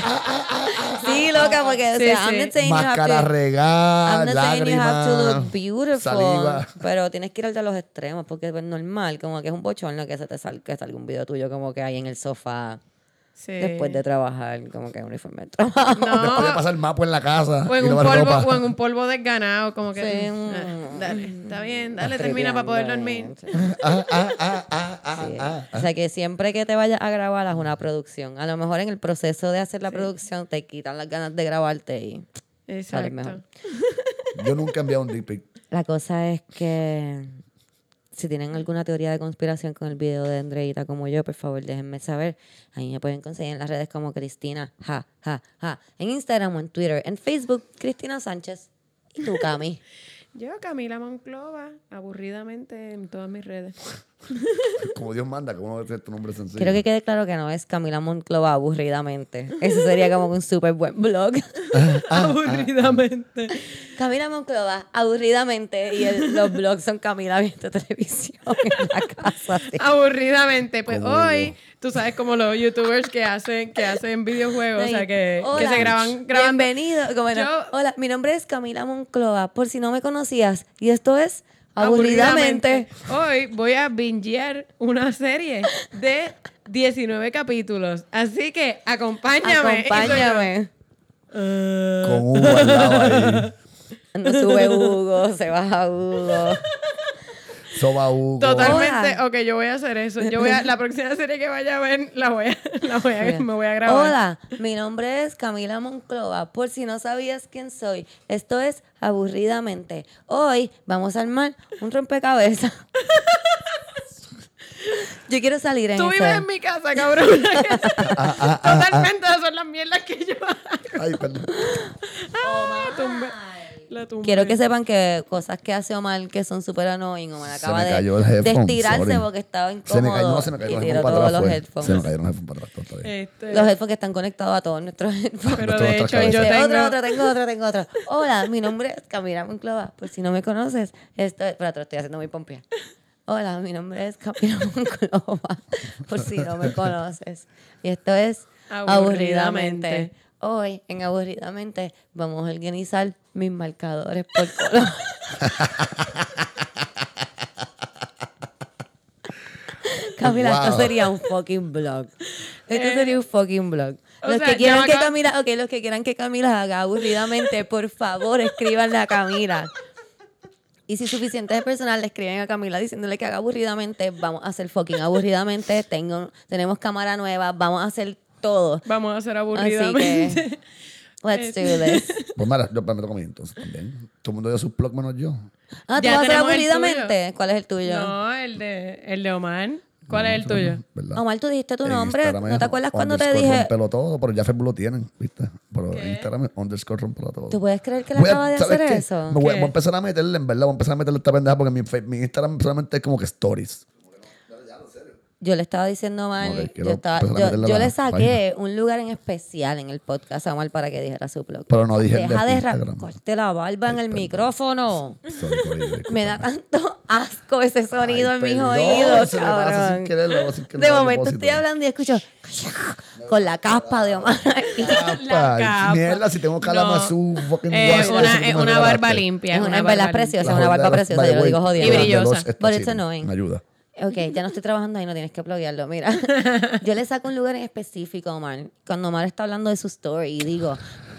sí, loca, porque o Sí, sea, sí. I'm not saying you have Máscara to- regada, I'm not saying you have to look beautiful, saliva. pero tienes que ir a los extremos porque es normal, como que es un bochorno que se te salga, que salga un video tuyo como que ahí en el sofá Sí. después de trabajar, como que uniforme de (laughs) trabajo. Después de No, pasar mapo en la casa. o en, y un polvo, ropa. o en un polvo desganado, como que... Sí, ah, mm, dale, está bien, dale, termina para poder dormir. (laughs) Ah, ah, ah, ah, ah, Sí. ah. O sea que siempre que te vayas a grabar haz una producción. A lo mejor en el proceso de hacer la producción te quitan las ganas de grabarte y sales mejor. Exacto. Yo nunca he enviado un dick pic. La cosa es que si tienen alguna teoría de conspiración con el video de Andreita como yo, por favor déjenme saber. Ahí me pueden conseguir en las redes como Cristina, ja, ja, ja. En Instagram o en Twitter. En Facebook, Cristina Sánchez. ¿Y tú, Cami? (laughs) Yo, Camila Monclova, aburridamente en todas mis redes. (laughs) Como Dios manda, como no es tu nombre sencillo. Quiero que quede claro que no es Camila Monclova aburridamente. Eso sería como un súper buen blog. (laughs) Aburridamente. Camila Monclova aburridamente y el- los blogs son Camila viendo televisión en la casa. sí. Aburridamente. Pues Como hoy, tú sabes como los youtubers que hacen, que hacen videojuegos, o sea, que, que hola, se graban grabando. Bienvenido. como no, Yo- Hola, mi nombre es Camila Monclova, por si no me conocías. Y esto es Aburridamente. Hoy voy a bingear una serie de 19 capítulos. Así que acompáñame. Acompáñame. Con Hugo al lado ahí. No sube Hugo, se baja Hugo. Soba Hugo. Totalmente. Hola. Ok, yo voy a hacer eso. Yo voy a, la próxima (laughs) serie que vaya a ver, la voy a, la voy a, me voy a grabar. Hola, mi nombre es Camila Monclova. Por si no sabías quién soy, esto es Aburridamente. Hoy vamos a armar un rompecabezas. (laughs) Yo quiero salir en Tú vives en mi casa, cabrón. (laughs) Totalmente, esas son las mierdas que yo hago. Ay, perdón. Ah. La tumbé. Quiero que sepan que cosas que hace Omar que son súper annoying, Omar Se acaba me de, cayó el de estirarse sorry. porque estaba Se me incómodo cayó, no, se me cayó y el tiró todos atrás. los fue. headphones. Se me cayeron los headphones para atrás. Este, Los headphones que están conectados a todos nuestros (laughs) headphones. pero de hecho, yo Dice, tengo. Otro, otro, tengo otro, tengo otro. Hola, mi nombre es Camila Monclova. Por si no me conoces, esto es... Espera, te lo estoy haciendo muy pompía. Hola, mi nombre es Camila (laughs) Monclova. Por si no me conoces. Y esto es Aburridamente. Aburridamente. Hoy, en Aburridamente, vamos a organizar mis marcadores por color. (laughs) Camila, esto sería un fucking blog. Esto sería un fucking blog. Los sea, que quieran que Camila, ok, los que quieran que Camila haga aburridamente, (laughs) por favor, escríbanle a Camila. Y si suficientes personas le escriben a Camila diciéndole que haga aburridamente, vamos a hacer fucking aburridamente. Tengo, tenemos cámara nueva, vamos a hacer todo. Vamos a hacer Así aburridamente. que, (laughs) let's do this. (laughs) Pues mira, yo me toco a mí entonces también. Todo el mundo dio sus blogs menos yo. Ah, ¿tú Ya vas a hacer tenemos el aburridamente? ¿Cuál es el tuyo? No, el de, el de Omar. ¿Cuál No, es el tuyo? ¿verdad? Omar, tú dijiste tu En nombre. Instagram ¿No es te acuerdas cuando te underscore dije? Rompelo todo, pero ya Facebook lo tienen, ¿viste? Pero en Instagram es underscore rompelo todo. ¿Tú puedes creer que le Voy a- acaba de ¿sabes hacer qué? eso? Me voy, a- ¿Qué? voy a empezar a meterle, en verdad, voy a empezar a meterle esta pendeja porque mi, fe- mi Instagram solamente es como que stories. Yo le estaba diciendo quiero yo, estaba- le saqué un lugar en especial en el podcast a Omar para que dijera su blog. Pero no dije Deja de de corte la barba en el micrófono. Sorry. Me da tanto asco ese sonido Ay, en mis oídos, cabrón. De momento estoy hablando y escucho con la caspa de Omar (laughs) aquí. Capa, capa. Mierda, si tengo calamazú, fucking Eh, guasa, una, eso es regalaste. barba limpia. Es una barba preciosa, es una barba preciosa, yo lo digo jodiendo. Y brillosa. It's chilling, annoying. Me ayuda. Ok, ya no estoy trabajando ahí, no tienes que aplaudirlo. Mira, (laughs) yo le saco un lugar en específico, Omar. Cuando Omar está hablando de su story, y digo,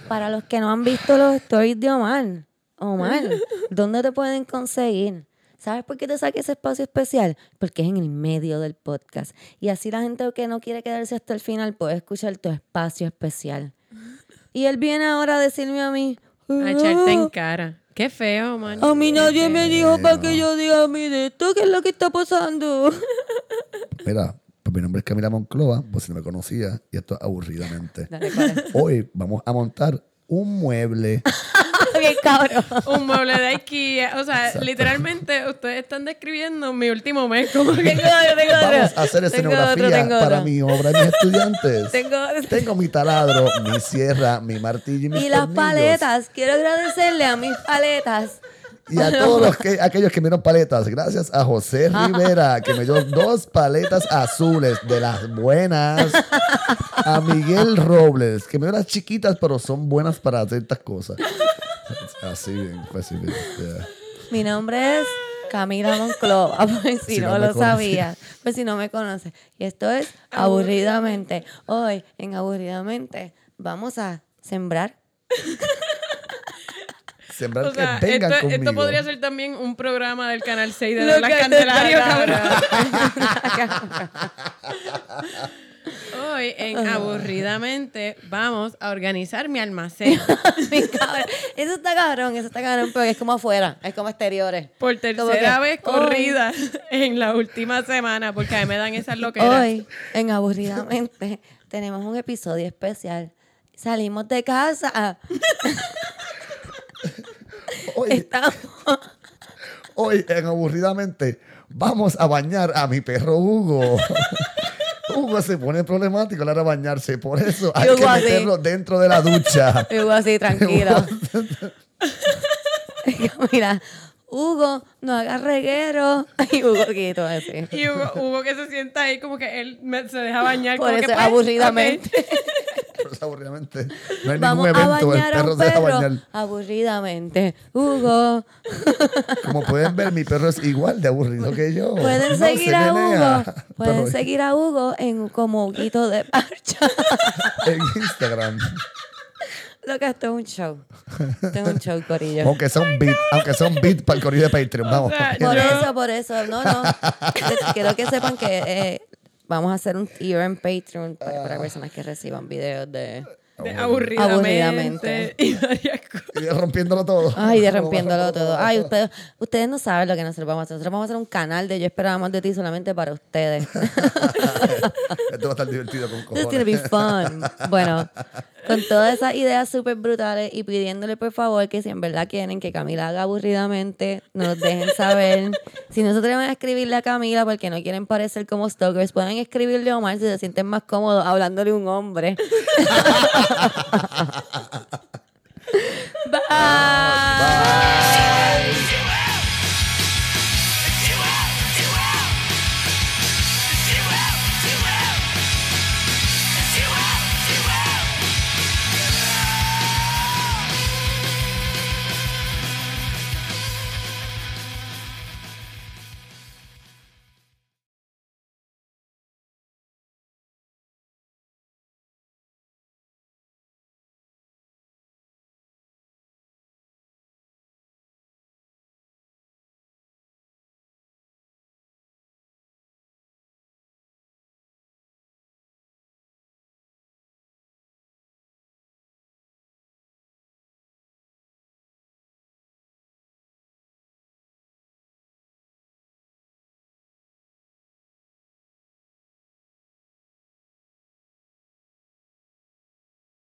para los que no han visto los stories de Omar, Omar, ¿dónde te pueden conseguir? ¿Sabes por qué te saqué ese espacio especial? Porque es en el medio del podcast. Y así la gente que no quiere quedarse hasta el final puede escuchar tu espacio especial. Y él viene ahora a decirme a mí, A echarte en cara. Qué feo, man. a mí nadie me dijo para que yo diga a mí de esto, ¿qué es lo que está pasando? (laughs) Mira, pues mi nombre es Camila Monclova, pues si no me conocía, y esto es aburridamente. Dale. Hoy vamos a montar un mueble. (laughs) Bien cabrón. Un mueble de IKEA. O sea, literalmente ustedes están describiendo mi último mes. Como que Tengo otro, tengo otro. Vamos a hacer Tengo escenografía otro, tengo para mi obra y mis estudiantes. Tengo Tengo mi taladro, mi sierra, mi martillo y mis Y las tornillos. paletas. Quiero agradecerle a mis paletas. Y a todos los que, aquellos que me dieron paletas, gracias a José Rivera, que me dio dos paletas azules de las buenas. A Miguel Robles, que me dio las chiquitas, pero son buenas para ciertas cosas. (laughs) Así bien, pues sí, bien, yeah. Mi nombre es Camila Monclova, (laughs) por si, Si no, lo conocía. sabías, por si no me conoces. Y esto es Aburridamente. Hoy, en Aburridamente, vamos a sembrar. (laughs) Sembrar O sea, que vengan esto, conmigo. esto podría ser también un programa del Canal 6 de Lo Douglas que te Candelario, está cabrón. Hoy, en Aburridamente, vamos a organizar mi almacén. (laughs) Eso está cabrón, eso está cabrón, pero es como afuera, es como exteriores. Por tercera que, vez hoy- corrida en la última semana, porque a mí me dan esas loqueras. Hoy, en Aburridamente, tenemos un episodio especial. Salimos de casa. ah, Hoy, Estamos. Hoy, en Aburridamente, vamos a bañar a mi perro Hugo. Hugo se pone problemático a la hora de bañarse. Por eso hay que así. meterlo dentro de la ducha. Hugo así, tranquilo. Mira, Hugo, no hagas reguero. (laughs) Y Hugo quito así. Y Hugo, Hugo que se sienta ahí como que él me- se deja bañar. Por como eso, que, pues, aburridamente. (laughs) Aburridamente. No hay Vamos ningún a evento. El bañar a perro un se deja perro bañar. aburridamente. Hugo, (laughs) Como pueden ver, mi perro es igual de aburrido que yo. pueden No seguir se a. Hugo. (laughs) Pueden seguir a Hugo en como Huguito de Parcha. En Instagram. Lo que esto es un show. Esto es un show, Corillo. Aunque sea un beat, aunque sea un beat para el corrido de Patreon. Vamos. sea, Por eso, por eso. No, no. Quiero que sepan que eh, vamos a hacer un tier en Patreon para, para personas que reciban videos de... de aburridamente. Aburridamente. Y varias cosas. Y rompiéndolo todo. Ay, de (laughs) rompiéndolo todo. Ay, ustedes, ustedes no saben lo que nosotros vamos a hacer. Nosotros vamos a hacer un canal de Yo Esperaba Más de Ti solamente para ustedes. (laughs) Esto va a estar divertido con This is gonna be cojones. fun. Bueno, con todas esas ideas súper brutales y pidiéndole por favor que si en verdad quieren que Camila haga aburridamente, nos dejen saber. (laughs) Si nosotros van a escribirle a Camila porque no quieren parecer como stalkers, pueden escribirle a Omar si se sienten más cómodos hablándole a un hombre. (laughs) Bye.